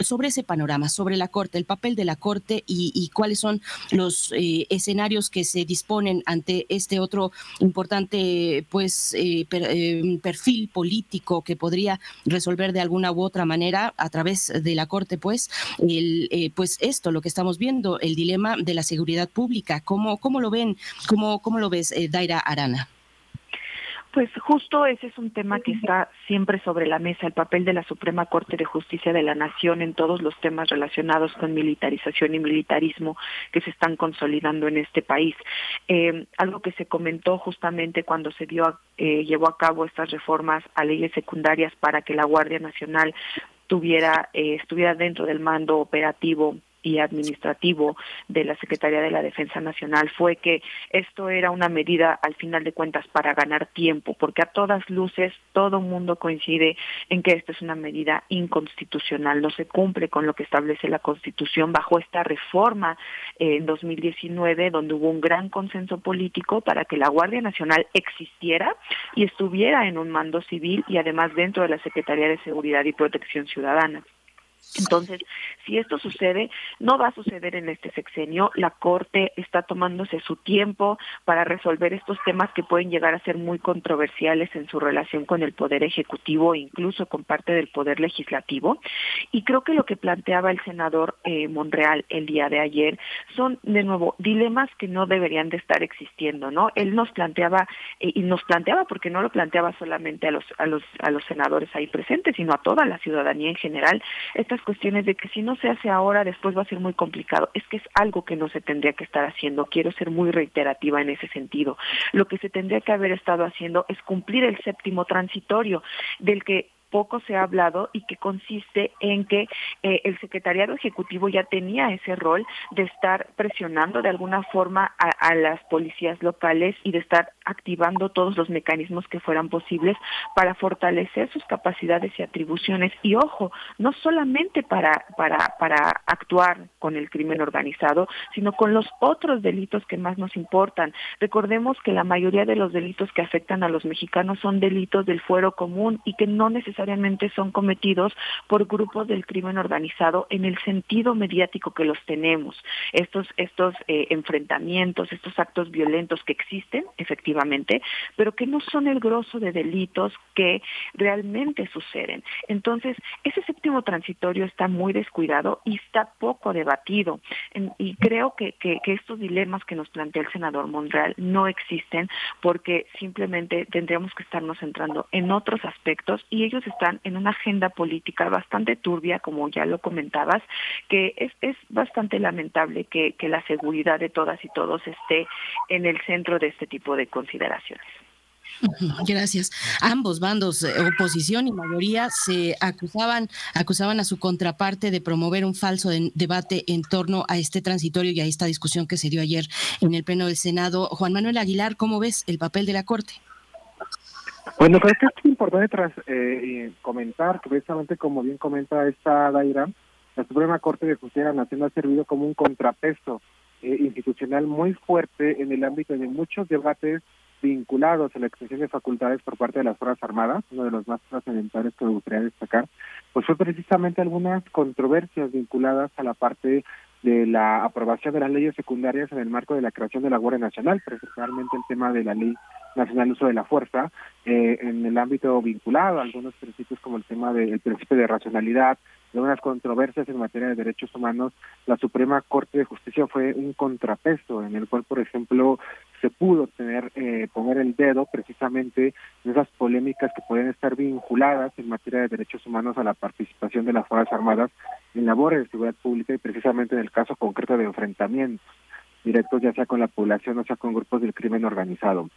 Sobre ese panorama, sobre la Corte, el papel de la Corte y, cuáles son los escenarios que se disponen ante este otro importante pues eh, eh, perfil político que podría resolver de alguna u otra manera a través de la Corte, pues, el, eh, pues esto, lo que estamos viendo, el dilema de la seguridad pública. ¿Cómo, cómo lo ven? ¿Cómo, cómo lo ves, eh, Daira Arana? Pues justo ese es un tema que está siempre sobre la mesa, el papel de la Suprema Corte de Justicia de la Nación en todos los temas relacionados con militarización y militarismo que se están consolidando en este país. Eh, algo que se comentó justamente cuando se dio, a- eh, llevó a cabo estas reformas a leyes secundarias para que la Guardia Nacional tuviera, eh, estuviera dentro del mando operativo y administrativo de la Secretaría de la Defensa Nacional fue que esto era una medida al final de cuentas para ganar tiempo, porque a todas luces todo mundo coincide en que esta es una medida inconstitucional, no se cumple con lo que establece la Constitución bajo esta reforma eh, en 2019 donde hubo un gran consenso político para que la Guardia Nacional existiera y estuviera en un mando civil y además dentro de la Secretaría de Seguridad y Protección Ciudadana. Entonces, si esto sucede, no va a suceder en este sexenio. La Corte está tomándose su tiempo para resolver estos temas que pueden llegar a ser muy controversiales en su relación con el Poder Ejecutivo e incluso con parte del Poder Legislativo. Y creo que lo que planteaba el senador eh, Monreal el día de ayer son, de nuevo, dilemas que no deberían de estar existiendo, ¿no? Él nos planteaba, eh, y nos planteaba porque no lo planteaba solamente a los, a los, a los senadores ahí presentes, sino a toda la ciudadanía en general, estas cuestiones de que si no se hace ahora, después va a ser muy complicado. Es que es algo que no se tendría que estar haciendo. Quiero ser muy reiterativa en ese sentido. Lo que se tendría que haber estado haciendo es cumplir el séptimo transitorio, del que poco se ha hablado y que consiste en que eh, el secretariado ejecutivo ya tenía ese rol de estar presionando de alguna forma a, a las policías locales y de estar activando todos los mecanismos que fueran posibles para fortalecer sus capacidades y atribuciones. Y ojo, no solamente para, para, para actuar con el crimen organizado, sino con los otros delitos que más nos importan. Recordemos que la mayoría de los delitos que afectan a los mexicanos son delitos del fuero común y que no necesariamente son cometidos por grupos del crimen organizado en el sentido mediático que los tenemos. Estos, estos eh, enfrentamientos, estos actos violentos que existen, efectivamente, pero que no son el grosso de delitos que realmente suceden. Entonces, ese séptimo transitorio está muy descuidado y está poco debatido. Y creo que, estos dilemas que nos plantea el senador Monreal no existen porque simplemente tendríamos que estarnos centrando en otros aspectos y ellos están en una agenda política bastante turbia, como ya lo comentabas, que es, es bastante lamentable que, que la seguridad de todas y todos esté en el centro de este tipo de consideraciones. Gracias. Ambos bandos, eh, oposición y mayoría, se acusaban, acusaban a su contraparte de promover un falso de- debate en torno a este transitorio y a esta discusión que se dio ayer en el Pleno del Senado. Juan Manuel Aguilar, ¿cómo ves el papel de la Corte? Bueno, creo que es importante tras, eh, y comentar que precisamente como bien comenta esta Daira, la Suprema Corte de Justicia de la Nación ha servido como un contrapeso eh, institucional muy fuerte en el ámbito de muchos debates vinculados a la extensión de facultades por parte de las Fuerzas Armadas, uno de los más trascendentales que me gustaría destacar, pues fue precisamente algunas controversias vinculadas a la parte de la aprobación de las leyes secundarias en el marco de la creación de la Guardia Nacional, principalmente el tema de la Ley Nacional Uso de la Fuerza, eh, en el ámbito vinculado a algunos principios como el tema del principio de racionalidad, de unas controversias en materia de derechos humanos, la Suprema Corte de Justicia fue un contrapeso en el cual, por ejemplo, se pudo tener eh, poner el dedo precisamente en esas polémicas que pueden estar vinculadas en materia de derechos humanos a la participación de las Fuerzas Armadas en labores de seguridad pública y precisamente en el caso concreto de enfrentamientos directos ya sea con la población o sea con grupos del crimen organizado.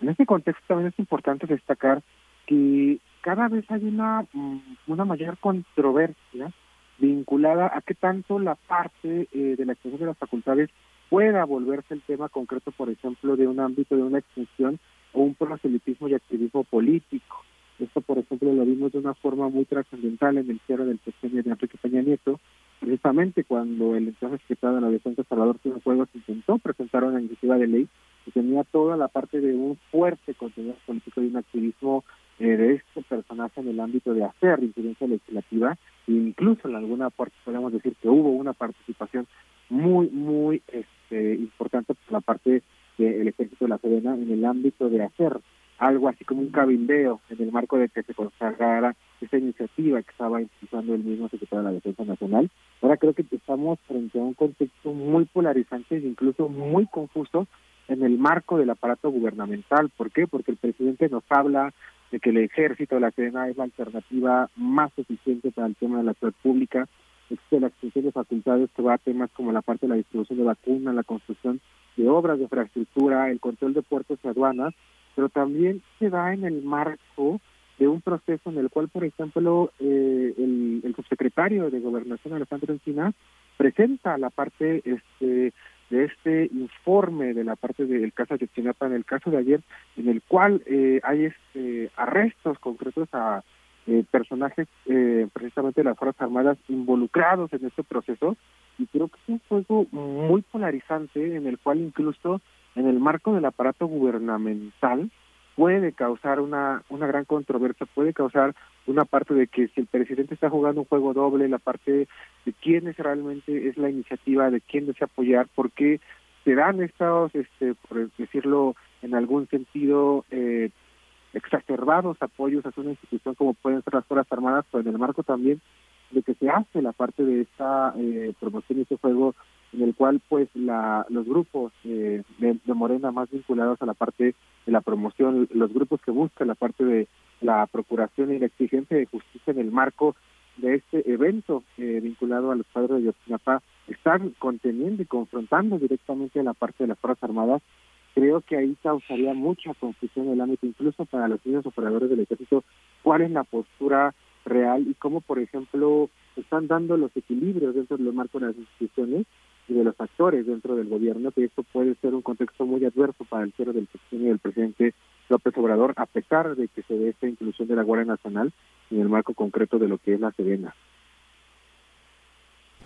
En este contexto también es importante destacar que cada vez hay una, mm, una mayor controversia vinculada a qué tanto la parte eh, de la extensión de las facultades pueda volverse el tema concreto, por ejemplo, de un ámbito de una extensión o un proselitismo y activismo político. Esto, por ejemplo, lo vimos de una forma muy trascendental en el cierre del sexenio de Enrique Peña Nieto, precisamente cuando el entonces secretario de la Defensa Salvador Cienfuegos intentó presentar una iniciativa de ley que tenía toda la parte de un fuerte contenido político y un activismo eh, de este personaje en el ámbito de hacer incidencia legislativa e incluso en alguna parte podemos decir que hubo una participación muy muy este, importante por la parte del ejército de la Sedena en el ámbito de hacer algo así como un cabildeo en el marco de que se consagrara esa iniciativa que estaba impulsando el mismo secretario de la Defensa Nacional. Ahora creo que estamos frente a un contexto muy polarizante e incluso muy confuso en el marco del aparato gubernamental. ¿Por qué? Porque el presidente nos habla de que el ejército de la Sedena es la alternativa más eficiente para el tema de la salud pública. Existe la extensión de facultades que va a temas como la parte de la distribución de vacunas, la construcción de obras de infraestructura, el control de puertos y aduanas, pero también se da en el marco de un proceso en el cual, por ejemplo, eh, el, el subsecretario de Gobernación, Alejandro Encinas, presenta la parte este de este informe de la parte del caso de Ayotzinapa en el caso de ayer, en el cual eh, hay este, arrestos concretos a eh, personajes eh, precisamente de las Fuerzas Armadas involucrados en este proceso. Y creo que es un juego muy polarizante en el cual incluso en el marco del aparato gubernamental puede causar una, una gran controversia, puede causar una parte de que si el presidente está jugando un juego doble, la parte de quién es realmente es la iniciativa, de quién desea apoyar, porque se dan estos, este, por decirlo en algún sentido, eh, exacerbados apoyos a una institución como pueden ser las Fuerzas Armadas, pero en el marco también de que se hace la parte de esta eh, promoción y este juego en el cual pues la, los grupos eh, de, Morena más vinculados a la parte de la promoción, los grupos que buscan la parte de la procuración y la exigencia de justicia en el marco de este evento eh, vinculado a los padres de Yotzinapa, están conteniendo y confrontando directamente a la parte de las Fuerzas Armadas, creo que ahí causaría mucha confusión en el ámbito, incluso para los mismos operadores del ejército cuál es la postura real y cómo, por ejemplo, están dando los equilibrios dentro del marco de las instituciones y de los actores dentro del gobierno, que esto puede ser un contexto muy adverso para el cierre del sexenio del presidente López Obrador, a pesar de que se dé esta inclusión de la Guardia Nacional en el marco concreto de lo que es la Sedena.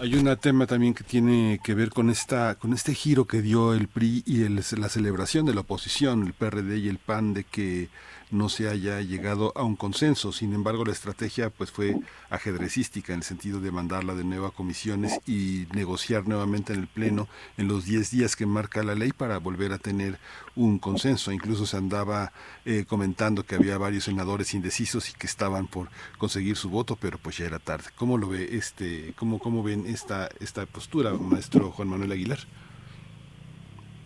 Hay un tema también que tiene que ver con esta con este giro que dio el PRI y el- la celebración de la oposición, el PRD y el PAN de que no se haya llegado a un consenso. Sin embargo, la estrategia pues fue ajedrecística en el sentido de mandarla de nuevo a comisiones y negociar nuevamente en el pleno en los 10 días que marca la ley para volver a tener un consenso. Incluso se andaba eh, comentando que había varios senadores indecisos y que estaban por conseguir su voto, pero pues ya era tarde. ¿Cómo lo ve este cómo cómo ven esta esta postura, maestro Juan Manuel Aguilar?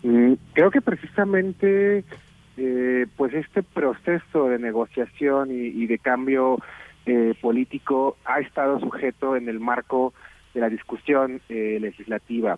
Mm, Creo que precisamente eh, pues este proceso de negociación y, y de cambio eh, político ha estado sujeto en el marco de la discusión eh, legislativa.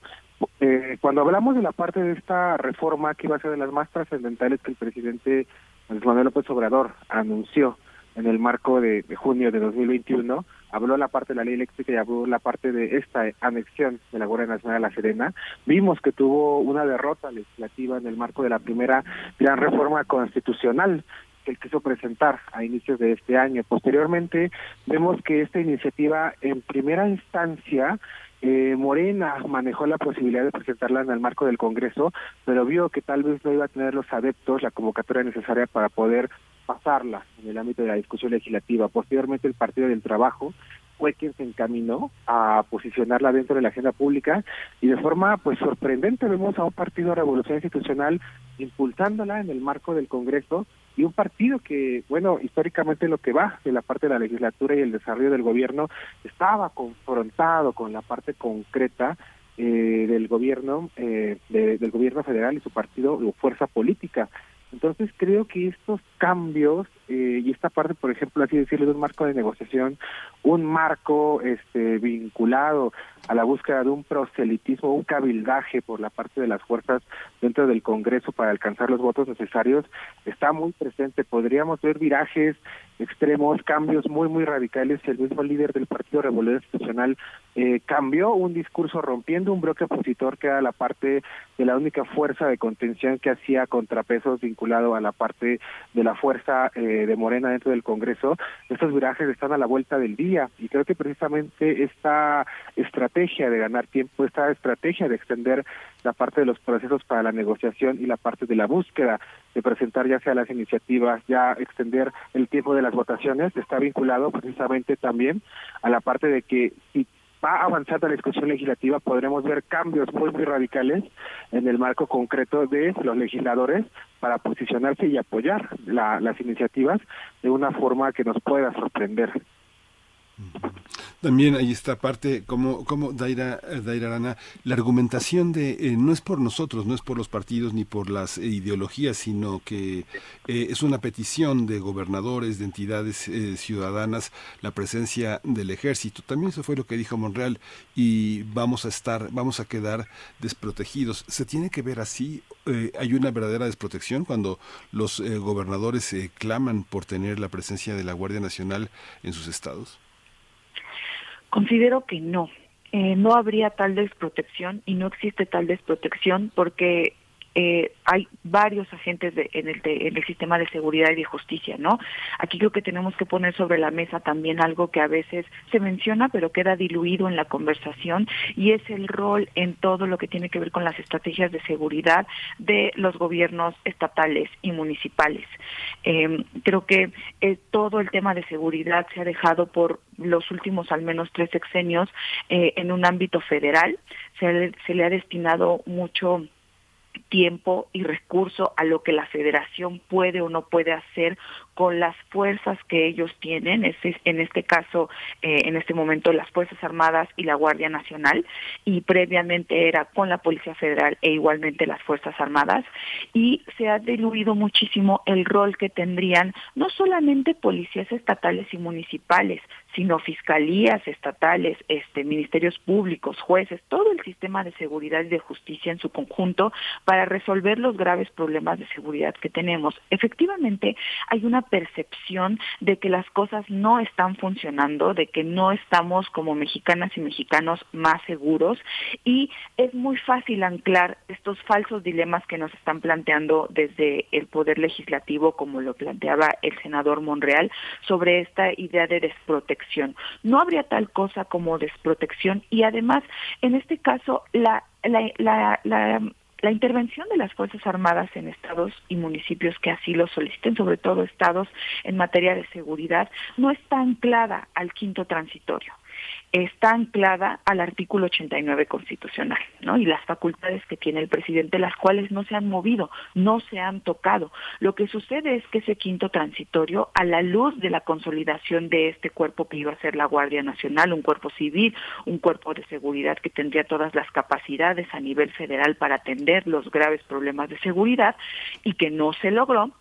Eh, cuando hablamos de la parte de esta reforma que iba a ser de las más trascendentales que el presidente Manuel López Obrador anunció en el marco de, de junio de 2021, habló la parte de la ley eléctrica y habló la parte de esta anexión de la Guardia Nacional a la Serena. Vimos que tuvo una derrota legislativa en el marco de la primera gran reforma constitucional que él quiso presentar a inicios de este año. Posteriormente, vemos que esta iniciativa en primera instancia eh, Morena manejó la posibilidad de presentarla en el marco del Congreso, pero vio que tal vez no iba a tener los adeptos, la convocatoria necesaria para poder pasarla en el ámbito de la discusión legislativa. Posteriormente, el Partido del Trabajo fue quien se encaminó a posicionarla dentro de la agenda pública y de forma pues sorprendente vemos a un partido de revolución institucional impulsándola en el marco del Congreso y un partido que, bueno, históricamente lo que va de la parte de la legislatura y el desarrollo del gobierno estaba confrontado con la parte concreta eh, del gobierno, eh, de- del gobierno federal y su partido o fuerza política. Entonces creo que estos cambios eh, y esta parte, por ejemplo, así decirlo, de un marco de negociación, un marco este, vinculado a la búsqueda de un proselitismo, un cabildaje por la parte de las fuerzas dentro del Congreso para alcanzar los votos necesarios, está muy presente. Podríamos ver virajes extremos, cambios muy, muy radicales. El mismo líder del Partido Revolución Institucional eh, cambió un discurso rompiendo un bloque opositor que era la parte de la única fuerza de contención que hacía contrapesos vinculado a la parte de la fuerza eh, de Morena dentro del Congreso. Estos virajes están a la vuelta del día y creo que precisamente esta estrategia de ganar tiempo, esta estrategia de extender la parte de los procesos para la negociación y la parte de la búsqueda de presentar ya sea las iniciativas, ya extender el tiempo de las votaciones, está vinculado precisamente también a la parte de que si va avanzando la discusión legislativa podremos ver cambios muy muy radicales en el marco concreto de los legisladores para posicionarse y apoyar la- las iniciativas de una forma que nos pueda sorprender. También hay esta parte, como, como Daira, eh, Daira Arana, la argumentación de eh, no es por nosotros, no es por los partidos ni por las ideologías, sino que eh, es una petición de gobernadores, de entidades eh, ciudadanas, la presencia del ejército. También eso fue lo que dijo Monreal y vamos a estar, vamos a quedar desprotegidos. ¿Se tiene que ver así? ¿Hay una verdadera desprotección cuando los gobernadores claman por tener la presencia de la Guardia Nacional en sus estados? Considero que no. Eh, no habría tal desprotección y no existe tal desprotección porque eh, hay varios agentes de- en, el, de- en el sistema de seguridad y de justicia, ¿no? Aquí creo que tenemos que poner sobre la mesa también algo que a veces se menciona pero queda diluido en la conversación y es el rol en todo lo que tiene que ver con las estrategias de seguridad de los gobiernos estatales y municipales. Eh, creo que eh, todo el tema de seguridad se ha dejado por los últimos al menos tres sexenios eh, en un ámbito federal. Se, se le ha destinado mucho tiempo y recurso a lo que la federación puede o no puede hacer con las fuerzas que ellos tienen, en este caso, eh, en este momento, las Fuerzas Armadas y la Guardia Nacional, y previamente era con la Policía Federal e igualmente las Fuerzas Armadas, y se ha diluido muchísimo el rol que tendrían no solamente policías estatales y municipales, sino fiscalías estatales, este, ministerios públicos, jueces, todo el sistema de seguridad y de justicia en su conjunto para resolver los graves problemas de seguridad que tenemos. Efectivamente, hay una percepción de que las cosas no están funcionando, de que no estamos como mexicanas y mexicanos más seguros y es muy fácil anclar estos falsos dilemas que nos están planteando desde el Poder Legislativo, como lo planteaba el senador Monreal, sobre esta idea de desprotección. No habría tal cosa como desprotección. Y además, en este caso, la, la, la, intervención de las Fuerzas Armadas en estados y municipios que así lo soliciten, sobre todo estados en materia de seguridad, no está anclada al quinto transitorio está anclada al artículo 89 constitucional, ¿no? Y las facultades que tiene el presidente, las cuales no se han movido, no se han tocado. Lo que sucede es que ese quinto transitorio, a la luz de la consolidación de este cuerpo que iba a ser la Guardia Nacional, un cuerpo civil, un cuerpo de seguridad que tendría todas las capacidades a nivel federal para atender los graves problemas de seguridad y que no se logró,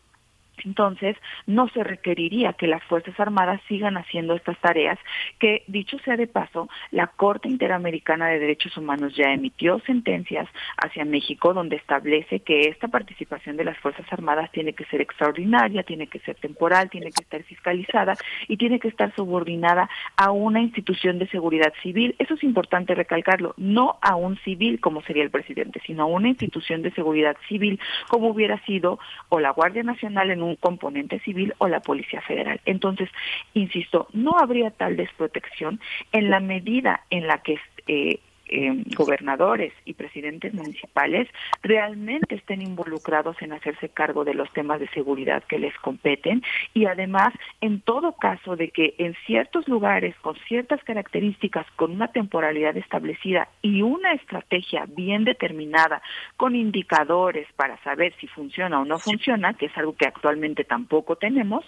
entonces, no se requeriría que las Fuerzas Armadas sigan haciendo estas tareas que, dicho sea de paso, la Corte Interamericana de Derechos Humanos ya emitió sentencias hacia México donde establece que esta participación de las Fuerzas Armadas tiene que ser extraordinaria, tiene que ser temporal, tiene que estar fiscalizada y tiene que estar subordinada a una institución de seguridad civil. Eso es importante recalcarlo, no a un civil como sería el presidente, sino a una institución de seguridad civil como hubiera sido o la Guardia Nacional en un componente civil o la Policía Federal. Entonces, insisto, no habría tal desprotección en la medida en la que eh, eh, gobernadores y presidentes municipales realmente estén involucrados en hacerse cargo de los temas de seguridad que les competen y además en todo caso de que en ciertos lugares con ciertas características con una temporalidad establecida y una estrategia bien determinada con indicadores para saber si funciona o no funciona que es algo que actualmente tampoco tenemos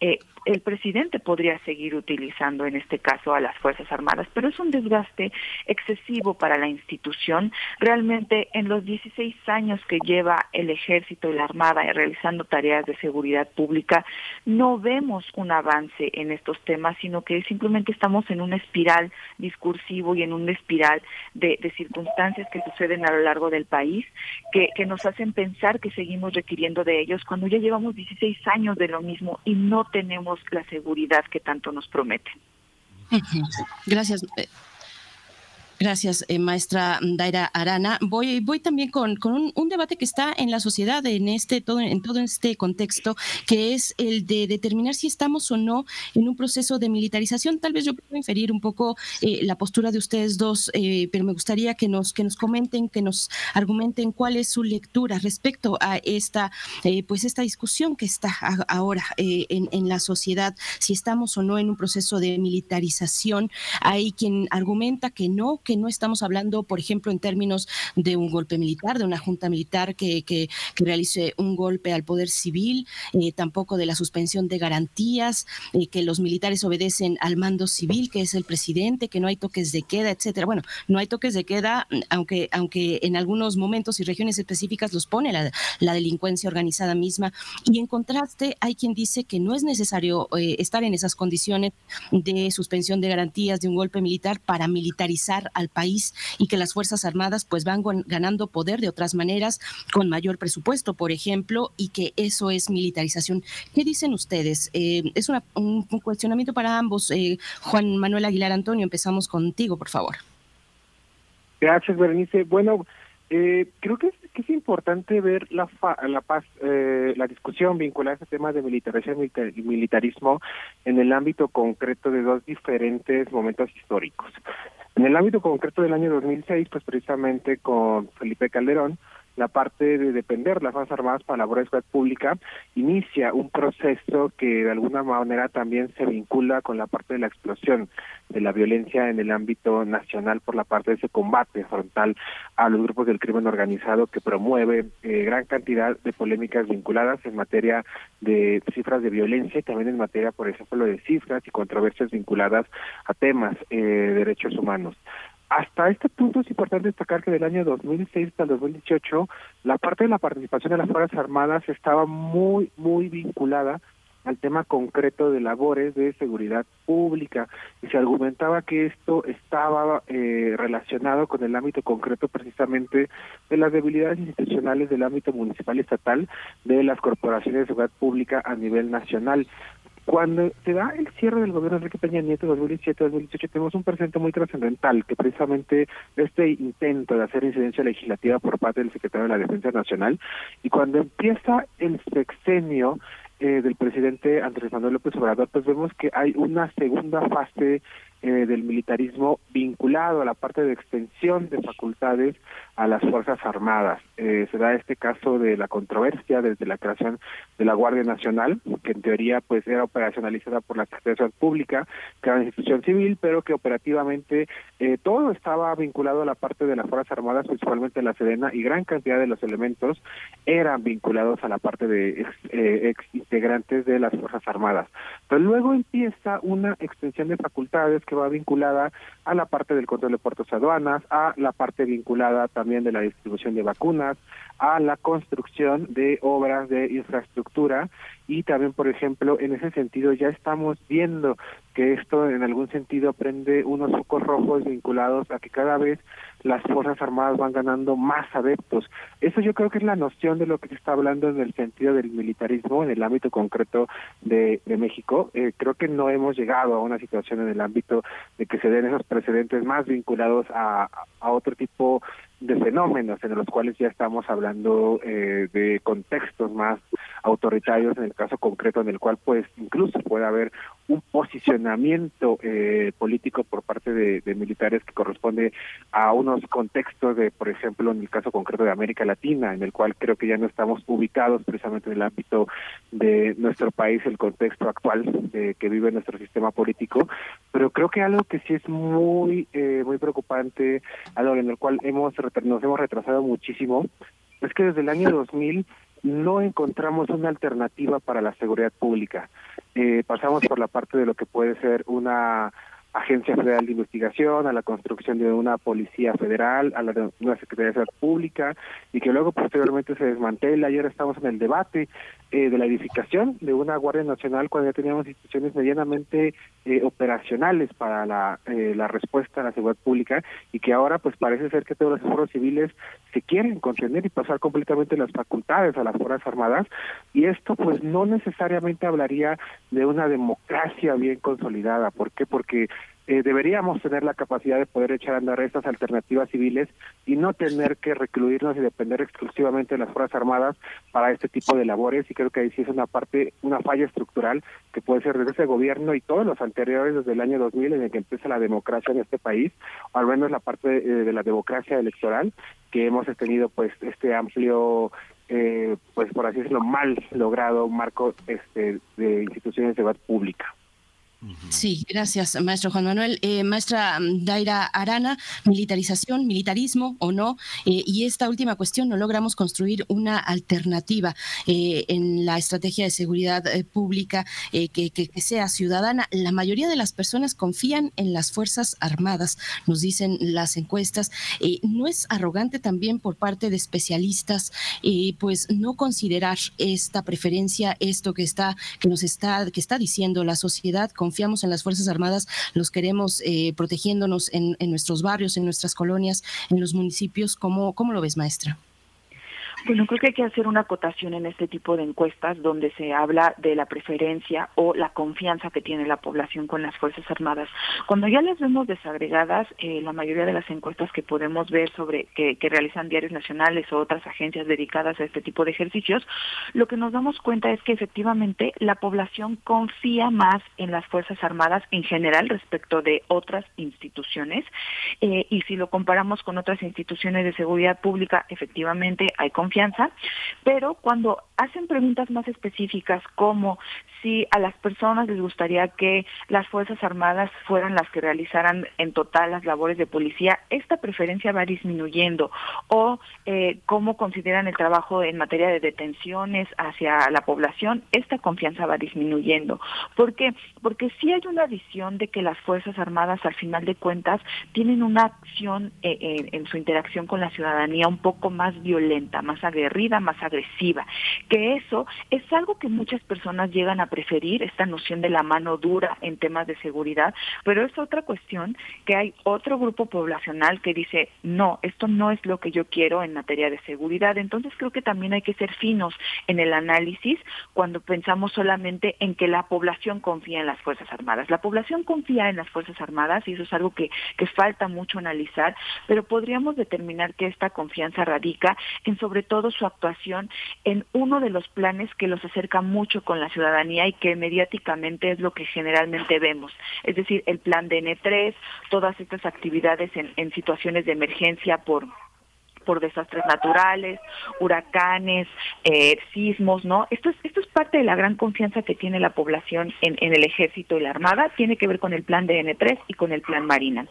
eh, el presidente podría seguir utilizando en este caso a las Fuerzas Armadas, pero es un desgaste excesivo para la institución. Realmente en los 16 años que lleva el ejército y la Armada realizando tareas de seguridad pública, no vemos un avance en estos temas, sino que simplemente estamos en una espiral discursivo y en una espiral de, de circunstancias que suceden a lo largo del país que, que nos hacen pensar que seguimos requiriendo de ellos cuando ya llevamos 16 años de lo mismo y no tenemos la seguridad que tanto nos prometen. Gracias. Eh, Gracias, eh, maestra Daira Arana. Voy, voy también con, un, debate que está en la sociedad en este todo en todo este contexto, que es el de determinar si estamos o no en un proceso de militarización. Tal vez yo puedo inferir un poco eh, la postura de ustedes dos, eh, pero me gustaría que nos que nos comenten, que nos argumenten cuál es su lectura respecto a esta eh, pues esta discusión que está a, ahora en, en la sociedad, si estamos o no en un proceso de militarización. Hay quien argumenta que no que no estamos hablando, por ejemplo, en términos de un golpe militar, de una junta militar que, que, que realice un golpe al poder civil, eh, tampoco de la suspensión de garantías, eh, que los militares obedecen al mando civil, que es el presidente, que no hay toques de queda, etcétera. Bueno, no hay toques de queda, aunque, aunque en algunos momentos y regiones específicas los pone la, la delincuencia organizada misma. Y en contraste, hay quien dice que no es necesario eh, estar en esas condiciones de suspensión de garantías de un golpe militar para militarizar al país y que las Fuerzas Armadas pues van ganando poder de otras maneras, con mayor presupuesto, por ejemplo, y que eso es militarización. ¿Qué dicen ustedes? Eh, es una, un, cuestionamiento para ambos. Eh, Juan Manuel Aguilar Antonio, empezamos contigo, por favor. Gracias, Berenice. Bueno, eh, creo que que es importante ver la fa, la paz, eh, la discusión vinculada a este tema de militarización y militarismo en el ámbito concreto de dos diferentes momentos históricos. En el ámbito concreto del año 2006, pues precisamente con Felipe Calderón, la parte de depender las Fuerzas Armadas para la seguridad pública inicia un proceso que de alguna manera también se vincula con la parte de la explosión de la violencia en el ámbito nacional por la parte de ese combate frontal a los grupos del crimen organizado que promueve eh, gran cantidad de polémicas vinculadas en materia de cifras de violencia y también en materia, por ejemplo, de cifras y controversias vinculadas a temas eh, de derechos humanos. Hasta este punto es importante destacar que del año 2006 hasta el 2018 la parte de la participación de las Fuerzas Armadas estaba muy, muy vinculada al tema concreto de labores de seguridad pública y se argumentaba que esto estaba eh, relacionado con el ámbito concreto precisamente de las debilidades institucionales del ámbito municipal y estatal de las corporaciones de seguridad pública a nivel nacional. Cuando se da el cierre del gobierno de Enrique Peña Nieto 2017-2018, tenemos un presente muy trascendental, que precisamente este intento de hacer incidencia legislativa por parte del secretario de la Defensa Nacional, y cuando empieza el sexenio eh, del presidente Andrés Manuel López Obrador, pues vemos que hay una segunda fase eh, del militarismo vinculado a la parte de extensión de facultades a las Fuerzas Armadas. Eh, se da este caso de la controversia desde la creación de la Guardia Nacional, que en teoría pues era operacionalizada por la Secretaría Pública, que era una institución civil, pero que operativamente eh, todo estaba vinculado a la parte de las Fuerzas Armadas, principalmente la Sedena, y gran cantidad de los elementos eran vinculados a la parte de ex, eh, ex integrantes de las Fuerzas Armadas. Pero luego empieza una extensión de facultades que va vinculada a la parte del control de puertos aduanas, a la parte vinculada también de la distribución de vacunas, a la construcción de obras de infraestructura y también, por ejemplo, en ese sentido ya estamos viendo que esto en algún sentido prende unos focos rojos vinculados a que cada vez las Fuerzas Armadas van ganando más adeptos. Eso yo creo que es la noción de lo que se está hablando en el sentido del militarismo, en el ámbito concreto de, de México. Eh, creo que no hemos llegado a una situación en el ámbito de que se den esos precedentes más vinculados a, a otro tipo de fenómenos en los cuales ya estamos hablando eh, de contextos más autoritarios en el caso concreto en el cual pues incluso puede haber un posicionamiento eh, político por parte de, de, militares que corresponde a unos contextos de por ejemplo en el caso concreto de América Latina en el cual creo que ya no estamos ubicados precisamente en el ámbito de nuestro país el contexto actual de, que vive nuestro sistema político. Pero creo que algo que sí es muy eh, muy preocupante algo en el cual hemos nos hemos retrasado muchísimo, es que desde el año 2000 no encontramos una alternativa para la seguridad pública. Eh, pasamos por la parte de lo que puede ser una Agencia Federal de Investigación, a la construcción de una Policía Federal, a la de una Secretaría de Seguridad Pública, y que luego posteriormente se desmantela. Y ahora estamos en el debate eh, de la edificación de una Guardia Nacional cuando ya teníamos instituciones medianamente eh, operacionales para la, eh, la respuesta a la seguridad pública, y que ahora pues parece ser que todos los esfuerzos civiles se quieren contener y pasar completamente las facultades a las Fuerzas Armadas, y esto pues no necesariamente hablaría de una democracia bien consolidada. ¿Por qué? Porque eh, deberíamos tener la capacidad de poder echar a andar estas alternativas civiles y no tener que recluirnos y depender exclusivamente de las Fuerzas Armadas para este tipo de labores y creo que ahí sí es una parte, una falla estructural que puede ser desde ese gobierno y todos los anteriores desde el año 2000 en el que empieza la democracia en este país, o al menos la parte de, de la democracia electoral que hemos tenido pues este amplio eh, pues por así decirlo mal logrado marco este de instituciones de seguridad pública. Sí, gracias, maestro Juan Manuel. Eh, maestra mm, Daira Arana, militarización, militarismo o no, eh, y esta última cuestión, no logramos construir una alternativa eh, en la estrategia de seguridad pública que, sea ciudadana. La mayoría de las personas confían en las Fuerzas Armadas, nos dicen las encuestas. ¿No es arrogante también por parte de especialistas, pues no considerar esta preferencia, esto que está, que nos está, que está diciendo la sociedad? Con confiamos en las Fuerzas Armadas, los queremos eh, protegiéndonos en, en, nuestros barrios, en nuestras colonias, en los municipios. ¿Cómo, cómo lo ves, maestra? Bueno, creo que hay que hacer una acotación en este tipo de encuestas donde se habla de la preferencia o la confianza que tiene la población con las Fuerzas Armadas. Cuando ya las vemos desagregadas, eh, la mayoría de las encuestas que podemos ver sobre que, que realizan diarios nacionales o otras agencias dedicadas a este tipo de ejercicios, lo que nos damos cuenta es que efectivamente la población confía más en las Fuerzas Armadas en general respecto de otras instituciones eh, y si lo comparamos con otras instituciones de seguridad pública, efectivamente hay confianza confianza, pero cuando hacen preguntas más específicas como si a las personas les gustaría que las Fuerzas Armadas fueran las que realizaran en total las labores de policía, esta preferencia va disminuyendo o eh, cómo consideran el trabajo en materia de detenciones hacia la población, esta confianza va disminuyendo. ¿Por qué? Porque sí hay una visión de que las Fuerzas Armadas al final de cuentas tienen una acción eh, en su interacción con la ciudadanía un poco más violenta, más más aguerrida, más agresiva, que eso es algo que muchas personas llegan a preferir, esta noción de la mano dura en temas de seguridad, pero es otra cuestión que hay otro grupo poblacional que dice, no, esto no es lo que yo quiero en materia de seguridad. Entonces creo que también hay que ser finos en el análisis cuando pensamos solamente en que la población confía en las Fuerzas Armadas. La población confía en las Fuerzas Armadas y eso es algo que, que falta mucho analizar, pero podríamos determinar que esta confianza radica en sobre todo su actuación en uno de los planes que los acerca mucho con la ciudadanía y que mediáticamente es lo que generalmente vemos, es decir, el plan de N3, todas estas actividades en, en situaciones de emergencia por por desastres naturales, huracanes, eh, sismos, ¿no? Esto es, esto es parte de la gran confianza que tiene la población en, el ejército y la armada, tiene que ver con el plan de N3 y con el plan Marina.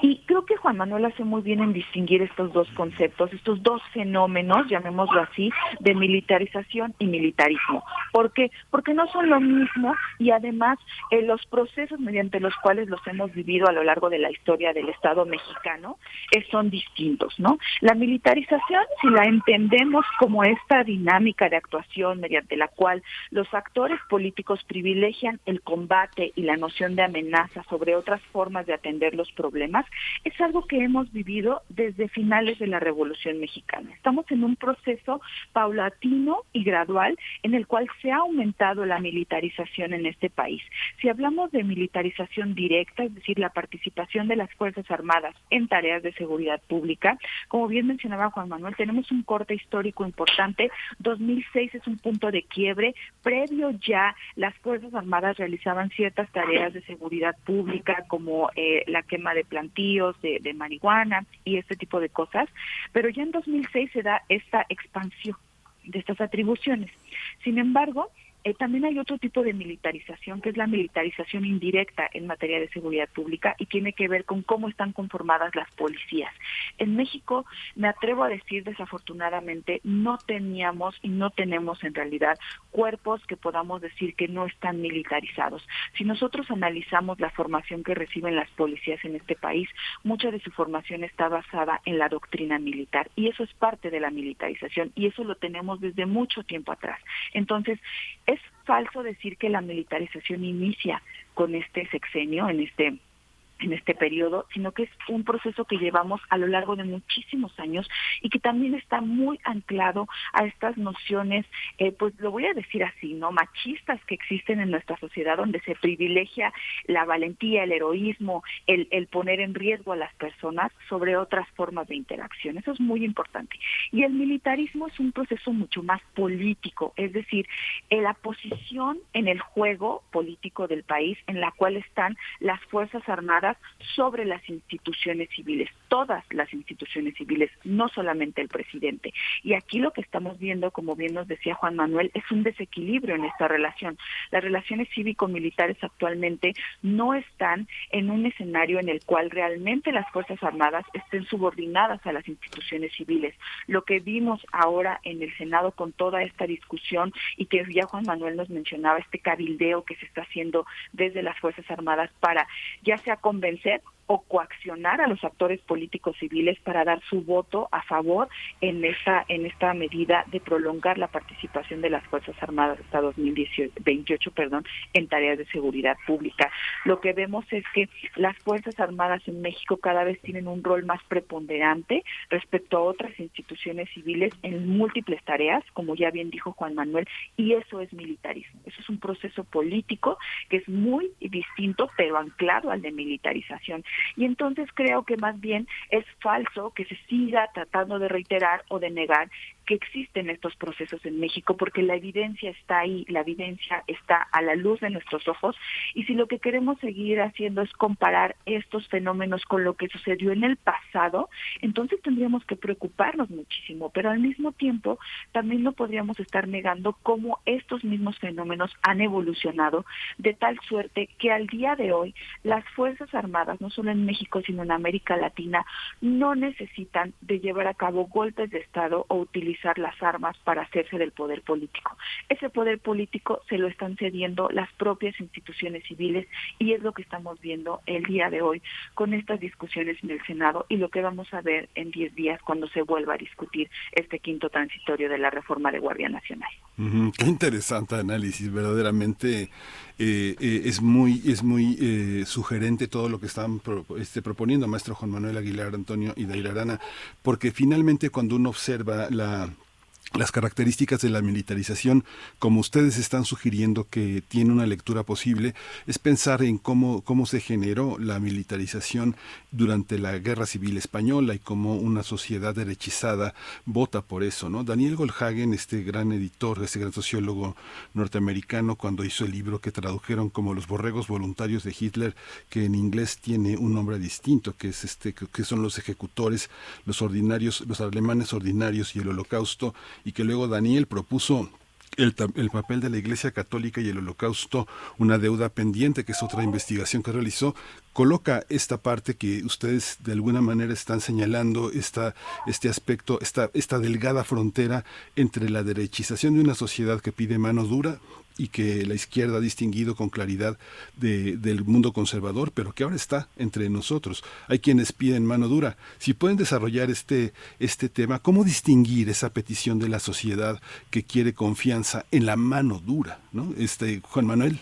Y creo que Juan Manuel hace muy bien en distinguir estos dos conceptos, estos dos fenómenos, llamémoslo así, de militarización y militarismo. ¿Por qué? Porque no son lo mismo y además eh, los procesos mediante los cuales los hemos vivido a lo largo de la historia del Estado mexicano eh, son distintos, ¿no? La militarización, si la entendemos como esta dinámica de actuación mediante la cual los actores políticos privilegian el combate y la noción de amenaza sobre otras formas de atender los problemas, es algo que hemos vivido desde finales de la Revolución Mexicana. Estamos en un proceso paulatino y gradual en el cual se ha aumentado la militarización en este país. Si hablamos de militarización directa, es decir, la participación de las Fuerzas Armadas en tareas de seguridad pública, como bien mencionaba Juan Manuel, tenemos un corte histórico importante. 2006 es un punto de quiebre. Previo ya las Fuerzas Armadas realizaban ciertas tareas de seguridad pública como eh, la quema de plantíos, de, de marihuana y este tipo de cosas. Pero ya en 2006 se da esta expansión de estas atribuciones. Sin embargo, eh, también hay otro tipo de militarización, que es la militarización indirecta en materia de seguridad pública y tiene que ver con cómo están conformadas las policías. En México, me atrevo a decir desafortunadamente, no teníamos y no tenemos en realidad cuerpos que podamos decir que no están militarizados. Si nosotros analizamos la formación que reciben las policías en este país, mucha de su formación está basada en la doctrina militar y eso es parte de la militarización y eso lo tenemos desde mucho tiempo atrás. Entonces, es falso decir que la militarización inicia con este sexenio, en este en este periodo, sino que es un proceso que llevamos a lo largo de muchísimos años y que también está muy anclado a estas nociones, eh, pues lo voy a decir así, ¿no? Machistas que existen en nuestra sociedad, donde se privilegia la valentía, el heroísmo, el, el poner en riesgo a las personas sobre otras formas de interacción. Eso es muy importante. Y el militarismo es un proceso mucho más político, es decir, la posición en el juego político del país en la cual están las Fuerzas Armadas sobre las instituciones civiles, todas las instituciones civiles, no solamente el presidente. Y aquí lo que estamos viendo, como bien nos decía Juan Manuel, es un desequilibrio en esta relación. Las relaciones cívico-militares actualmente no están en un escenario en el cual realmente las Fuerzas Armadas estén subordinadas a las instituciones civiles. Lo que vimos ahora en el Senado con toda esta discusión y que ya Juan Manuel nos mencionaba, este cabildeo que se está haciendo desde las Fuerzas Armadas para ya sea convencer o coaccionar a los actores políticos civiles para dar su voto a favor en esta en esta medida de prolongar la participación de las fuerzas armadas hasta 2028, perdón, en tareas de seguridad pública. Lo que vemos es que las fuerzas armadas en México cada vez tienen un rol más preponderante respecto a otras instituciones civiles en múltiples tareas, como ya bien dijo Juan Manuel, y eso es militarismo. Eso es un proceso político que es muy distinto, pero anclado al de militarización. Y entonces creo que más bien es falso que se siga tratando de reiterar o de negar que existen estos procesos en México porque la evidencia está ahí, la evidencia está a la luz de nuestros ojos y si lo que queremos seguir haciendo es comparar estos fenómenos con lo que sucedió en el pasado, entonces tendríamos que preocuparnos muchísimo, pero al mismo tiempo también no podríamos estar negando cómo estos mismos fenómenos han evolucionado de tal suerte que al día de hoy las Fuerzas Armadas, no solo en México sino en América Latina, no necesitan de llevar a cabo golpes de Estado o utilizar las armas para hacerse del poder político. Ese poder político se lo están cediendo las propias instituciones civiles y es lo que estamos viendo el día de hoy con estas discusiones en el Senado y lo que vamos a ver en 10 días cuando se vuelva a discutir este quinto transitorio de la reforma de Guardia Nacional. Qué interesante análisis, verdaderamente eh, eh, es muy es muy eh, sugerente todo lo que están pro- este, proponiendo maestro Juan Manuel Aguilar, Antonio y Daira Arana, porque finalmente cuando uno observa la las características de la militarización, como ustedes están sugiriendo que tiene una lectura posible, es pensar en cómo, cómo se generó la militarización durante la Guerra Civil Española y cómo una sociedad derechizada vota por eso. ¿no? Daniel Goldhagen, este gran editor, este gran sociólogo norteamericano, cuando hizo el libro que tradujeron como Los borregos voluntarios de Hitler, que en inglés tiene un nombre distinto, que es este, que son los ejecutores, los ordinarios, los alemanes ordinarios y el holocausto, y que luego Daniel propuso el, el papel de la Iglesia Católica y el Holocausto, una deuda pendiente, que es otra investigación que realizó, coloca esta parte que ustedes de alguna manera están señalando, esta, este aspecto, esta, esta delgada frontera entre la derechización de una sociedad que pide mano dura y que la izquierda ha distinguido con claridad de- del mundo conservador, pero que ahora está entre nosotros. Hay quienes piden mano dura. Si pueden desarrollar este, este tema, ¿cómo distinguir esa petición de la sociedad que quiere confianza en la mano dura? ¿no? Este, Juan Manuel.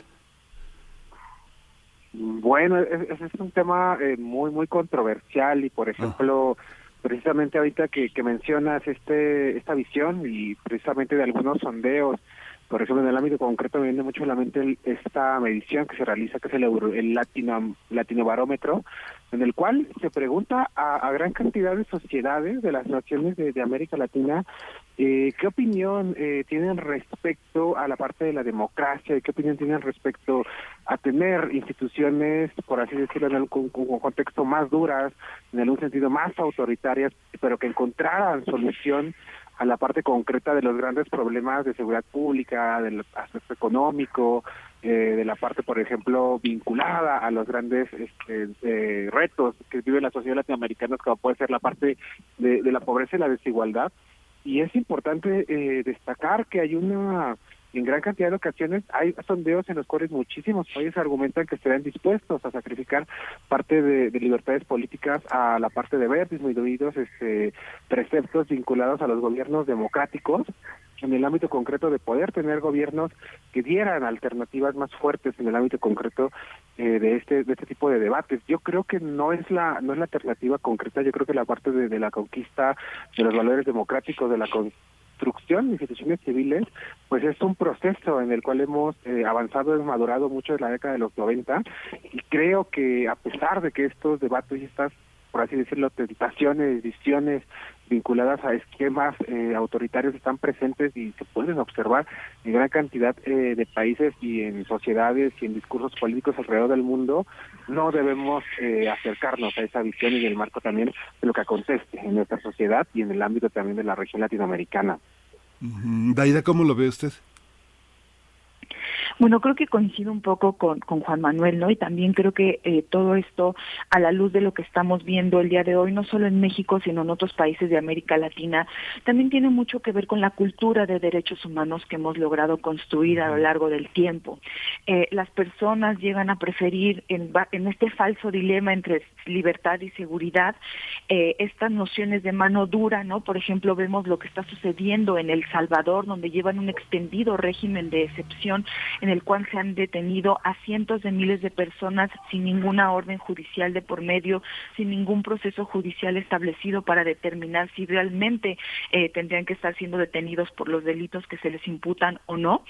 Bueno, e- ese es un tema eh, muy, muy controversial y, por ejemplo, precisamente ahorita que, que mencionas este esta visión y precisamente de algunos sondeos, por ejemplo, en el ámbito concreto me viene mucho a la mente esta medición que se realiza, que es el, el Latino, Latinobarómetro, en el cual se pregunta a, a gran cantidad de sociedades de las naciones de, América Latina eh, qué opinión eh, tienen respecto a la parte de la democracia y qué opinión tienen respecto a tener instituciones, por así decirlo, en un contexto más duras, en algún sentido más autoritarias, pero que encontraran solución a la parte concreta de los grandes problemas de seguridad pública, del aspecto económico, eh, de la parte, por ejemplo, vinculada a los grandes este, eh, retos que vive la sociedad latinoamericana, como puede ser la parte de, de la pobreza y la desigualdad. Y es importante eh, destacar que hay una, en gran cantidad de ocasiones, hay sondeos en los cuales muchísimos países argumentan que estarían dispuestos a sacrificar parte de, de libertades políticas a la parte de ver disminuidos este, preceptos vinculados a los gobiernos democráticos en el ámbito concreto de poder tener gobiernos que dieran alternativas más fuertes en el ámbito concreto eh, de este de este tipo de debates. Yo creo que no es la no es la alternativa concreta. Yo creo que la parte de la conquista de los valores democráticos de la construcción de instituciones civiles, pues es un proceso en el cual hemos eh, avanzado, hemos madurado mucho en la década de los 90 y creo que a pesar de que estos debates y estas por así decirlo, tentaciones, visiones vinculadas a esquemas eh, autoritarios están presentes y se pueden observar en gran cantidad eh, de países y en sociedades y en discursos políticos alrededor del mundo, no debemos eh, acercarnos a esa visión y en el marco también de lo que acontece en nuestra sociedad y en el ámbito también de la región latinoamericana. Ujú. Daira, ¿cómo lo ve usted? Bueno, creo que coincido un poco con, con Juan Manuel, ¿no? Y también creo que eh, todo esto, a la luz de lo que estamos viendo el día de hoy, no solo en México, sino en otros países de América Latina, también tiene mucho que ver con la cultura de derechos humanos que hemos logrado construir a lo largo del tiempo. Eh, las personas llegan a preferir, en, este falso dilema entre libertad y seguridad, eh, estas nociones de mano dura, ¿no? Por ejemplo, vemos lo que está sucediendo en El Salvador, donde llevan un extendido régimen de excepción en el cual se han detenido a cientos de miles de personas sin ninguna orden judicial de por medio, sin ningún proceso judicial establecido para determinar si realmente eh, tendrían que estar siendo detenidos por los delitos que se les imputan o no.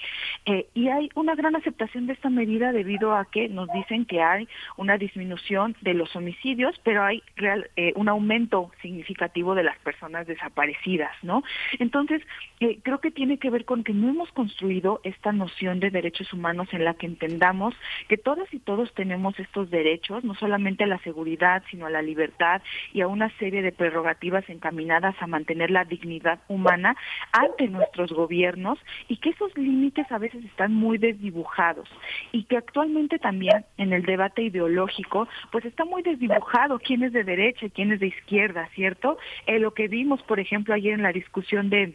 Eh, y hay una gran aceptación de esta medida debido a que nos dicen que hay una disminución de los homicidios, pero hay real, eh, un aumento significativo de las personas desaparecidas, ¿no? Entonces, eh, creo que tiene que ver con que no hemos construido esta noción de derechos humanos en la que entendamos que todas y todos tenemos estos derechos, no solamente a la seguridad, sino a la libertad y a una serie de prerrogativas encaminadas a mantener la dignidad humana ante nuestros gobiernos y que esos límites a veces están muy desdibujados y que actualmente también en el debate ideológico pues está muy desdibujado quién es de derecha y quién es de izquierda, ¿cierto? Eh, lo que vimos, por ejemplo, ayer en la discusión de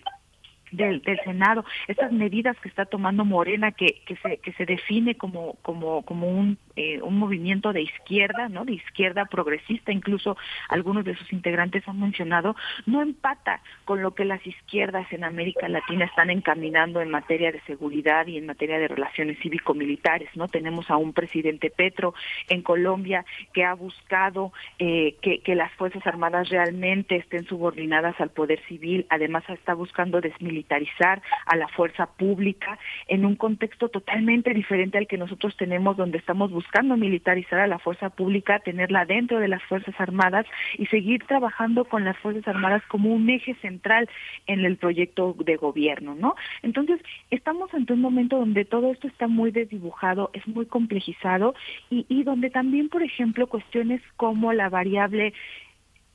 del, del Senado, estas medidas que está tomando Morena, que, que se que se define como como como un eh, un movimiento de izquierda, ¿no? De izquierda progresista, incluso algunos de sus integrantes han mencionado, no empata con lo que las izquierdas en América Latina están encaminando en materia de seguridad y en materia de relaciones cívico-militares, ¿no? Tenemos a un presidente Petro en Colombia que ha buscado eh, que, que las Fuerzas Armadas realmente estén subordinadas al poder civil, además está buscando desmilitarizar a la fuerza pública en un contexto totalmente diferente al que nosotros tenemos, donde estamos buscando militarizar a la fuerza pública, tenerla dentro de las Fuerzas Armadas y seguir trabajando con las Fuerzas Armadas como un eje central en el proyecto de gobierno, ¿no? Entonces, estamos ante un momento donde todo esto está muy desdibujado, es muy complejizado y, y donde también, por ejemplo, cuestiones como la variable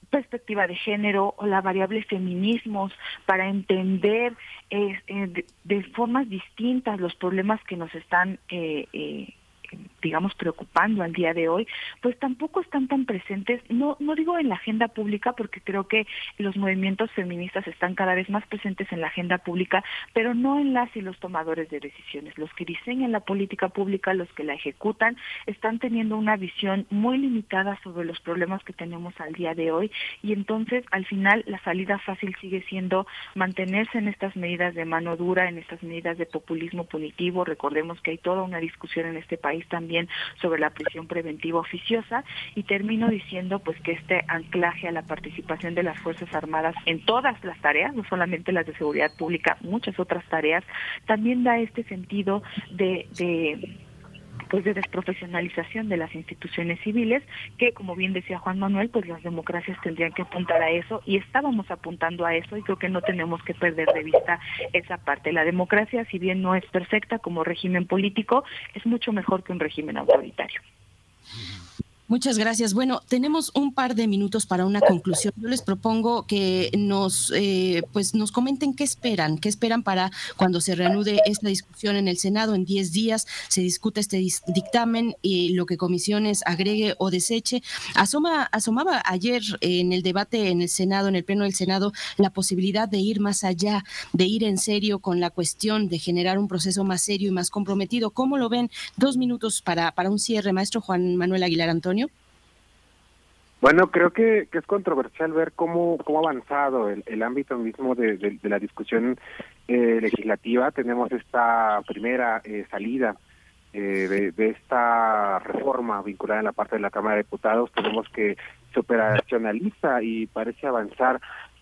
perspectiva de género o la variable feminismos para entender eh, eh, de, de, formas distintas los problemas que nos están eh, eh, digamos preocupando al día de hoy, pues tampoco están tan presentes, no no digo en la agenda pública porque creo que los movimientos feministas están cada vez más presentes en la agenda pública, pero no en las y los tomadores de decisiones, los que diseñan la política pública, los que la ejecutan, están teniendo una visión muy limitada sobre los problemas que tenemos al día de hoy y entonces al final la salida fácil sigue siendo mantenerse en estas medidas de mano dura, en estas medidas de populismo punitivo, recordemos que hay toda una discusión en este país también sobre la prisión preventiva oficiosa y termino diciendo pues que este anclaje a la participación de las Fuerzas Armadas en todas las tareas, no solamente las de seguridad pública, muchas otras tareas, también da este sentido de, de pues de desprofesionalización de las instituciones civiles que como bien decía Juan Manuel pues las democracias tendrían que apuntar a eso y estábamos apuntando a eso y creo que no tenemos que perder de vista esa parte. La democracia si bien no es perfecta como régimen político es mucho mejor que un régimen autoritario Muchas gracias. Bueno, tenemos un par de minutos para una conclusión. Yo les propongo que nos, eh, pues nos comenten qué esperan, qué esperan para cuando se reanude esta discusión en el Senado en 10 días, se discute este dictamen y lo que comisiones agregue o deseche. Asoma, asomaba ayer en el debate en el Senado, en el Pleno del Senado, la posibilidad de ir más allá, de ir en serio con la cuestión de generar un proceso más serio y más comprometido. ¿Cómo lo ven? Dos minutos para, para un cierre, maestro Juan Manuel Aguilar Antonio. Bueno, creo que, que, es controversial ver cómo, cómo ha avanzado el, el ámbito mismo de, la discusión eh, legislativa. Tenemos esta primera eh, salida eh, de, de, esta reforma vinculada en la parte de la Cámara de Diputados. Tenemos que se operacionaliza y parece avanzar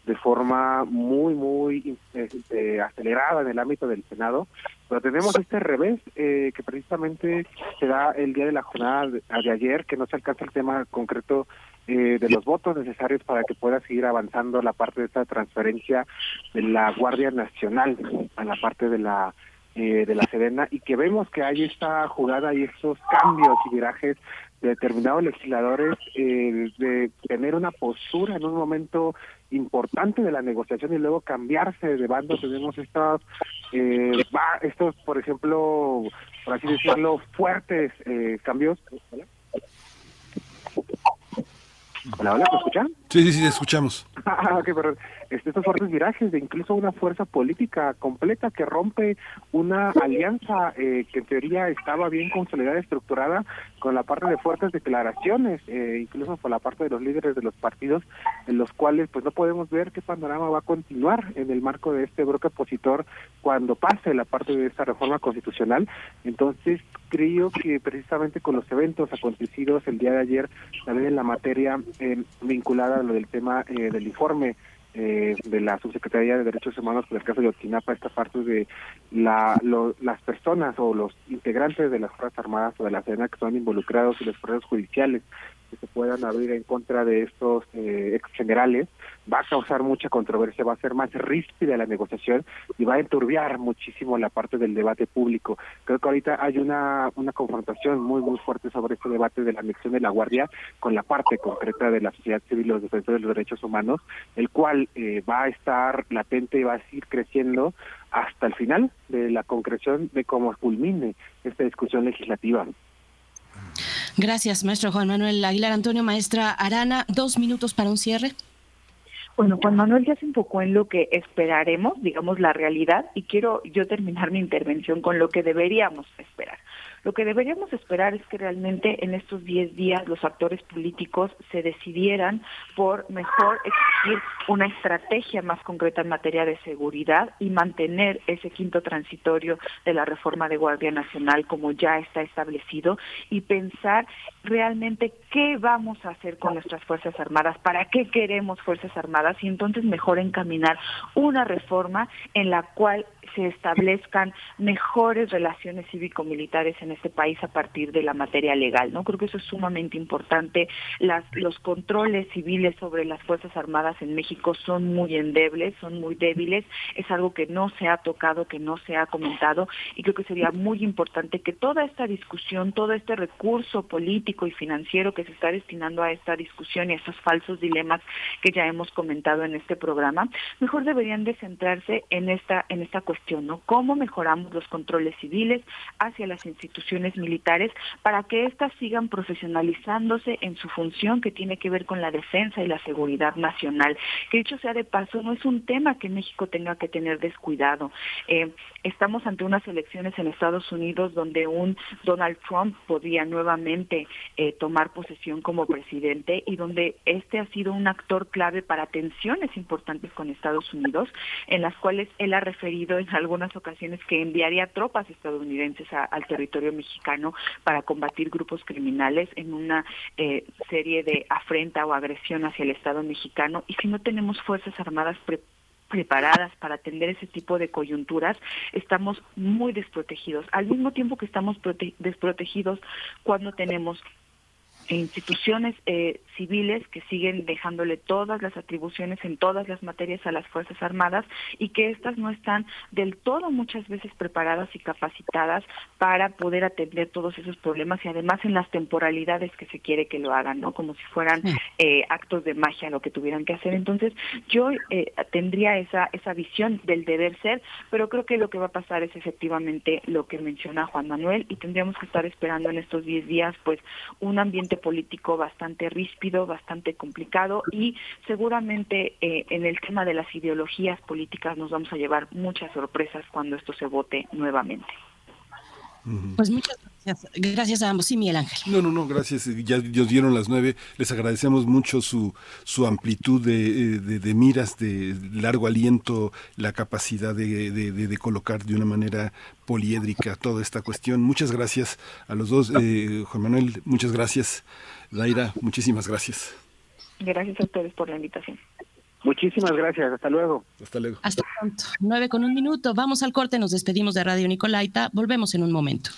de forma muy, muy eh, acelerada en el ámbito del Senado, pero tenemos este revés eh, que precisamente se da el día de la jornada de, de ayer, que no se alcanza el tema concreto eh, de los votos necesarios para que pueda seguir avanzando la parte de esta transferencia de la Guardia Nacional a la parte de la eh, de la Serena y que vemos que hay esta jugada y estos cambios y virajes de determinados legisladores eh, de tener una postura en un momento importante de la negociación y luego cambiarse de bando tenemos estos eh, estos por ejemplo por así decirlo fuertes eh, cambios Hola, hola, ¿me escuchan? Sí, sí, sí, escuchamos. Ah, ok, perdón. Este, estos fuertes virajes de incluso una fuerza política completa que rompe una alianza eh, que en teoría estaba bien consolidada, estructurada, con la parte de fuertes declaraciones, eh, incluso por la parte de los líderes de los partidos, en los cuales pues no podemos ver qué panorama va a continuar en el marco de este bloque opositor cuando pase la parte de esta reforma constitucional. Entonces, creo que precisamente con los eventos acontecidos el día de ayer, también en la materia eh, vinculada a lo del tema eh, del informe eh, de la Subsecretaría de Derechos Humanos por el caso de Otinapa, esta parte de la, lo, las personas o los integrantes de las Fuerzas Armadas o de la Sedena que son involucrados en los procesos judiciales que se puedan abrir en contra de estos eh, ex generales, va a causar mucha controversia, va a ser más ríspida la negociación y va a enturbiar muchísimo la parte del debate público. Creo que ahorita hay una, una confrontación muy, muy fuerte sobre este debate de la anexión de la Guardia con la parte concreta de la sociedad civil y los defensores de los derechos humanos, el cual eh, va a estar latente y va a seguir creciendo hasta el final de la concreción de cómo culmine esta discusión legislativa. Gracias, maestro Juan Manuel Aguilar Antonio, maestra Arana. Dos minutos para un cierre. Bueno, Juan Manuel ya se enfocó en lo que esperaremos, digamos la realidad, y quiero yo terminar mi intervención con lo que deberíamos esperar. Lo que deberíamos esperar es que realmente en estos 10 días los actores políticos se decidieran por mejor exigir una estrategia más concreta en materia de seguridad y mantener ese quinto transitorio de la reforma de Guardia Nacional como ya está establecido y pensar realmente qué vamos a hacer con nuestras Fuerzas Armadas, para qué queremos Fuerzas Armadas y entonces mejor encaminar una reforma en la cual se establezcan mejores relaciones cívico-militares en este país a partir de la materia legal, ¿no? Creo que eso es sumamente importante. Las, los controles civiles sobre las Fuerzas Armadas en México son muy endebles, son muy débiles, es algo que no se ha tocado, que no se ha comentado y creo que sería muy importante que toda esta discusión, todo este recurso político y financiero que se está destinando a esta discusión y a estos falsos dilemas que ya hemos comentado en este programa, mejor deberían de centrarse en esta en esta cuestión, ¿no? ¿Cómo mejoramos los controles civiles hacia las instituciones militares para que éstas sigan profesionalizándose en su función que tiene que ver con la defensa y la seguridad nacional? Que dicho sea de paso, no es un tema que México tenga que tener descuidado. Eh, estamos ante unas elecciones en Estados Unidos donde un Donald Trump podría nuevamente eh, tomar posesión como presidente y donde este ha sido un actor clave para tensiones importantes con Estados Unidos, en las cuales él ha referido en algunas ocasiones que enviaría tropas estadounidenses a- al territorio mexicano para combatir grupos criminales en una eh, serie de afrenta o agresión hacia el Estado mexicano. Y si no tenemos Fuerzas Armadas pre- preparadas para atender ese tipo de coyunturas, estamos muy desprotegidos. Al mismo tiempo que estamos prote- desprotegidos cuando tenemos instituciones eh, civiles que siguen dejándole todas las atribuciones en todas las materias a las Fuerzas Armadas y que éstas no están del todo muchas veces preparadas y capacitadas para poder atender todos esos problemas y además en las temporalidades que se quiere que lo hagan, ¿no? Como si fueran eh, actos de magia lo que tuvieran que hacer. Entonces, yo eh, tendría esa, esa visión del deber ser, pero creo que lo que va a pasar es efectivamente lo que menciona Juan Manuel y tendríamos que estar esperando en estos 10 días, pues, un ambiente político bastante ríspido, bastante complicado y seguramente eh, en el tema de las ideologías políticas nos vamos a llevar muchas sorpresas cuando esto se vote nuevamente. Pues muchas gracias. Gracias a ambos. Sí, Miguel Ángel. No, no, no, gracias. Ya nos dieron las nueve. Les agradecemos mucho su, su amplitud de, eh, de- de miras, de largo aliento, la capacidad de, de- de- de colocar de una manera poliédrica toda esta cuestión. Muchas gracias a los dos. Eh, Juan Manuel, muchas gracias. Daira, muchísimas gracias. Gracias a ustedes por la invitación. Muchísimas gracias. Hasta luego. Hasta luego. Hasta pronto. Nueve con un minuto. Vamos al corte. Nos despedimos de Radio Nicolaita. Volvemos en un momento.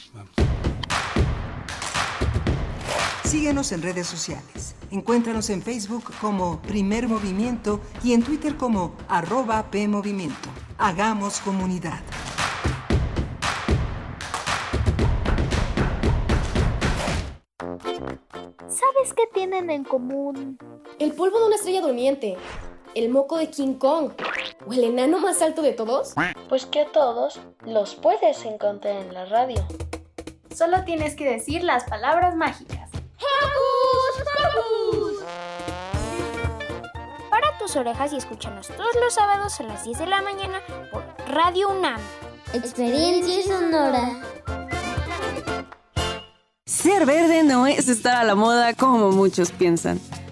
Síguenos en redes sociales. Encuéntranos en Facebook como Primer Movimiento y en Twitter como arroba PMovimiento. Hagamos comunidad. ¿Sabes qué tienen en común? El polvo de una estrella durmiente, el moco de King Kong o el enano más alto de todos. Pues que a todos los puedes encontrar en la radio. Solo tienes que decir las palabras mágicas. Para tus orejas y escúchanos todos los sábados a las 10 de la mañana por Radio UNAM. Experiencia sonora. Ser verde no es estar a la moda como muchos piensan.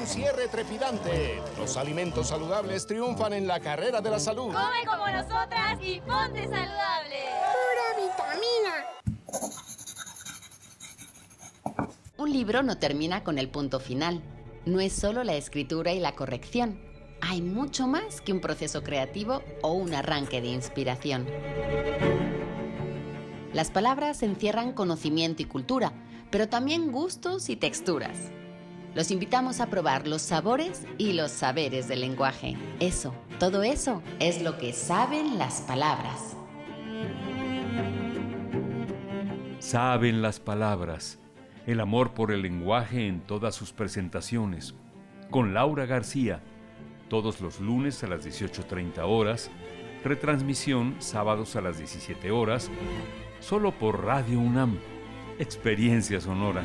Un cierre trepidante. Los alimentos saludables triunfan en la carrera de la salud. Come como nosotras y ponte saludable. Pura vitamina. Un libro no termina con el punto final. no es solo la escritura y la corrección. Hay mucho más que un proceso creativo o un arranque de inspiración. Las palabras encierran conocimiento y cultura, pero también gustos y texturas. Los invitamos a probar los sabores y los saberes del lenguaje. Eso, todo eso, es lo que saben las palabras. Saben las palabras, el amor por el lenguaje en todas sus presentaciones. Con Laura García, todos los lunes a las 18.30 horas, retransmisión sábados a las 17 horas, solo por Radio UNAM. Experiencia sonora.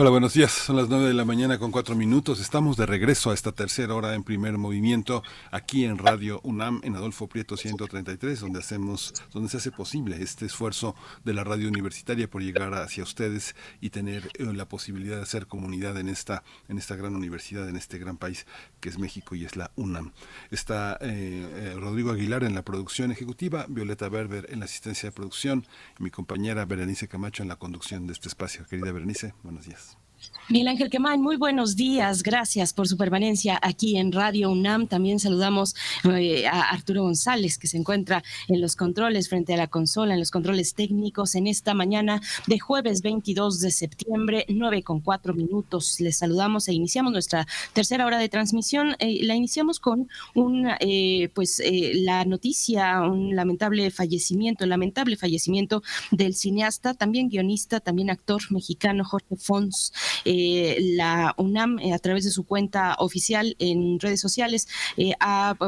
Hola, buenos días. Son las 9 de la mañana con cuatro minutos. Estamos de regreso a esta tercera hora en primer movimiento aquí en Radio UNAM en Adolfo Prieto 133, donde hacemos, donde se hace posible este esfuerzo de la radio universitaria por llegar hacia ustedes y tener eh, la posibilidad de hacer comunidad en esta, en esta gran universidad, en este gran país que es México y es la UNAM. Está eh, eh, Rodrigo Aguilar en la producción ejecutiva, Violeta Berber en la asistencia de producción y mi compañera Berenice Camacho en la conducción de este espacio. Querida Berenice, buenos días. Miguel Ángel Quemain, muy buenos días. Gracias por su permanencia aquí en Radio UNAM. También saludamos eh, a Arturo González, que se encuentra en los controles frente a la consola, en los controles técnicos en esta mañana de jueves 22 de septiembre, 9 con 4 minutos. Les saludamos e iniciamos nuestra tercera hora de transmisión. Eh, la iniciamos con un, eh, pues, la noticia, un lamentable fallecimiento, lamentable fallecimiento del cineasta, también guionista, también actor mexicano Jorge Fons. Eh, la UNAM, eh, a través de su cuenta oficial en redes sociales, eh,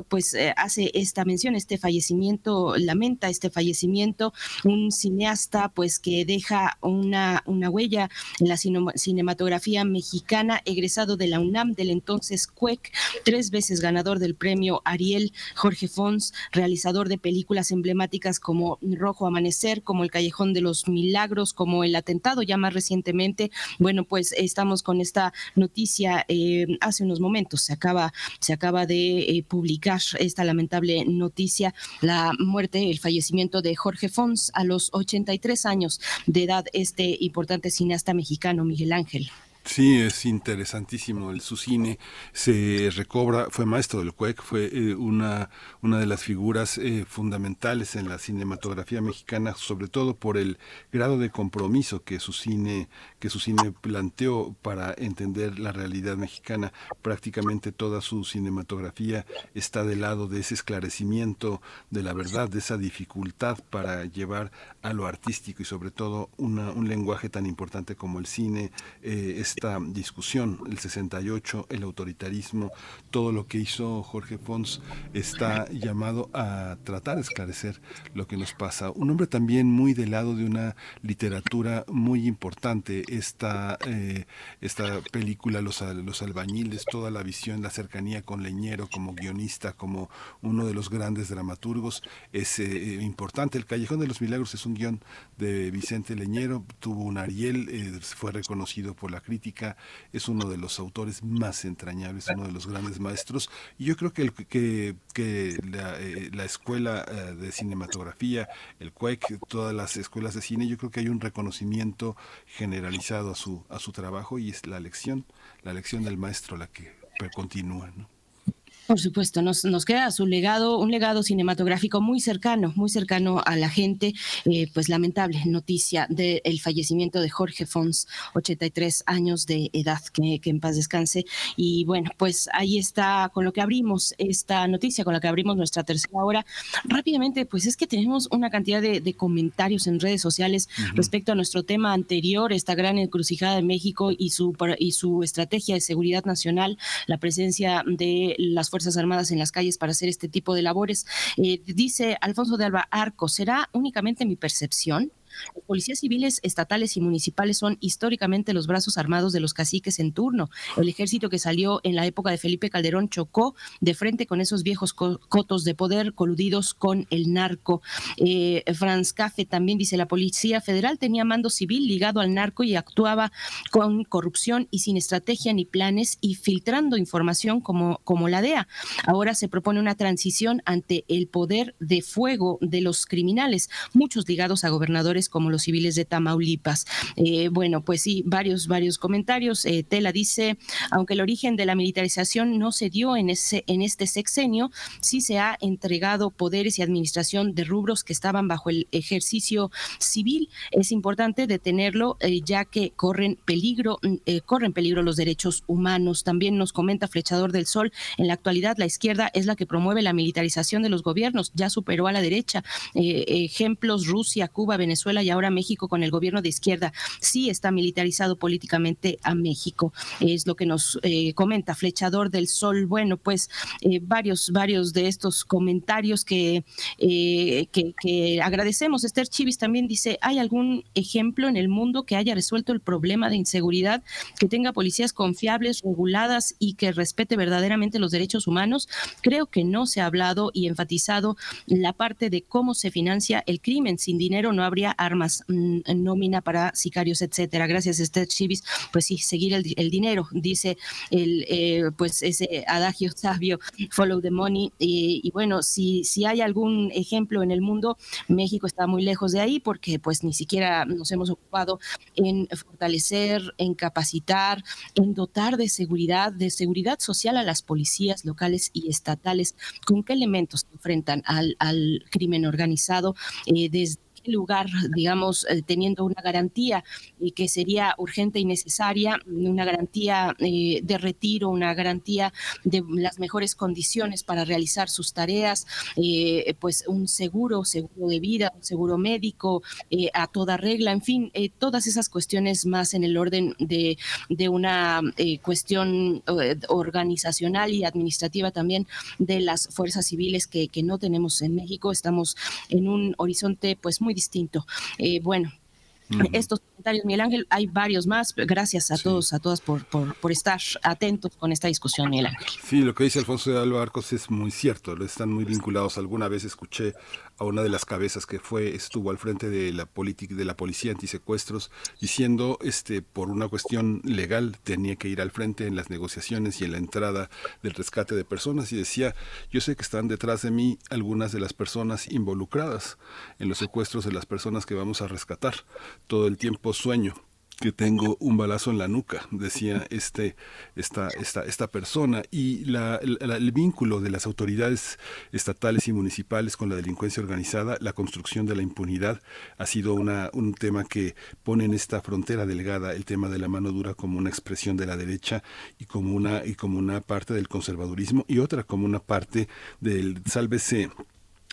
pues hace esta mención, este fallecimiento, lamenta este fallecimiento, un cineasta pues que deja una, una huella en la cinematografía mexicana, egresado de la UNAM, del entonces CUEC, tres veces ganador del premio Ariel, Jorge Fons, realizador de películas emblemáticas como Rojo Amanecer, como El Callejón de los Milagros, como El Atentado, ya más recientemente, bueno, pues estamos con esta noticia eh, hace unos momentos. Se acaba, se acaba de eh, publicar esta lamentable noticia, la muerte, el fallecimiento de Jorge Fons a los 83 años de edad, este importante cineasta mexicano, Miguel Ángel. Sí, es interesantísimo. El, su cine se recobra, fue maestro del CUEC, fue eh, una, una de las figuras eh, fundamentales en la cinematografía mexicana, sobre todo por el grado de compromiso que su cine, que su cine planteó para entender la realidad mexicana. Prácticamente toda su cinematografía está del lado de ese esclarecimiento de la verdad, de esa dificultad para llevar a lo artístico y sobre todo una, un lenguaje tan importante como el cine. Eh, esta discusión, el 68, el autoritarismo, todo lo que hizo Jorge Fons está llamado a tratar de esclarecer lo que nos pasa. Un hombre también muy del lado de una literatura muy importante, esta, eh, esta película Los, los albañiles, toda la visión, la cercanía con Leñero como guionista, como uno de los grandes dramaturgos, es eh, importante. El Callejón de los Milagros es un guion de Vicente Leñero, tuvo un Ariel, eh, fue reconocido por la crítica es uno de los autores más entrañables, uno de los grandes maestros. Y yo creo que, el, que, la, eh, la, escuela eh, de cinematografía, el CUEC, todas las escuelas de cine, yo creo que hay un reconocimiento generalizado a su, a su trabajo y es la lección, la lección del maestro la que continúa. ¿no? Por supuesto, nos, nos queda su legado, un legado cinematográfico muy cercano, muy cercano a la gente. Eh, pues lamentable noticia del fallecimiento de Jorge Fons, 83 años de edad, que, que, en paz descanse. Y bueno, pues ahí está con lo que abrimos esta noticia, con la que abrimos nuestra tercera hora. Rápidamente, pues es que tenemos una cantidad de, de comentarios en redes sociales uh -huh. respecto a nuestro tema anterior, esta gran encrucijada de México y su, y su estrategia de seguridad nacional, la presencia de las Fuerzas Armadas en las calles para hacer este tipo de labores. Eh, dice Alfonso de Alba Arco, ¿será únicamente mi percepción? Los policías civiles, estatales y municipales son históricamente los brazos armados de los caciques en turno. El ejército que salió en la época de Felipe Calderón chocó de frente con esos viejos cotos de poder coludidos con el narco. Eh, Franz Café también dice, la Policía Federal tenía mando civil ligado al narco y actuaba con corrupción y sin estrategia ni planes y filtrando información como, como la DEA. Ahora se propone una transición ante el poder de fuego de los criminales, muchos ligados a gobernadores como los civiles de Tamaulipas. Eh, bueno, pues sí, varios, varios comentarios. Eh, Tela dice, aunque el origen de la militarización no se dio en, ese, en este sexenio, sí se ha entregado poderes y administración de rubros que estaban bajo el ejercicio civil. Es importante detenerlo eh, ya que corren peligro, mm, corren peligro los derechos humanos. También nos comenta Flechador del Sol, en la actualidad la izquierda es la que promueve la militarización de los gobiernos, ya superó a la derecha. ejemplos, Rusia, Cuba, Venezuela y ahora México con el gobierno de izquierda. Sí está militarizado políticamente a México. Es lo que nos eh, comenta Flechador del Sol. Bueno, pues eh, varios, varios de estos comentarios que, eh, que, que, agradecemos. Esther Chivis también dice, ¿hay algún ejemplo en el mundo que haya resuelto el problema de inseguridad, que tenga policías confiables, reguladas y que respete verdaderamente los derechos humanos? Creo que no se ha hablado y enfatizado la parte de cómo se financia el crimen. Sin dinero no habría armas, mm, nómina para sicarios, etcétera. Gracias, Esther Chivis. Pues sí, seguir el, dinero, dice el, eh, pues ese adagio sabio, follow the money. Y, y, bueno, si, si hay algún ejemplo en el mundo, México está muy lejos de ahí porque pues ni siquiera nos hemos ocupado en fortalecer, en capacitar, en dotar de seguridad, de seguridad social a las policías locales y estatales. ¿Con qué elementos se enfrentan al, al crimen organizado eh, desde lugar, digamos, eh, teniendo una garantía que sería urgente y necesaria, una garantía eh, de retiro, una garantía de las mejores condiciones para realizar sus tareas, eh, pues un seguro, seguro de vida, un seguro médico a toda regla, en fin, todas esas cuestiones más en el orden de, de una cuestión organizacional y administrativa también de las fuerzas civiles que, que no tenemos en México. Estamos en un horizonte pues muy distinto. Eh, bueno, uh -huh. estos comentarios, Miguel Ángel, hay varios más. Gracias a sí. todos, a todas por, por, por, estar atentos con esta discusión, Miguel Ángel. Sí, lo que dice Alfonso de Alba Arcos es muy cierto, están muy vinculados. Alguna vez escuché a una de las cabezas que fue, estuvo al frente de la política de la policía antisecuestros, diciendo este por una cuestión legal tenía que ir al frente en las negociaciones y en la entrada del rescate de personas y decía, yo sé que están detrás de mí algunas de las personas involucradas en los secuestros de las personas que vamos a rescatar. Todo el tiempo sueño que tengo un balazo en la nuca, decía este, esta, esta, esta persona, y la, el vínculo de las autoridades estatales y municipales con la delincuencia organizada, la construcción de la impunidad, ha sido una, un tema que pone en esta frontera delgada el tema de la mano dura como una expresión de la derecha y como una, y como una parte del conservadurismo y otra como una parte del sálvese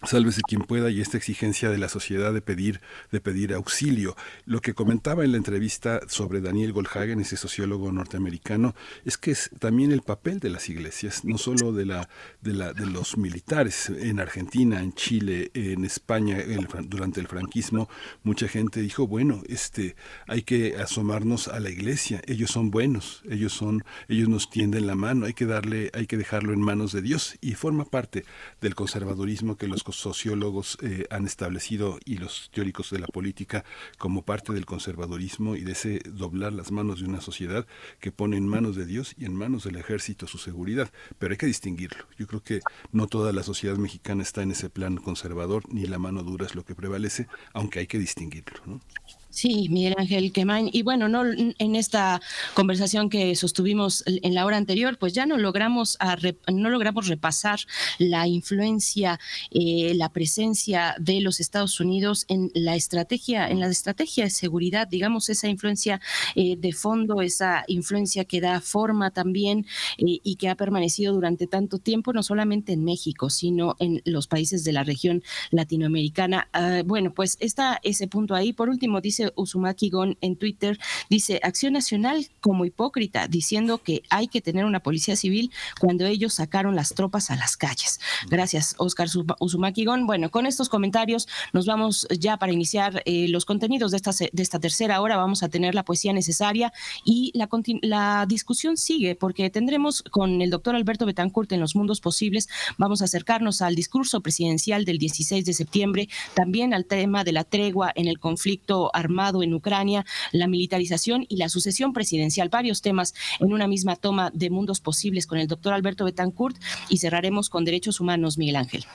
sálvese quien pueda y esta exigencia de la sociedad de pedir de pedir auxilio. Lo que comentaba en la entrevista sobre Daniel Goldhagen ese sociólogo norteamericano es que es también el papel de las iglesias no solo de la de la de los militares en Argentina en Chile en España durante el franquismo mucha gente dijo bueno este hay que asomarnos a la iglesia ellos son buenos ellos son ellos nos tienden la mano hay que darle hay que dejarlo en manos de Dios y forma parte del conservadurismo que los sociólogos eh, han establecido y los teóricos de la política como parte del conservadurismo y de ese doblar las manos de una sociedad que pone en manos de Dios y en manos del ejército su seguridad. Pero hay que distinguirlo. Yo creo que no toda la sociedad mexicana está en ese plan conservador, ni la mano dura es lo que prevalece, aunque hay que distinguirlo. ¿no? Sí, Miguel Ángel Quemain. Y bueno, no en esta conversación que sostuvimos en la hora anterior, pues ya no logramos a, no logramos repasar la influencia, eh, la presencia de los Estados Unidos en la estrategia, en la estrategia de seguridad, digamos esa influencia eh, de fondo, esa influencia que da forma también eh, y que ha permanecido durante tanto tiempo, no solamente en México, sino en los países de la región latinoamericana. Uh, bueno, pues está ese punto ahí. Por último, dice Uzumaki Gon en Twitter dice, Acción Nacional como hipócrita, diciendo que hay que tener una policía civil cuando ellos sacaron las tropas a las calles. Gracias, Oscar Uzumaki Gon. Bueno, con estos comentarios nos vamos ya para iniciar eh, los contenidos de esta, de esta tercera hora. Vamos a tener la poesía necesaria y la, la discusión sigue porque tendremos con el doctor Alberto Betancourt en los mundos posibles, vamos a acercarnos al discurso presidencial del 16 de septiembre, también al tema de la tregua en el conflicto armado en Ucrania, la militarización y la sucesión presidencial, varios temas en una misma toma de mundos posibles con el doctor Alberto Betancourt y cerraremos con derechos humanos, Miguel Ángel.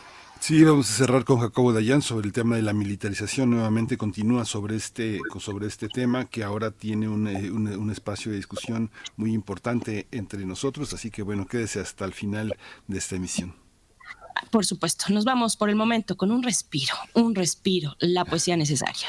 Sí, vamos a cerrar con Jacobo Dayan sobre el tema de la militarización. Nuevamente continúa sobre este, sobre este tema que ahora tiene un, eh, un, un, espacio de discusión muy importante entre nosotros. Así que bueno, quédese hasta el final de esta emisión. Por supuesto, nos vamos por el momento con un respiro, un respiro, la poesía necesaria.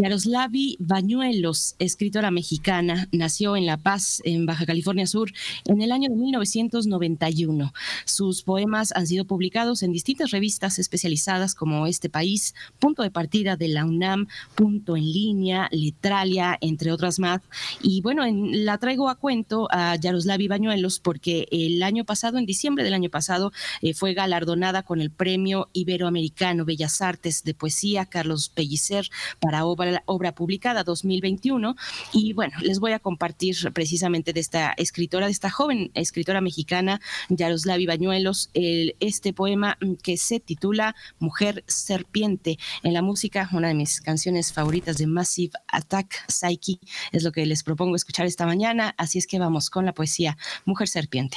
Yaroslavi Bañuelos, escritora mexicana, nació en La Paz, en Baja California Sur, en el año de 1991. Sus poemas han sido publicados en distintas revistas especializadas como Este País, Punto de Partida de la UNAM, Punto en Línea, Letralia, entre otras más. Y bueno, en, la traigo a cuento a Yaroslavi Bañuelos porque el año pasado, en diciembre del año pasado, eh, fue galardonada con el Premio Iberoamericano Bellas Artes de Poesía Carlos Pellicer para obra la obra publicada 2021 y bueno, les voy a compartir precisamente de esta escritora, de esta joven escritora mexicana, Yaroslavi Bañuelos, el, este poema que se titula Mujer Serpiente. En la música, una de mis canciones favoritas de Massive Attack, Psyche, es lo que les propongo escuchar esta mañana, así es que vamos con la poesía Mujer Serpiente.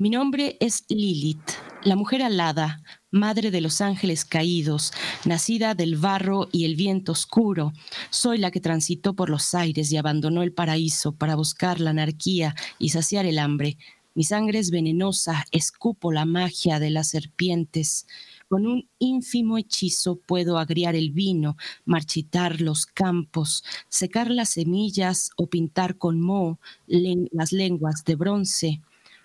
Mi nombre es Lilith, la mujer alada, madre de los ángeles caídos, nacida del barro y el viento oscuro. Soy la que transitó por los aires y abandonó el paraíso para buscar la anarquía y saciar el hambre. Mi sangre es venenosa, escupo la magia de las serpientes. Con un ínfimo hechizo puedo agriar el vino, marchitar los campos, secar las semillas o pintar con moho las lenguas de bronce.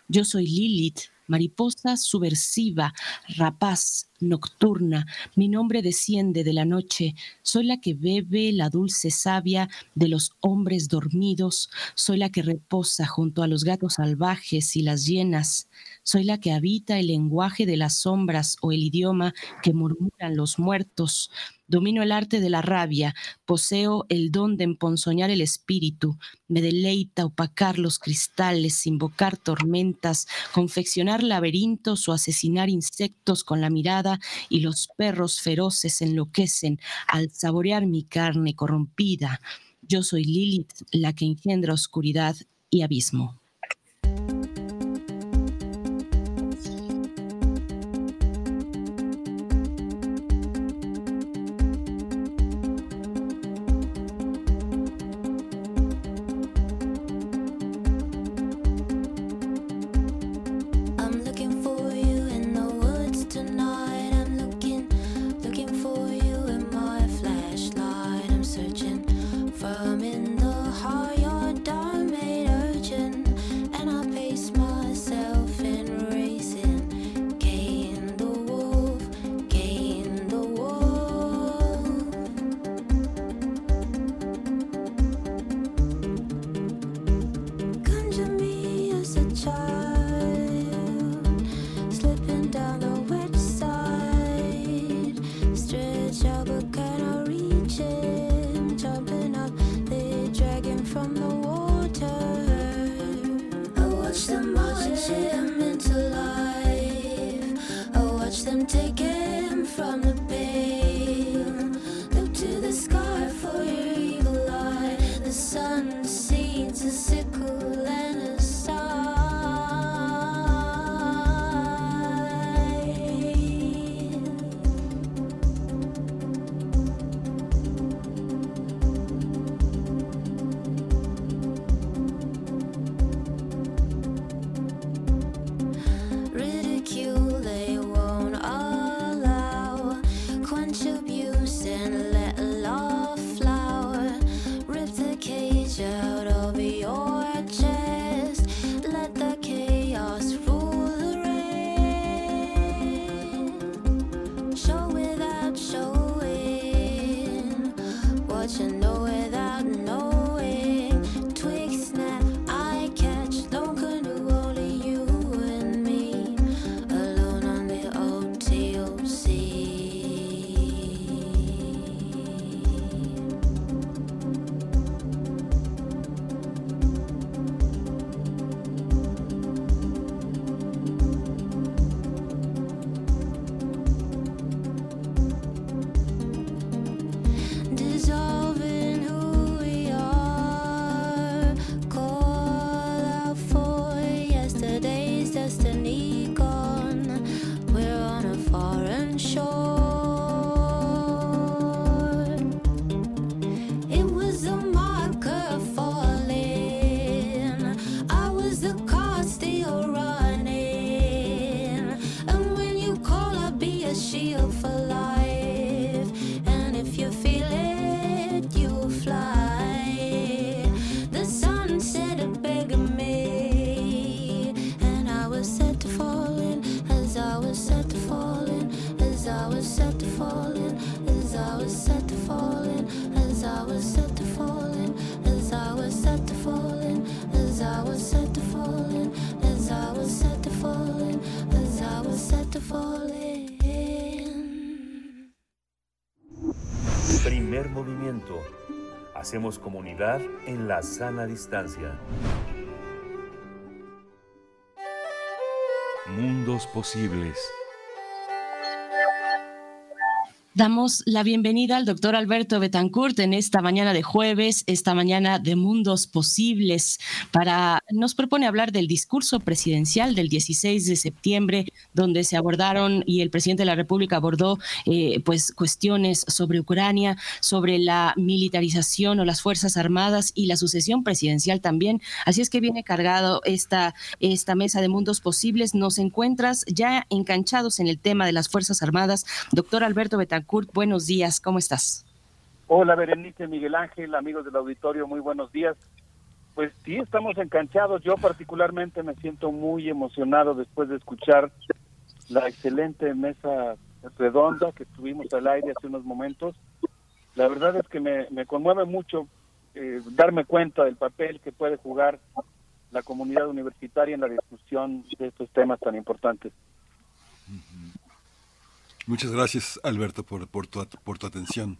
Yo soy Lilith, mariposa subversiva, rapaz, nocturna, mi nombre desciende de la noche, soy la que bebe la dulce savia de los hombres dormidos, soy la que reposa junto a los gatos salvajes y las hienas, soy la que habita el lenguaje de las sombras o el idioma que murmuran los muertos, Domino el arte de la rabia, poseo el don de emponzoñar el espíritu, me deleita opacar los cristales, invocar tormentas, confeccionar laberintos o asesinar insectos con la mirada y los perros feroces enloquecen al saborear mi carne corrompida. Yo soy Lilith, la que engendra oscuridad y abismo. Hacemos comunidad en la sana distancia. Mundos posibles. Damos la bienvenida al doctor Alberto Betancourt en esta mañana de jueves, esta mañana de mundos posibles, para nos propone hablar del discurso presidencial del 16 de septiembre, donde se abordaron y el presidente de la República abordó eh, pues cuestiones sobre Ucrania, sobre la militarización o las fuerzas armadas y la sucesión presidencial también. Así es que viene cargado esta esta mesa de mundos posibles. Nos encuentras ya enganchados en el tema de las fuerzas armadas, doctor Alberto Betancourt buenos días, ¿cómo estás? Hola Berenice, Miguel Ángel, amigos del auditorio, muy buenos días. Pues sí, estamos enganchados. Yo particularmente me siento muy emocionado después de escuchar la excelente mesa redonda que tuvimos al aire hace unos momentos. La verdad es que me, conmueve mucho eh, darme cuenta del papel que puede jugar la comunidad universitaria en la discusión de estos temas tan importantes. Muchas gracias, Alberto, por, por, tu, por tu atención.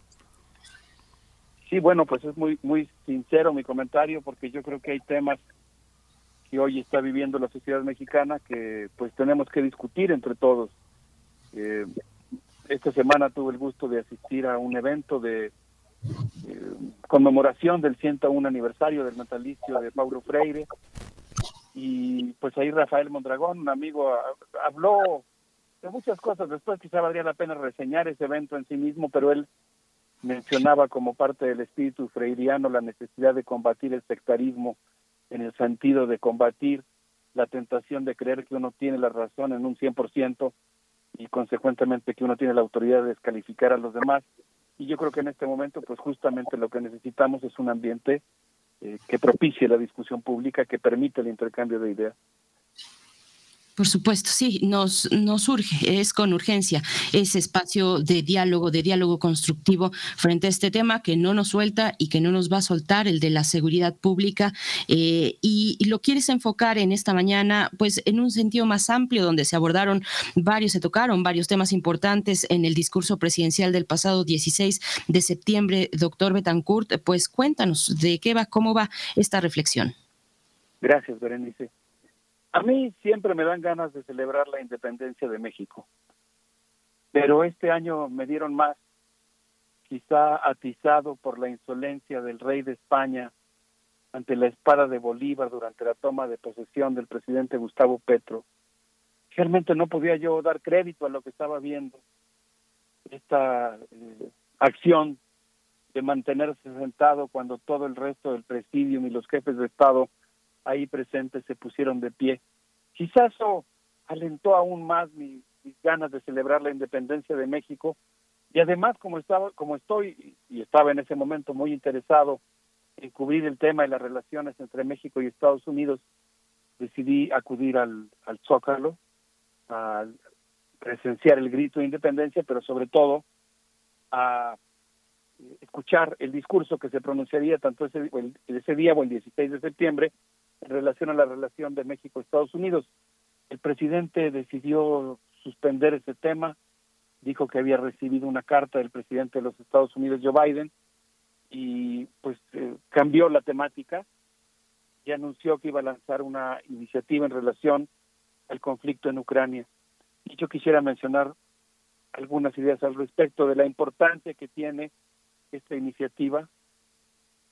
Sí, bueno, pues es muy muy sincero mi comentario porque yo creo que hay temas que hoy está viviendo la sociedad mexicana que pues tenemos que discutir entre todos. Eh, esta semana tuve el gusto de asistir a un evento de eh, conmemoración del 101 aniversario del natalicio de Paulo Freire y pues ahí Rafael Mondragón, un amigo, habló de muchas cosas. Después quizá valdría la pena reseñar ese evento en sí mismo, pero él mencionaba como parte del espíritu freiriano la necesidad de combatir el sectarismo en el sentido de combatir la tentación de creer que uno tiene la razón en un 100% y consecuentemente que uno tiene la autoridad de descalificar a los demás. Y yo creo que en este momento, pues justamente lo que necesitamos es un ambiente eh, que propicie la discusión pública, que permite el intercambio de ideas. Por supuesto, sí, nos, nos surge, es con urgencia ese espacio de diálogo, de diálogo constructivo frente a este tema que no nos suelta y que no nos va a soltar, el de la seguridad pública. Eh, y, y, lo quieres enfocar en esta mañana, pues en un sentido más amplio, donde se abordaron varios, se tocaron varios temas importantes en el discurso presidencial del pasado 16 de septiembre. Doctor Betancourt, pues cuéntanos de qué va, cómo va esta reflexión. Gracias, Berenice. A mí siempre me dan ganas de celebrar la independencia de México, pero este año me dieron más, quizá atizado por la insolencia del rey de España ante la espada de Bolívar durante la toma de posesión del presidente Gustavo Petro. Realmente no podía yo dar crédito a lo que estaba viendo, esta eh, acción de mantenerse sentado cuando todo el resto del presidium y los jefes de Estado ahí presentes se pusieron de pie. Quizás eso alentó aún más mi, mis ganas de celebrar la independencia de México y además como estaba como estoy y estaba en ese momento muy interesado en cubrir el tema de las relaciones entre México y Estados Unidos decidí acudir al, al Zócalo a presenciar el grito de independencia pero sobre todo a escuchar el discurso que se pronunciaría tanto ese, ese día o el 16 de septiembre en relación a la relación de México-Estados Unidos. El presidente decidió suspender ese tema, dijo que había recibido una carta del presidente de los Estados Unidos, Joe Biden, y pues eh, cambió la temática y anunció que iba a lanzar una iniciativa en relación al conflicto en Ucrania. Y yo quisiera mencionar algunas ideas al respecto de la importancia que tiene esta iniciativa,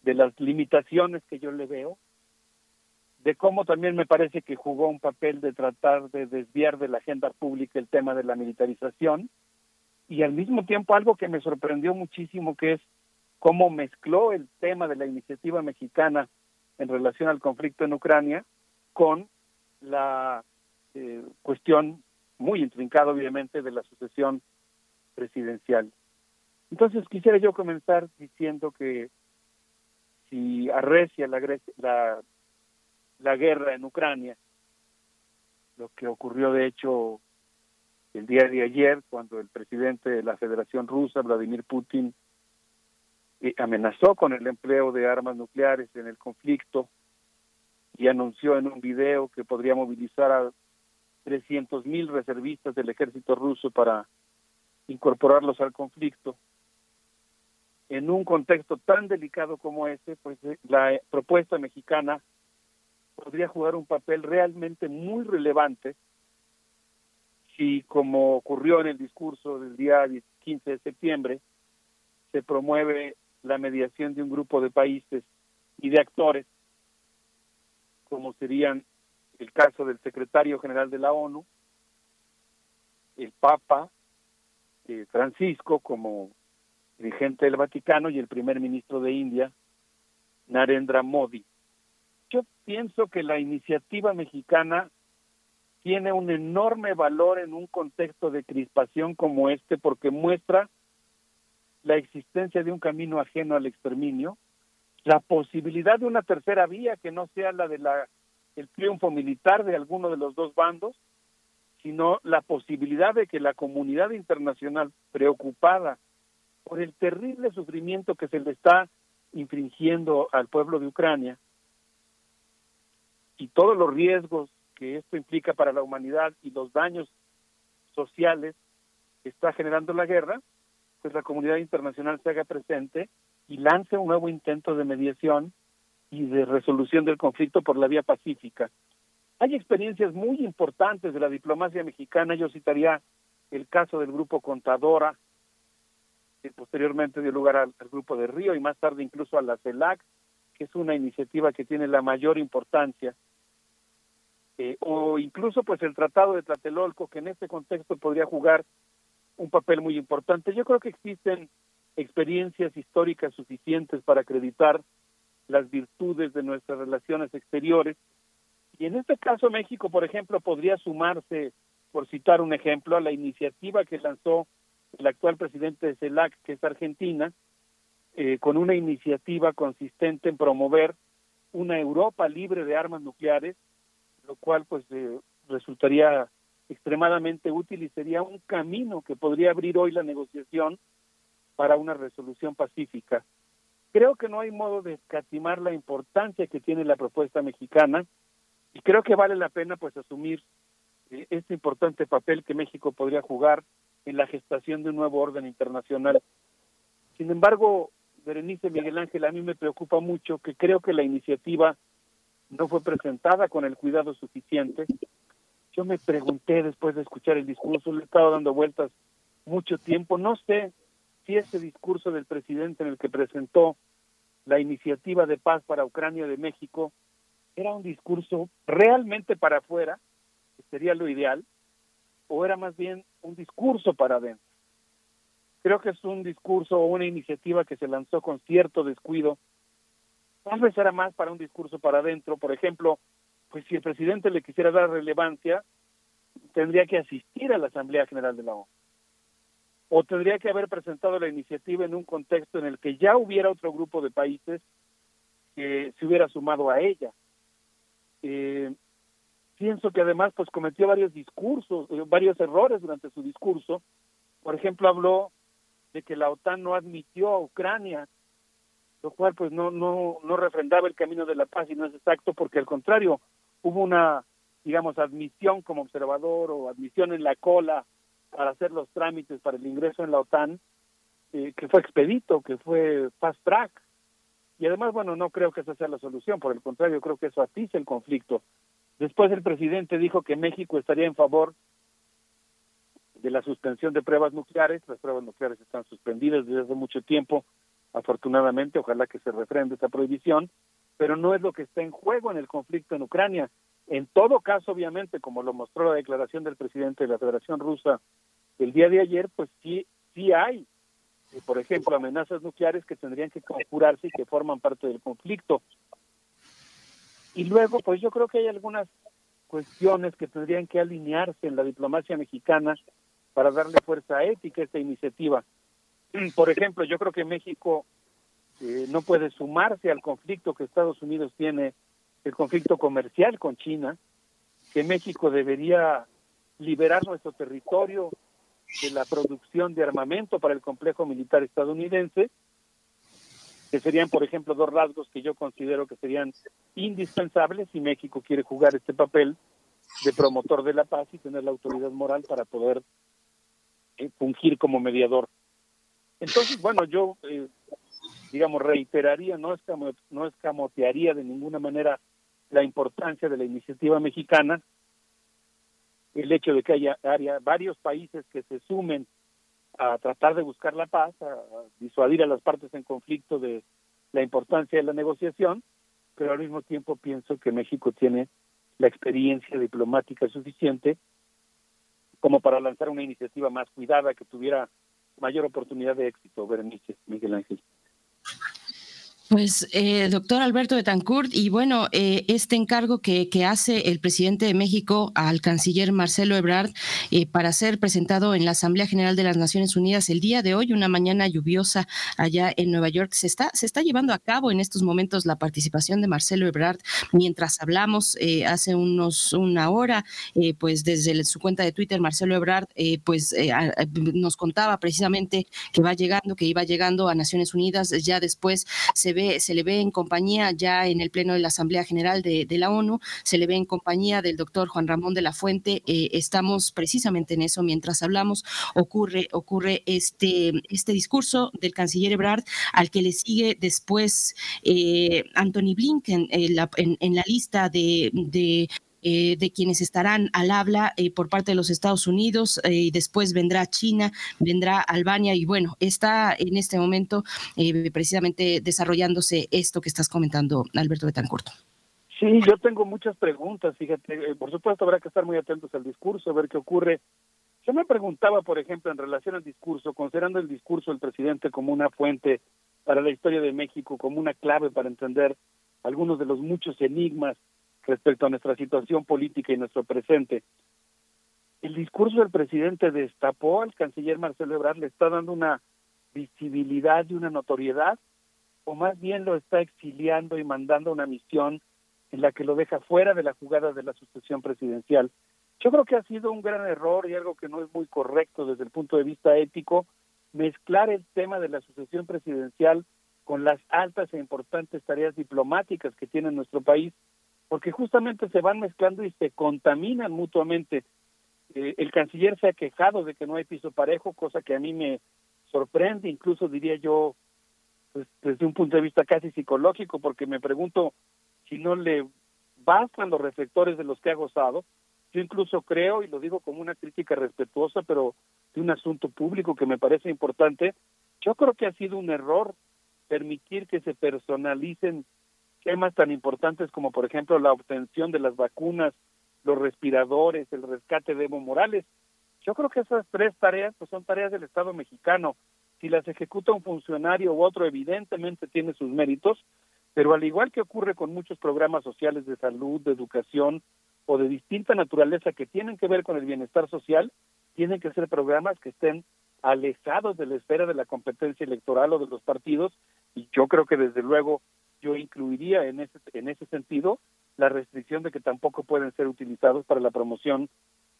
de las limitaciones que yo le veo, de cómo también me parece que jugó un papel de tratar de desviar de la agenda pública el tema de la militarización y al mismo tiempo algo que me sorprendió muchísimo que es cómo mezcló el tema de la iniciativa mexicana en relación al conflicto en Ucrania con la eh, cuestión muy intrincada obviamente de la sucesión presidencial. Entonces quisiera yo comenzar diciendo que si arrecia la, la la guerra en Ucrania, lo que ocurrió de hecho el día de ayer cuando el presidente de la Federación Rusa, Vladimir Putin, eh, amenazó con el empleo de armas nucleares en el conflicto y anunció en un video que podría movilizar a 300 mil reservistas del ejército ruso para incorporarlos al conflicto. en un contexto tan delicado como este, pues eh, la propuesta mexicana podría jugar un papel realmente muy relevante si, como ocurrió en el discurso del día 15 de septiembre, se promueve la mediación de un grupo de países y de actores, como serían el caso del secretario general de la ONU, el Papa eh, Francisco como dirigente del Vaticano y el primer ministro de India, Narendra Modi. Yo pienso que la iniciativa mexicana tiene un enorme valor en un contexto de crispación como este porque muestra la existencia de un camino ajeno al exterminio, la posibilidad de una tercera vía que no sea la de la el triunfo militar de alguno de los dos bandos, sino la posibilidad de que la comunidad internacional preocupada por el terrible sufrimiento que se le está infringiendo al pueblo de Ucrania y todos los riesgos que esto implica para la humanidad y los daños sociales que está generando la guerra, pues la comunidad internacional se haga presente y lance un nuevo intento de mediación y de resolución del conflicto por la vía pacífica. Hay experiencias muy importantes de la diplomacia mexicana, yo citaría el caso del grupo Contadora, que posteriormente dio lugar al, grupo de Río y más tarde incluso a la CELAC, que es una iniciativa que tiene la mayor importancia, eh, o incluso pues el Tratado de Tlatelolco, que en este contexto podría jugar un papel muy importante. Yo creo que existen experiencias históricas suficientes para acreditar las virtudes de nuestras relaciones exteriores. Y en este caso México, por ejemplo, podría sumarse, por citar un ejemplo, a la iniciativa que lanzó el actual presidente de CELAC, que es Argentina, eh, con una iniciativa consistente en promover una Europa libre de armas nucleares, lo cual pues eh, resultaría extremadamente útil y sería un camino que podría abrir hoy la negociación para una resolución pacífica. Creo que no hay modo de escatimar la importancia que tiene la propuesta mexicana y creo que vale la pena pues asumir eh, este importante papel que México podría jugar en la gestación de un nuevo orden internacional. Sin embargo, Berenice Miguel Ángel, a mí me preocupa mucho que creo que la iniciativa no fue presentada con el cuidado suficiente yo me pregunté después de escuchar el discurso, le he estado dando vueltas mucho tiempo, no sé si ese discurso del presidente en el que presentó la iniciativa de paz para Ucrania de México era un discurso realmente para afuera, que sería lo ideal, o era más bien un discurso para adentro. Creo que es un discurso o una iniciativa que se lanzó con cierto descuido. Tal vez era más para un discurso para adentro. Por ejemplo, pues si el presidente le quisiera dar relevancia, tendría que asistir a la Asamblea General de la ONU. O tendría que haber presentado la iniciativa en un contexto en el que ya hubiera otro grupo de países que se hubiera sumado a ella. Eh, pienso que además pues cometió varios discursos, eh, varios errores durante su discurso. Por ejemplo, habló de que la OTAN no admitió a Ucrania, lo cual pues no no no refrendaba el camino de la paz y no es exacto porque al contrario, hubo una, digamos, admisión como observador o admisión en la cola para hacer los trámites para el ingreso en la OTAN, eh, que fue expedito, que fue fast track. Y además, bueno, no creo que esa sea la solución, por el contrario, creo que eso atiza el conflicto. Después el presidente dijo que México estaría en favor de la suspensión de pruebas nucleares. Las pruebas nucleares están suspendidas desde hace mucho tiempo, afortunadamente, ojalá que se refrende esa prohibición pero no es lo que está en juego en el conflicto en Ucrania. En todo caso, obviamente, como lo mostró la declaración del presidente de la Federación Rusa el día de ayer, pues sí, sí hay, eh, por ejemplo, amenazas nucleares que tendrían que conjurarse y que forman parte del conflicto. Y luego, pues yo creo que hay algunas cuestiones que tendrían que alinearse en la diplomacia mexicana para darle fuerza ética a esta iniciativa. Por ejemplo, yo creo que México no puede sumarse al conflicto que Estados Unidos tiene, el conflicto comercial con China, que México debería liberar nuestro territorio de la producción de armamento para el complejo militar estadounidense, que serían, por ejemplo, dos rasgos que yo considero que serían indispensables si México quiere jugar este papel de promotor de la paz y tener la autoridad moral para poder eh, fungir como mediador. Entonces, bueno, yo, eh, digamos, reiteraría, no, no escamotearía de ninguna manera la importancia de la iniciativa mexicana, el hecho de que haya, haya varios países que se sumen a tratar de buscar la paz, a disuadir a las partes en conflicto de la importancia de la negociación, pero al mismo tiempo pienso que México tiene la experiencia diplomática suficiente como para lanzar una iniciativa más cuidada que tuviera mayor oportunidad de éxito, Berenice, Miguel Ángel. Pues, eh, doctor Alberto Betancourt, y bueno, eh, este encargo que, hace el presidente de México al canciller Marcelo Ebrard eh, para ser presentado en la Asamblea General de las Naciones Unidas el día de hoy, una mañana lluviosa allá en Nueva York, se está, se está llevando a cabo en estos momentos la participación de Marcelo Ebrard. Mientras hablamos eh, hace unos una hora, eh, pues desde su cuenta de Twitter, Marcelo Ebrard, pues nos contaba precisamente que va llegando, que iba llegando a Naciones Unidas, ya después se se le ve en compañía ya en el Pleno de la Asamblea General de, la ONU, se le ve en compañía del doctor Juan Ramón de la Fuente. Eh, estamos precisamente en eso. Mientras hablamos, ocurre, ocurre este, este discurso del canciller Ebrard, al que le sigue después eh, Anthony Blinken en la, lista de eh, de quienes estarán al habla eh, por parte de los Estados Unidos eh, y después vendrá China, vendrá Albania y bueno, está en este momento precisamente desarrollándose esto que estás comentando, Alberto Betancourt. Sí, yo tengo muchas preguntas, fíjate, por supuesto habrá que estar muy atentos al discurso, a ver qué ocurre. Yo me preguntaba, por ejemplo, en relación al discurso, considerando el discurso del presidente como una fuente para la historia de México, como una clave para entender algunos de los muchos enigmas respecto a nuestra situación política y nuestro presente. El discurso del presidente destapó al canciller Marcelo Ebrard, le está dando una visibilidad y una notoriedad, o más bien lo está exiliando y mandando una misión en la que lo deja fuera de la jugada de la sucesión presidencial. Yo creo que ha sido un gran error y algo que no es muy correcto desde el punto de vista ético, mezclar el tema de la sucesión presidencial con las altas e importantes tareas diplomáticas que tiene nuestro país porque justamente se van mezclando y se contaminan mutuamente. Eh, el canciller se ha quejado de que no hay piso parejo, cosa que a mí me sorprende, incluso diría yo, pues, desde un punto de vista casi psicológico, porque me pregunto si no le bastan los reflectores de los que ha gozado. Yo incluso creo, y lo digo como una crítica respetuosa, pero de un asunto público que me parece importante, yo creo que ha sido un error permitir que se personalicen temas tan importantes como, por ejemplo, la obtención de las vacunas, los respiradores, el rescate de Evo Morales. Yo creo que esas tres tareas pues, son tareas del Estado mexicano. Si las ejecuta un funcionario u otro, evidentemente tiene sus méritos, pero al igual que ocurre con muchos programas sociales de salud, de educación o de distinta naturaleza que tienen que ver con el bienestar social, tienen que ser programas que estén alejados de la esfera de la competencia electoral o de los partidos, y yo creo que desde luego yo incluiría en ese, en ese sentido la restricción de que tampoco pueden ser utilizados para la promoción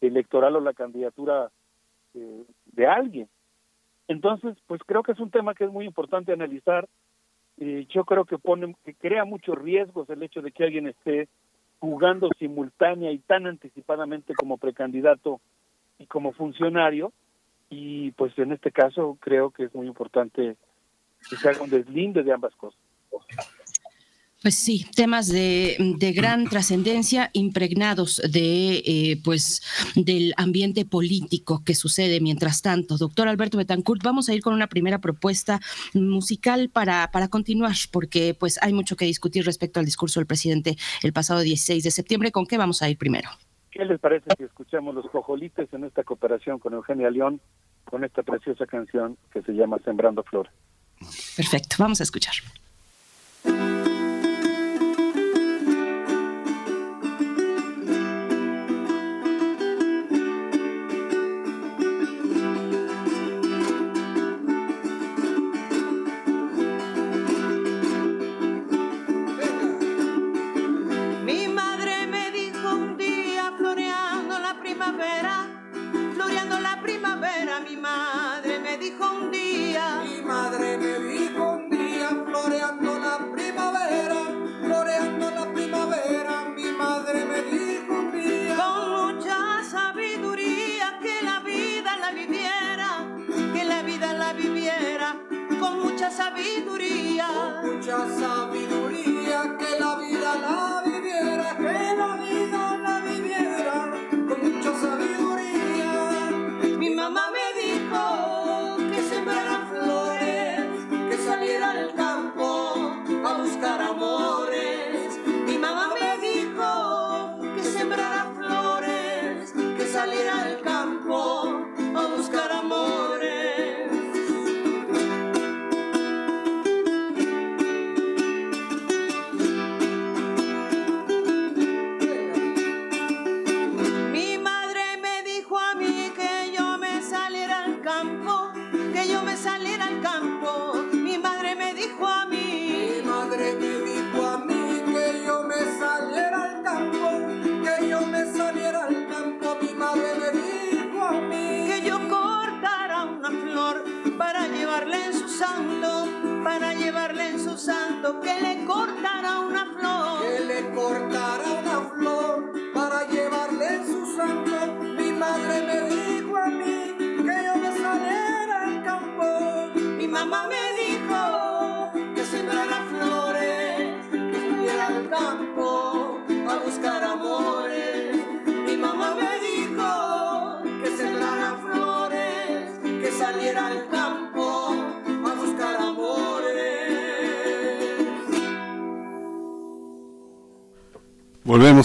electoral o la candidatura eh, de alguien. Entonces, pues creo que es un tema que es muy importante analizar. Eh, yo creo que pone, que crea muchos riesgos el hecho de que alguien esté jugando simultánea y tan anticipadamente como precandidato y como funcionario. Y pues en este caso creo que es muy importante que se haga un deslinde de ambas cosas. Pues sí, temas de, gran trascendencia impregnados de eh, pues del ambiente político que sucede mientras tanto. Doctor Alberto Betancourt, vamos a ir con una primera propuesta musical para, para continuar, porque pues hay mucho que discutir respecto al discurso del presidente el pasado 16 de septiembre. ¿Con qué vamos a ir primero? ¿Qué les parece si escuchamos los cojolites en esta cooperación con Eugenia León con esta preciosa canción que se llama Sembrando Flores? Perfecto, vamos a escuchar.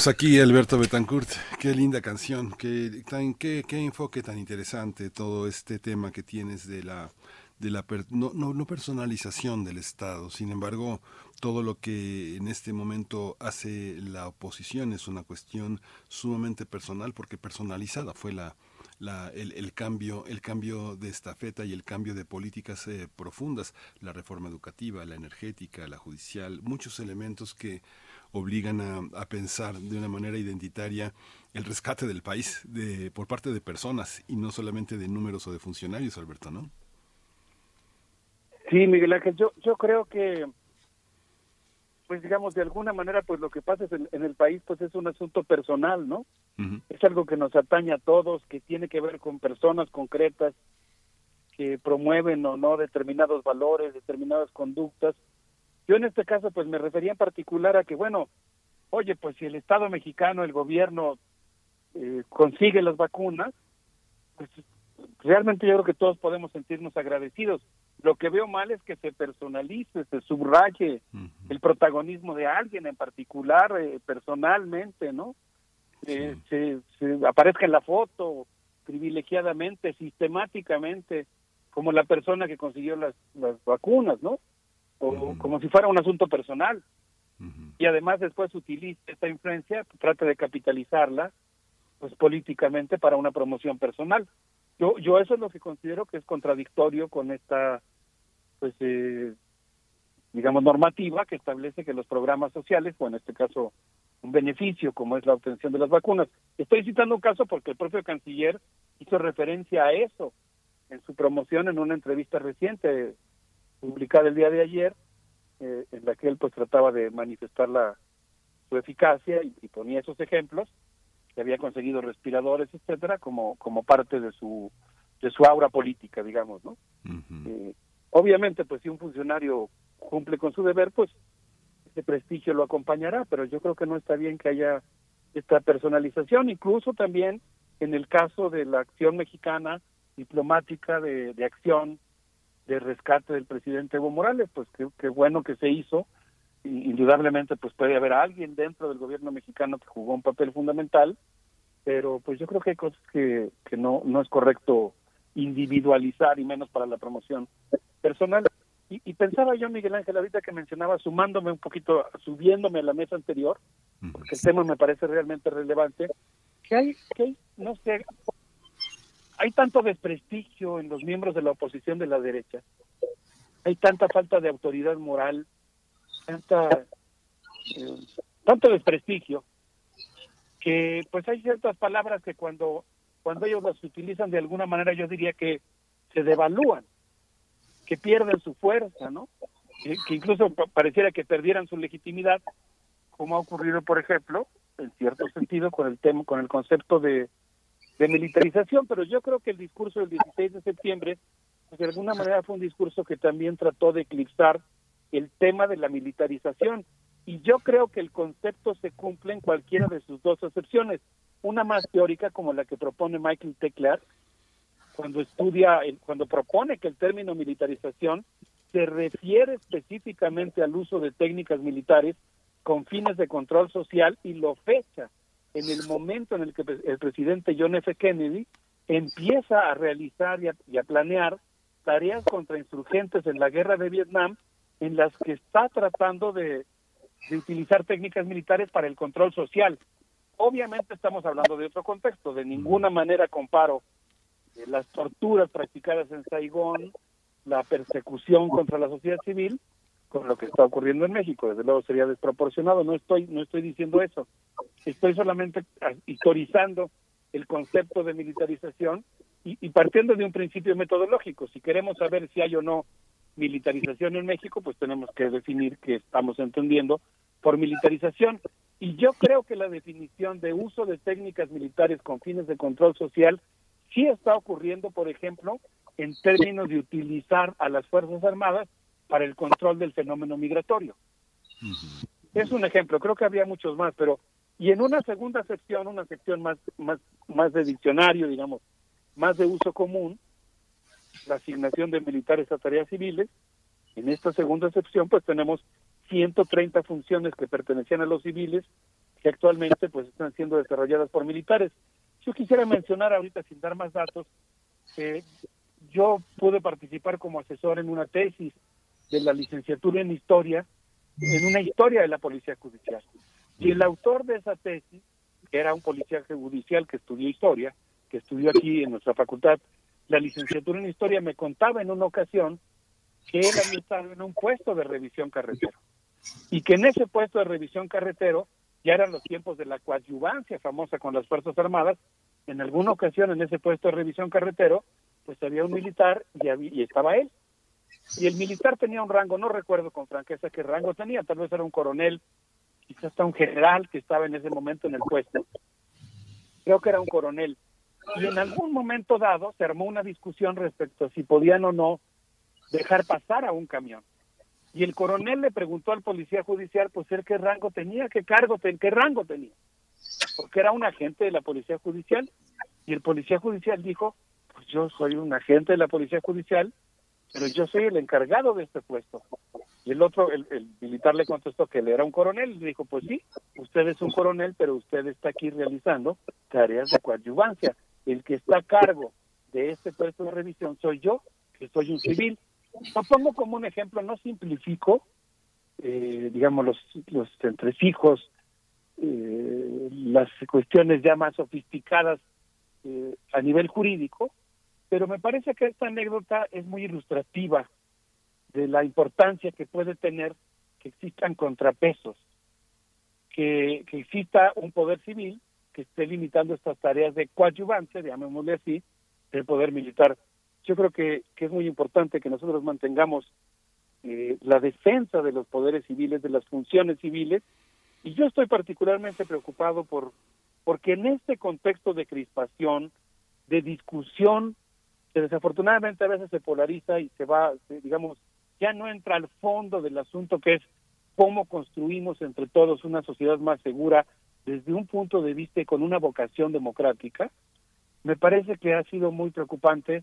Aquí, Alberto Betancourt. Qué linda canción, qué, qué, qué enfoque tan interesante todo este tema que tienes de la, de la per- no, no, no personalización del Estado. Sin embargo, todo lo que en este momento hace la oposición es una cuestión sumamente personal, porque personalizada fue la, la- el, el cambio, el cambio de estafeta y el cambio de políticas eh, profundas, la reforma educativa, la energética, la judicial, muchos elementos que obligan a, a pensar de una manera identitaria el rescate del país de, por parte de personas y no solamente de números o de funcionarios, Alberto, ¿no? Sí, Miguel Ángel, yo, yo creo que, pues digamos, de alguna manera, pues lo que pasa es en, en el país, pues es un asunto personal, ¿no? Es algo que nos atañe a todos, que tiene que ver con personas concretas que promueven o no determinados valores, determinadas conductas. Yo en este caso, pues me refería en particular a que, bueno, oye, pues si el Estado mexicano, el gobierno eh, consigue las vacunas, pues realmente yo creo que todos podemos sentirnos agradecidos. Lo que veo mal es que se personalice, se subraye el protagonismo de alguien en particular, eh, personalmente, ¿no? Eh, se, se aparezca en la foto privilegiadamente, sistemáticamente, como la persona que consiguió las, las vacunas, ¿no? O como si fuera un asunto personal. Y además después utilice esta influencia, trata de capitalizarla, pues políticamente para una promoción personal. Yo, yo eso es lo que considero que es contradictorio con esta, pues, eh, digamos, normativa que establece que los programas sociales, o en este caso un beneficio como es la obtención de las vacunas. Estoy citando un caso porque el propio canciller hizo referencia a eso en su promoción en una entrevista reciente publicada el día de ayer, eh, en la que él pues trataba de manifestar la, su eficacia y, y ponía esos ejemplos que había conseguido respiradores, etcétera, como como parte de su de su aura política, digamos, ¿no? Eh, obviamente, pues si un funcionario cumple con su deber, pues ese prestigio lo acompañará, pero yo creo que no está bien que haya esta personalización, incluso también en el caso de la acción mexicana diplomática de, de acción de rescate del presidente Evo Morales, pues qué, qué bueno que se hizo, indudablemente pues puede haber alguien dentro del gobierno mexicano que jugó un papel fundamental, pero pues yo creo que hay cosas que, que no, no es correcto individualizar y menos para la promoción personal. Y, y pensaba yo, Miguel Ángel, ahorita que mencionaba, sumándome un poquito, subiéndome a la mesa anterior, porque el tema me parece realmente relevante, que hay, que hay, no sé, hay tanto desprestigio en los miembros de la oposición de la derecha, hay tanta falta de autoridad moral, tanta, eh, tanto desprestigio, que pues hay ciertas palabras que cuando, cuando ellos las utilizan de alguna manera yo diría que se devalúan, que pierden su fuerza, ¿no? Que, que incluso pa- pareciera que perdieran su legitimidad, como ha ocurrido, por ejemplo, en cierto sentido, con el tema, con el concepto de, de militarización, pero yo creo que el discurso del 16 de septiembre, pues, de alguna manera fue un discurso que también trató de eclipsar el tema de la militarización. Y yo creo que el concepto se cumple en cualquiera de sus dos excepciones. Una más teórica, como la que propone Michael T. Cuando estudia, cuando propone que el término militarización se refiere específicamente al uso de técnicas militares con fines de control social y lo fecha en el momento en el que el presidente John F. Kennedy empieza a realizar y a, planear tareas contra insurgentes en la guerra de Vietnam en las que está tratando de, de utilizar técnicas militares para el control social. Obviamente estamos hablando de otro contexto, de ninguna manera comparo eh, las torturas practicadas en Saigón, la persecución contra la sociedad civil con lo que está ocurriendo en México. Desde luego sería desproporcionado, no estoy no estoy diciendo eso. Estoy solamente historizando el concepto de militarización y, y, partiendo de un principio metodológico. Si queremos saber si hay o no militarización en México, pues tenemos que definir qué estamos entendiendo por militarización. Y yo creo que la definición de uso de técnicas militares con fines de control social sí está ocurriendo, por ejemplo, en términos de utilizar a las Fuerzas Armadas para el control del fenómeno migratorio. Es un ejemplo, creo que había muchos más, pero y en una segunda sección, una sección más más más de diccionario, digamos, más de uso común, la asignación de militares a tareas civiles. En esta segunda sección, pues tenemos 130 funciones que pertenecían a los civiles que actualmente pues están siendo desarrolladas por militares. Yo quisiera mencionar ahorita, sin dar más datos, que yo pude participar como asesor en una tesis de la licenciatura en historia, en una historia de la policía judicial. Y el autor de esa tesis, que era un policía judicial que estudió historia, que estudió aquí en nuestra facultad, la licenciatura en historia, me contaba en una ocasión que él había estado en un puesto de revisión carretero y que en ese puesto de revisión carretero ya eran los tiempos de la coadyuvancia famosa con las Fuerzas Armadas. En alguna ocasión en ese puesto de revisión carretero, pues había un militar y, y estaba él. Y el militar tenía un rango, no recuerdo con franqueza qué rango tenía, tal vez era un coronel, quizás hasta un general que estaba en ese momento en el puesto. Creo que era un coronel. Y en algún momento dado se armó una discusión respecto a si podían o no dejar pasar a un camión. Y el coronel le preguntó al policía judicial, pues él qué rango tenía, qué cargo, qué rango tenía. Porque era un agente de la policía judicial. Y el policía judicial dijo, pues yo soy un agente de la policía judicial, pero yo soy el encargado de este puesto. Y el otro, el, militar le contestó que él era un coronel. Le dijo, pues sí, usted es un coronel, pero usted está aquí realizando tareas de coadyuvancia. El que está a cargo de este puesto de revisión soy yo, que soy un civil lo pongo como un ejemplo, no simplifico, eh, digamos, los, los entresijos, eh, las cuestiones ya más sofisticadas eh, a nivel jurídico, pero me parece que esta anécdota es muy ilustrativa de la importancia que puede tener que existan contrapesos, que, que exista un poder civil que esté limitando estas tareas de coadyuvancia, llamémosle así, del poder militar. Yo creo que, es muy importante que nosotros mantengamos eh, la defensa de los poderes civiles, de las funciones civiles, y yo estoy particularmente preocupado por porque en este contexto de crispación, de discusión, que desafortunadamente a veces se polariza y se va, digamos, ya no entra al fondo del asunto que es cómo construimos entre todos una sociedad más segura desde un punto de vista y con una vocación democrática, me parece que ha sido muy preocupante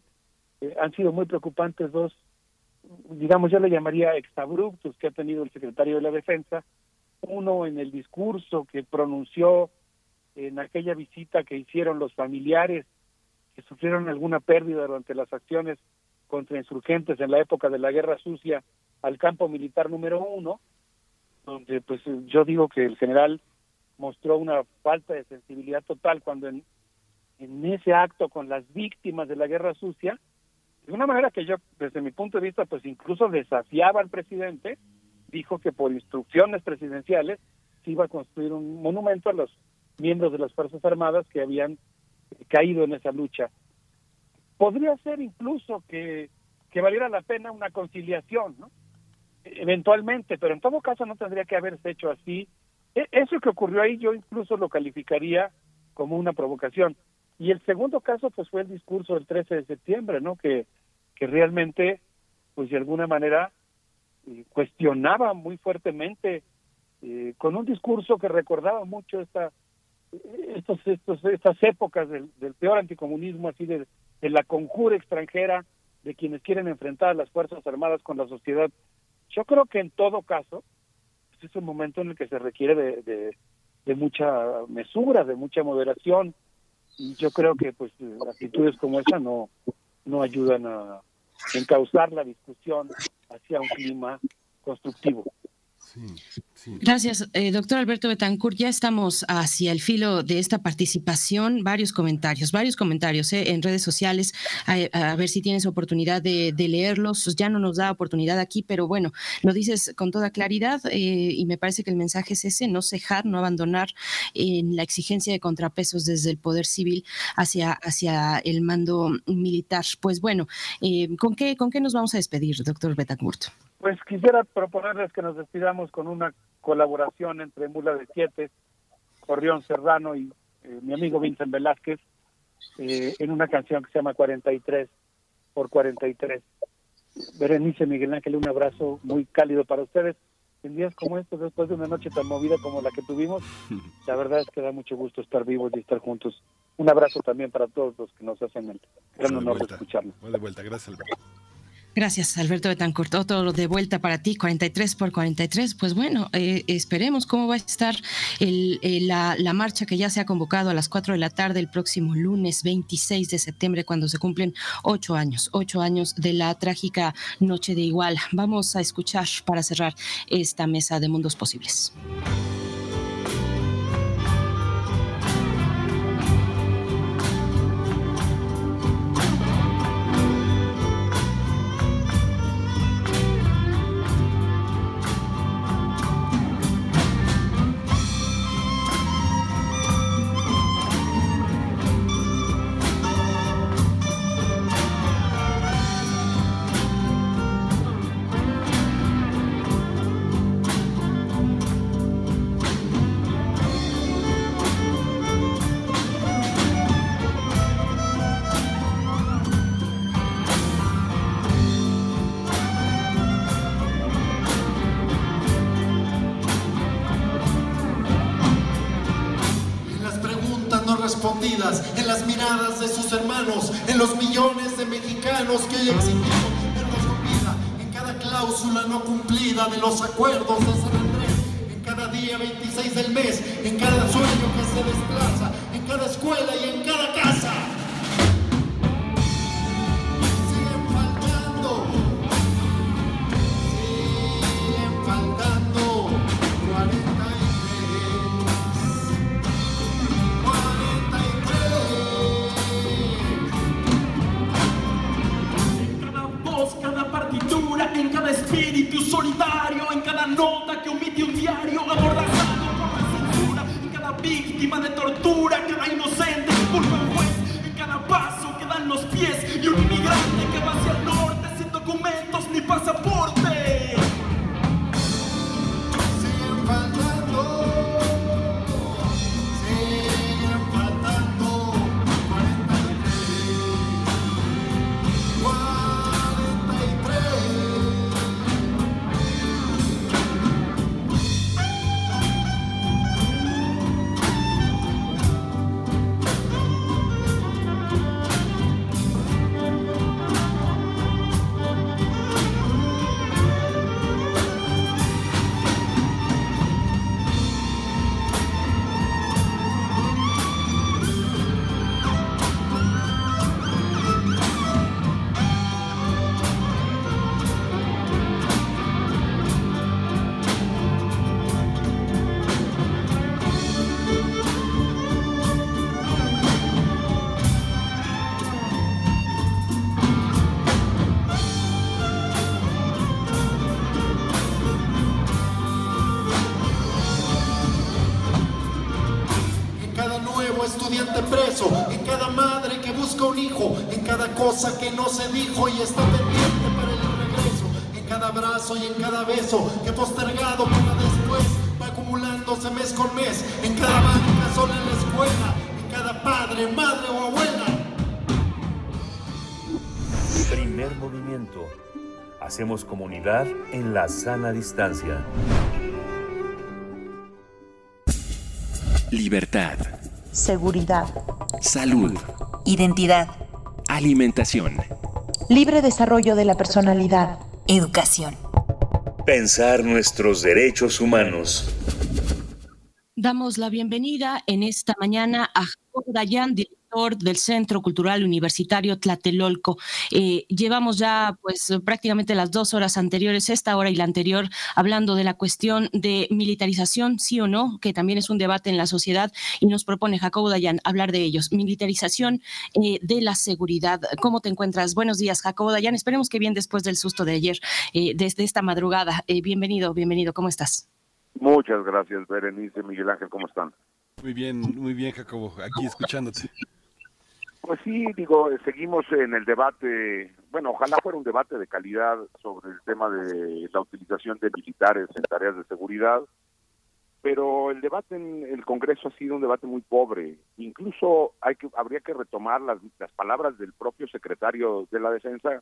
eh, han sido muy preocupantes dos, digamos, yo le llamaría exabruptos que ha tenido el secretario de la Defensa. Uno en el discurso que pronunció en aquella visita que hicieron los familiares que sufrieron alguna pérdida durante las acciones contra insurgentes en la época de la Guerra Sucia al campo militar número uno, donde pues yo digo que el general mostró una falta de sensibilidad total cuando en, ese acto con las víctimas de la Guerra Sucia de una manera que yo, desde mi punto de vista, pues incluso desafiaba al presidente, dijo que por instrucciones presidenciales se iba a construir un monumento a los miembros de las Fuerzas Armadas que habían caído en esa lucha. Podría ser incluso que, que valiera la pena una conciliación, ¿no? Eventualmente, pero en todo caso no tendría que haberse hecho así. E, eso que ocurrió ahí yo incluso lo calificaría como una provocación. Y el segundo caso pues fue el discurso del 13 de septiembre, ¿no? Que, que realmente, pues de alguna manera, eh, cuestionaba muy fuertemente eh, con un discurso que recordaba mucho esta estos, estos estas épocas del, del peor anticomunismo así de, de la conjura extranjera de quienes quieren enfrentar a las fuerzas armadas con la sociedad yo creo que en todo caso pues, es un momento en el que se requiere de, mucha mesura de mucha moderación y yo creo que pues actitudes como esa no no ayudan a encauzar la discusión hacia un clima constructivo. Gracias, eh, doctor Alberto Betancourt. Ya estamos hacia el filo de esta participación. Varios comentarios, varios comentarios eh, en redes sociales. A, ver si tienes oportunidad de, leerlos. Ya no nos da oportunidad aquí, pero bueno, lo dices con toda claridad eh, y me parece que el mensaje es ese: no cejar, no abandonar en la exigencia de contrapesos desde el poder civil hacia, hacia el mando militar. Pues bueno, ¿con, qué, ¿con qué nos vamos a despedir, doctor Betancourt? Pues quisiera proponerles que nos despidamos con una colaboración entre Mula de Siete, Corrión Serrano y eh, mi amigo Vincent Velázquez eh, en una canción que se llama 43 por 43. Berenice Miguel Ángel, un abrazo muy cálido para ustedes. En días como estos, después de una noche tan movida como la que tuvimos, la verdad es que da mucho gusto estar vivos y estar juntos. Un abrazo también para todos los que nos hacen el gran honor de escucharnos. de vuelta, gracias Alberto. Gracias, Alberto Betancourt. Todo de vuelta para ti, 43 por 43. Pues bueno, eh, esperemos cómo va a estar la, la, marcha que ya se ha convocado a las 4 de la tarde el próximo lunes 26 de septiembre, cuando se cumplen ocho años, ocho años de la trágica Noche de Igual. Vamos a escuchar para cerrar esta mesa de mundos posibles. Busca un hijo, en cada cosa que no se dijo y está pendiente para el regreso, en cada abrazo y en cada beso que postergado para después va acumulándose mes con mes, en cada banca sola en la escuela, en cada padre, madre o abuela. Primer movimiento. Hacemos comunidad en la sana distancia. Libertad. Seguridad. Salud. Identidad. Alimentación. Libre desarrollo de la personalidad. Educación. Pensar nuestros derechos humanos. Damos la bienvenida en esta mañana a Jacobo Dayan, director del Centro Cultural Universitario Tlatelolco. Eh, llevamos ya pues prácticamente las dos horas anteriores, esta hora y la anterior, hablando de la cuestión de militarización, sí o no, que también es un debate en la sociedad y nos propone Jacobo Dayan hablar de ellos. Militarización eh, de la seguridad. ¿Cómo te encuentras? Buenos días, Jacobo Dayan. Esperemos que bien después del susto de ayer, eh, desde esta madrugada. bienvenido, bienvenido. ¿Cómo estás? Muchas gracias, Berenice, Miguel Ángel, ¿cómo están? Muy bien, muy bien, Jacobo, aquí escuchándote. Pues sí, digo, seguimos en el debate, bueno, ojalá fuera un debate de calidad sobre el tema de la utilización de militares en tareas de seguridad, pero el debate en el Congreso ha sido un debate muy pobre. Incluso hay que habría que retomar las, las palabras del propio secretario de la Defensa,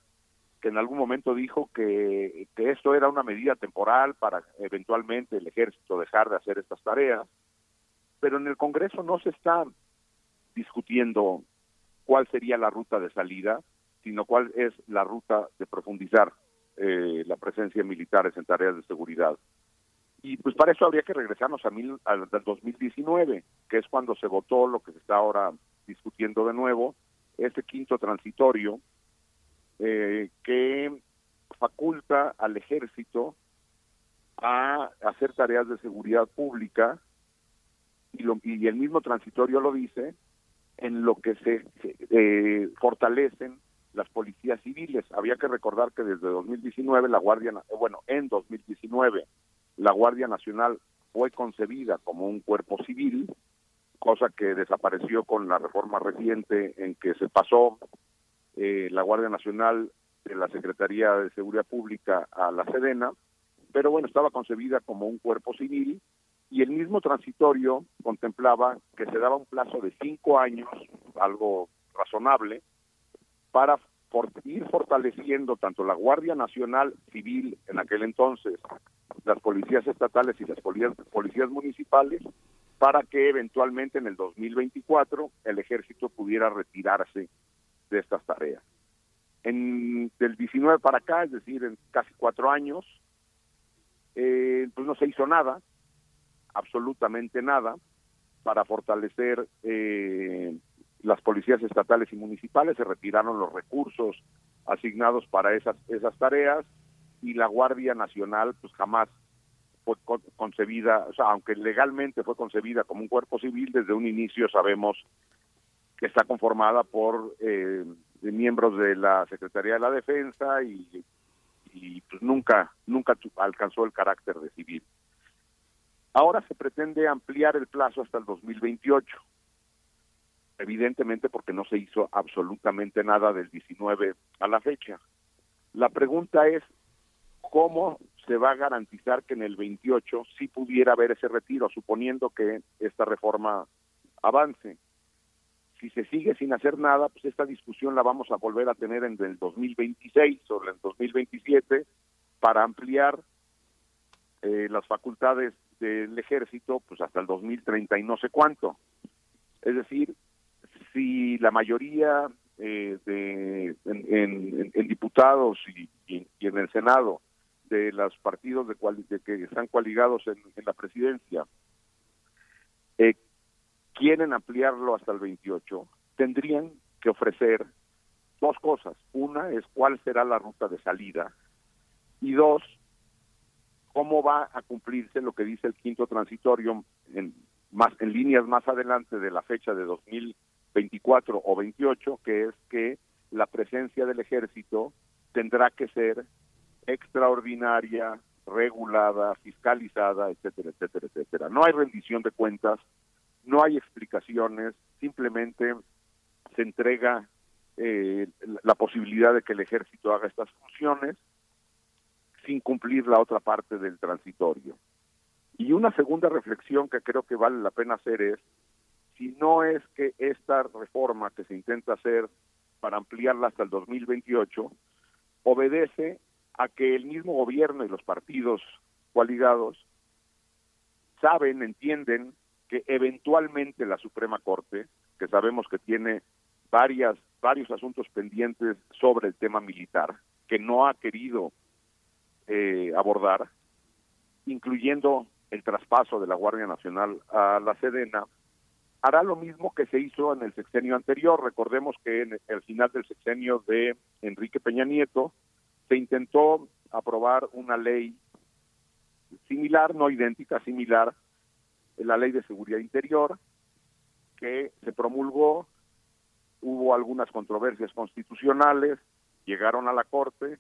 que en algún momento dijo que, que esto era una medida temporal para eventualmente el ejército dejar de hacer estas tareas, pero en el Congreso no se está discutiendo cuál sería la ruta de salida, sino cuál es la ruta de profundizar eh, la presencia de militares en tareas de seguridad. Y pues para eso habría que regresarnos a mil, al 2019, que es cuando se votó lo que se está ahora discutiendo de nuevo, ese quinto transitorio eh, que faculta al ejército a hacer tareas de seguridad pública y, lo, y el mismo transitorio lo dice en lo que se, eh, fortalecen las policías civiles. Había que recordar que desde 2019 la Guardia, bueno, en 2019 la Guardia Nacional fue concebida como un cuerpo civil, cosa que desapareció con la reforma reciente en que se pasó eh, la Guardia Nacional de la Secretaría de Seguridad Pública a la Sedena, pero bueno, estaba concebida como un cuerpo civil y el mismo transitorio contemplaba que se daba un plazo de cinco años, algo razonable, para ir fortaleciendo tanto la Guardia Nacional Civil en aquel entonces, las policías estatales y las policías, municipales, para que eventualmente en el 2024 el ejército pudiera retirarse de estas tareas. En, del 19 para acá, es decir, en casi cuatro años, eh, pues no se hizo nada, absolutamente nada para fortalecer eh, las policías estatales y municipales, se retiraron los recursos asignados para esas, esas tareas y la Guardia Nacional pues jamás fue concebida, o sea, aunque legalmente fue concebida como un cuerpo civil, desde un inicio sabemos que está conformada por eh, miembros de la Secretaría de la Defensa y, y pues nunca nunca alcanzó el carácter de civil. Ahora se pretende ampliar el plazo hasta el 2028, evidentemente porque no se hizo absolutamente nada del 19 a la fecha. La pregunta es, ¿cómo se va a garantizar que en el 28 sí pudiera haber ese retiro, suponiendo que esta reforma avance? Si se sigue sin hacer nada, pues esta discusión la vamos a volver a tener en el 2026 o en el 2027 para ampliar eh, las facultades del ejército pues hasta el 2030 y no sé cuánto. Es decir, si la mayoría eh, de, en, diputados y, en el Senado de los partidos de, de que están coaligados en, la presidencia eh, quieren ampliarlo hasta el 28, tendrían que ofrecer dos cosas. Una es cuál será la ruta de salida y dos, cómo va a cumplirse lo que dice el quinto transitorio en más en líneas más adelante de la fecha de 2024 o 28, que es que la presencia del ejército tendrá que ser extraordinaria, regulada, fiscalizada, etcétera, etcétera, etcétera. No hay rendición de cuentas, no hay explicaciones, simplemente se entrega eh, la posibilidad de que el ejército haga estas funciones sin cumplir la otra parte del transitorio. Y una segunda reflexión que creo que vale la pena hacer es, si no es que esta reforma que se intenta hacer para ampliarla hasta el 2028 obedece a que el mismo gobierno y los partidos coaligados saben, entienden que eventualmente la Suprema Corte, que sabemos que tiene varias varios asuntos pendientes sobre el tema militar que no ha querido eh, abordar, incluyendo el traspaso de la Guardia Nacional a la Sedena, hará lo mismo que se hizo en el sexenio anterior. Recordemos que en el final del sexenio de Enrique Peña Nieto se intentó aprobar una ley similar, no idéntica, similar, la ley de seguridad interior, que se promulgó, hubo algunas controversias constitucionales, llegaron a la Corte,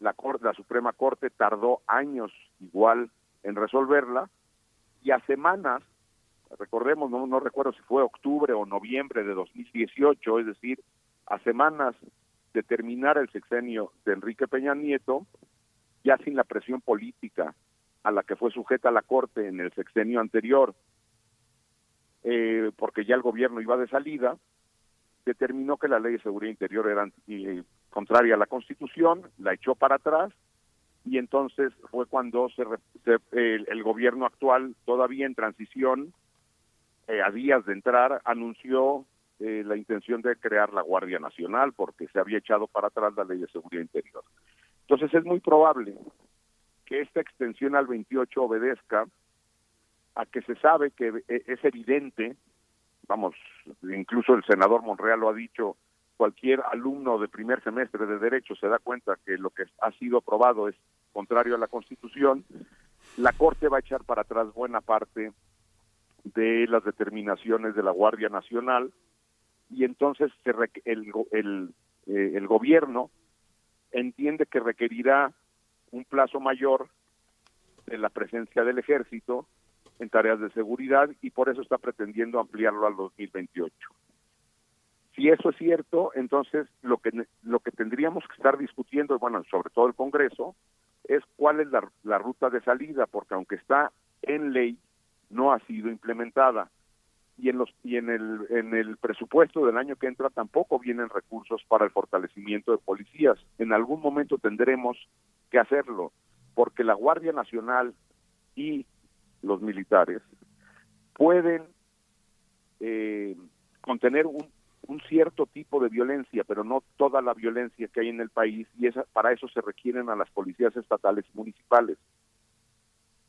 la, corte, la Suprema Corte tardó años igual en resolverla, y a semanas recordemos, no, no recuerdo si fue octubre o noviembre de 2018, es decir, a semanas de terminar el sexenio de Enrique Peña Nieto, ya sin la presión política a la que fue sujeta la Corte en el sexenio anterior, eh, porque ya el gobierno iba de salida, determinó que la ley de seguridad interior era eh, contraria a la Constitución, la echó para atrás y entonces fue cuando se, el, gobierno actual, todavía en transición, eh, a días de entrar, anunció eh, la intención de crear la Guardia Nacional porque se había echado para atrás la ley de seguridad interior. Entonces es muy probable que esta extensión al 28 obedezca a que se sabe que eh, es evidente, vamos, incluso el senador Monreal lo ha dicho, cualquier alumno de primer semestre de Derecho se da cuenta que lo que ha sido aprobado es contrario a la Constitución, la Corte va a echar para atrás buena parte de las determinaciones de la Guardia Nacional y entonces se el, el, eh, el gobierno entiende que requerirá un plazo mayor de la presencia del ejército en tareas de seguridad y por eso está pretendiendo ampliarlo al 2028. Si eso es cierto, entonces lo que lo que tendríamos que estar discutiendo, bueno, sobre todo el Congreso, es cuál es la, la ruta de salida, porque aunque está en ley, no ha sido implementada y en los y en el en el presupuesto del año que entra tampoco vienen recursos para el fortalecimiento de policías. En algún momento tendremos que hacerlo porque la Guardia Nacional y los militares pueden eh, contener un, un cierto tipo de violencia, pero no toda la violencia que hay en el país y esa, para eso se requieren a las policías estatales y municipales.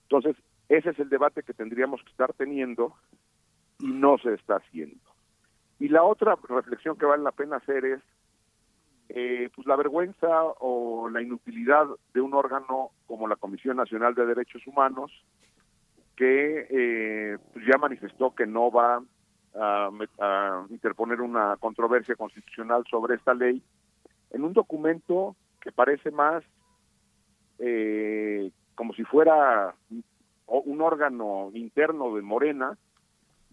Entonces, ese es el debate que tendríamos que estar teniendo y no se está haciendo. Y la otra reflexión que vale la pena hacer es eh, pues la vergüenza o la inutilidad de un órgano como la Comisión Nacional de Derechos Humanos que eh, pues ya manifestó que no va a, a, interponer una controversia constitucional sobre esta ley en un documento que parece más eh, como si fuera un órgano interno de Morena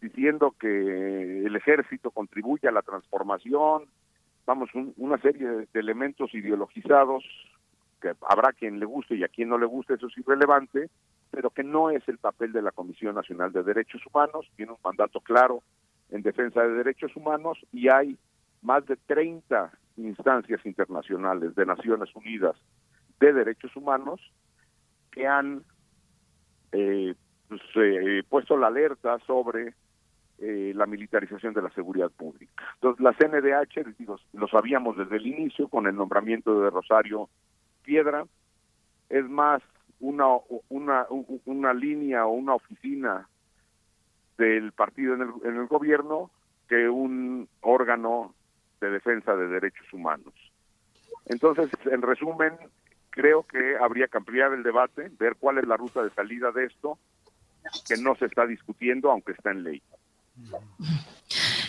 diciendo que el ejército contribuye a la transformación, vamos, una serie de, elementos ideologizados que habrá quien le guste y a quien no le guste, eso es irrelevante, pero que no es el papel de la Comisión Nacional de Derechos Humanos, tiene un mandato claro en defensa de derechos humanos y hay más de 30 instancias internacionales de Naciones Unidas de derechos humanos que han eh, pues, eh, puesto la alerta sobre eh, la militarización de la seguridad pública. Entonces, la CNDH, digo, lo sabíamos desde el inicio con el nombramiento de Rosario Piedra, es más una, una, una línea o una oficina del partido en el, en el gobierno que un órgano de defensa de derechos humanos. Entonces, en resumen, creo que habría que ampliar el debate, ver cuál es la ruta de salida de esto, que no se está discutiendo, aunque está en ley.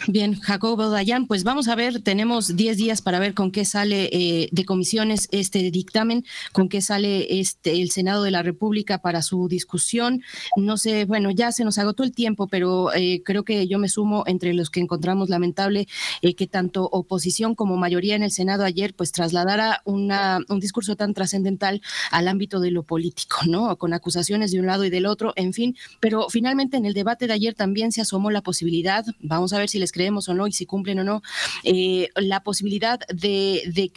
Bien, Jacobo Dayan, pues vamos a ver, tenemos 10 días para ver con qué sale eh, de comisiones este dictamen, con qué sale este el Senado de la República para su discusión. No sé, bueno, ya se nos agotó el tiempo, pero eh, creo que yo me sumo entre los que encontramos lamentable eh, que tanto oposición como mayoría en el Senado ayer pues trasladara una, un discurso tan trascendental al ámbito de lo político, ¿no? Con acusaciones de un lado y del otro, en fin, pero finalmente en el debate de ayer también se asomó la posibilidad, vamos a ver si les creemos o no y si cumplen o no, eh, la posibilidad de, de,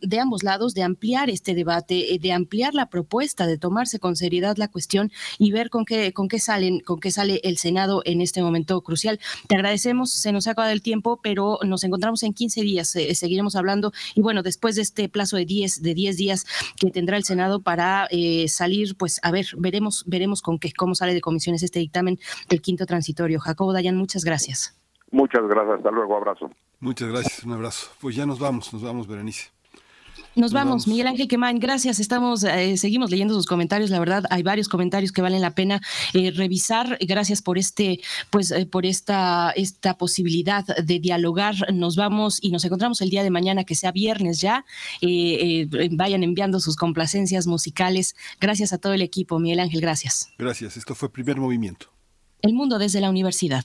de, ambos lados de ampliar este debate, eh, de ampliar la propuesta, de tomarse con seriedad la cuestión y ver con qué, con qué salen, con qué sale el Senado en este momento crucial. Te agradecemos, se nos ha acabado el tiempo, pero nos encontramos en 15 días, eh, seguiremos hablando y bueno, después de este plazo de 10, de 10 días que tendrá el Senado para salir, pues a ver, veremos, veremos con qué, cómo sale de comisiones este dictamen del quinto transitorio. Jacobo Dayan, muchas gracias. Muchas gracias, hasta luego, abrazo. Muchas gracias, un abrazo. Pues ya nos vamos, nos vamos, Berenice. Nos, vamos. Miguel Ángel Quemain, gracias. Estamos, eh, seguimos leyendo sus comentarios. La verdad, hay varios comentarios que valen la pena eh, revisar. Gracias por este, pues, eh, por esta, esta posibilidad de dialogar. Nos vamos y nos encontramos el día de mañana, que sea viernes ya. vayan enviando sus complacencias musicales. Gracias a todo el equipo. Miguel Ángel, gracias. Gracias. Esto fue Primer Movimiento. El mundo desde la universidad.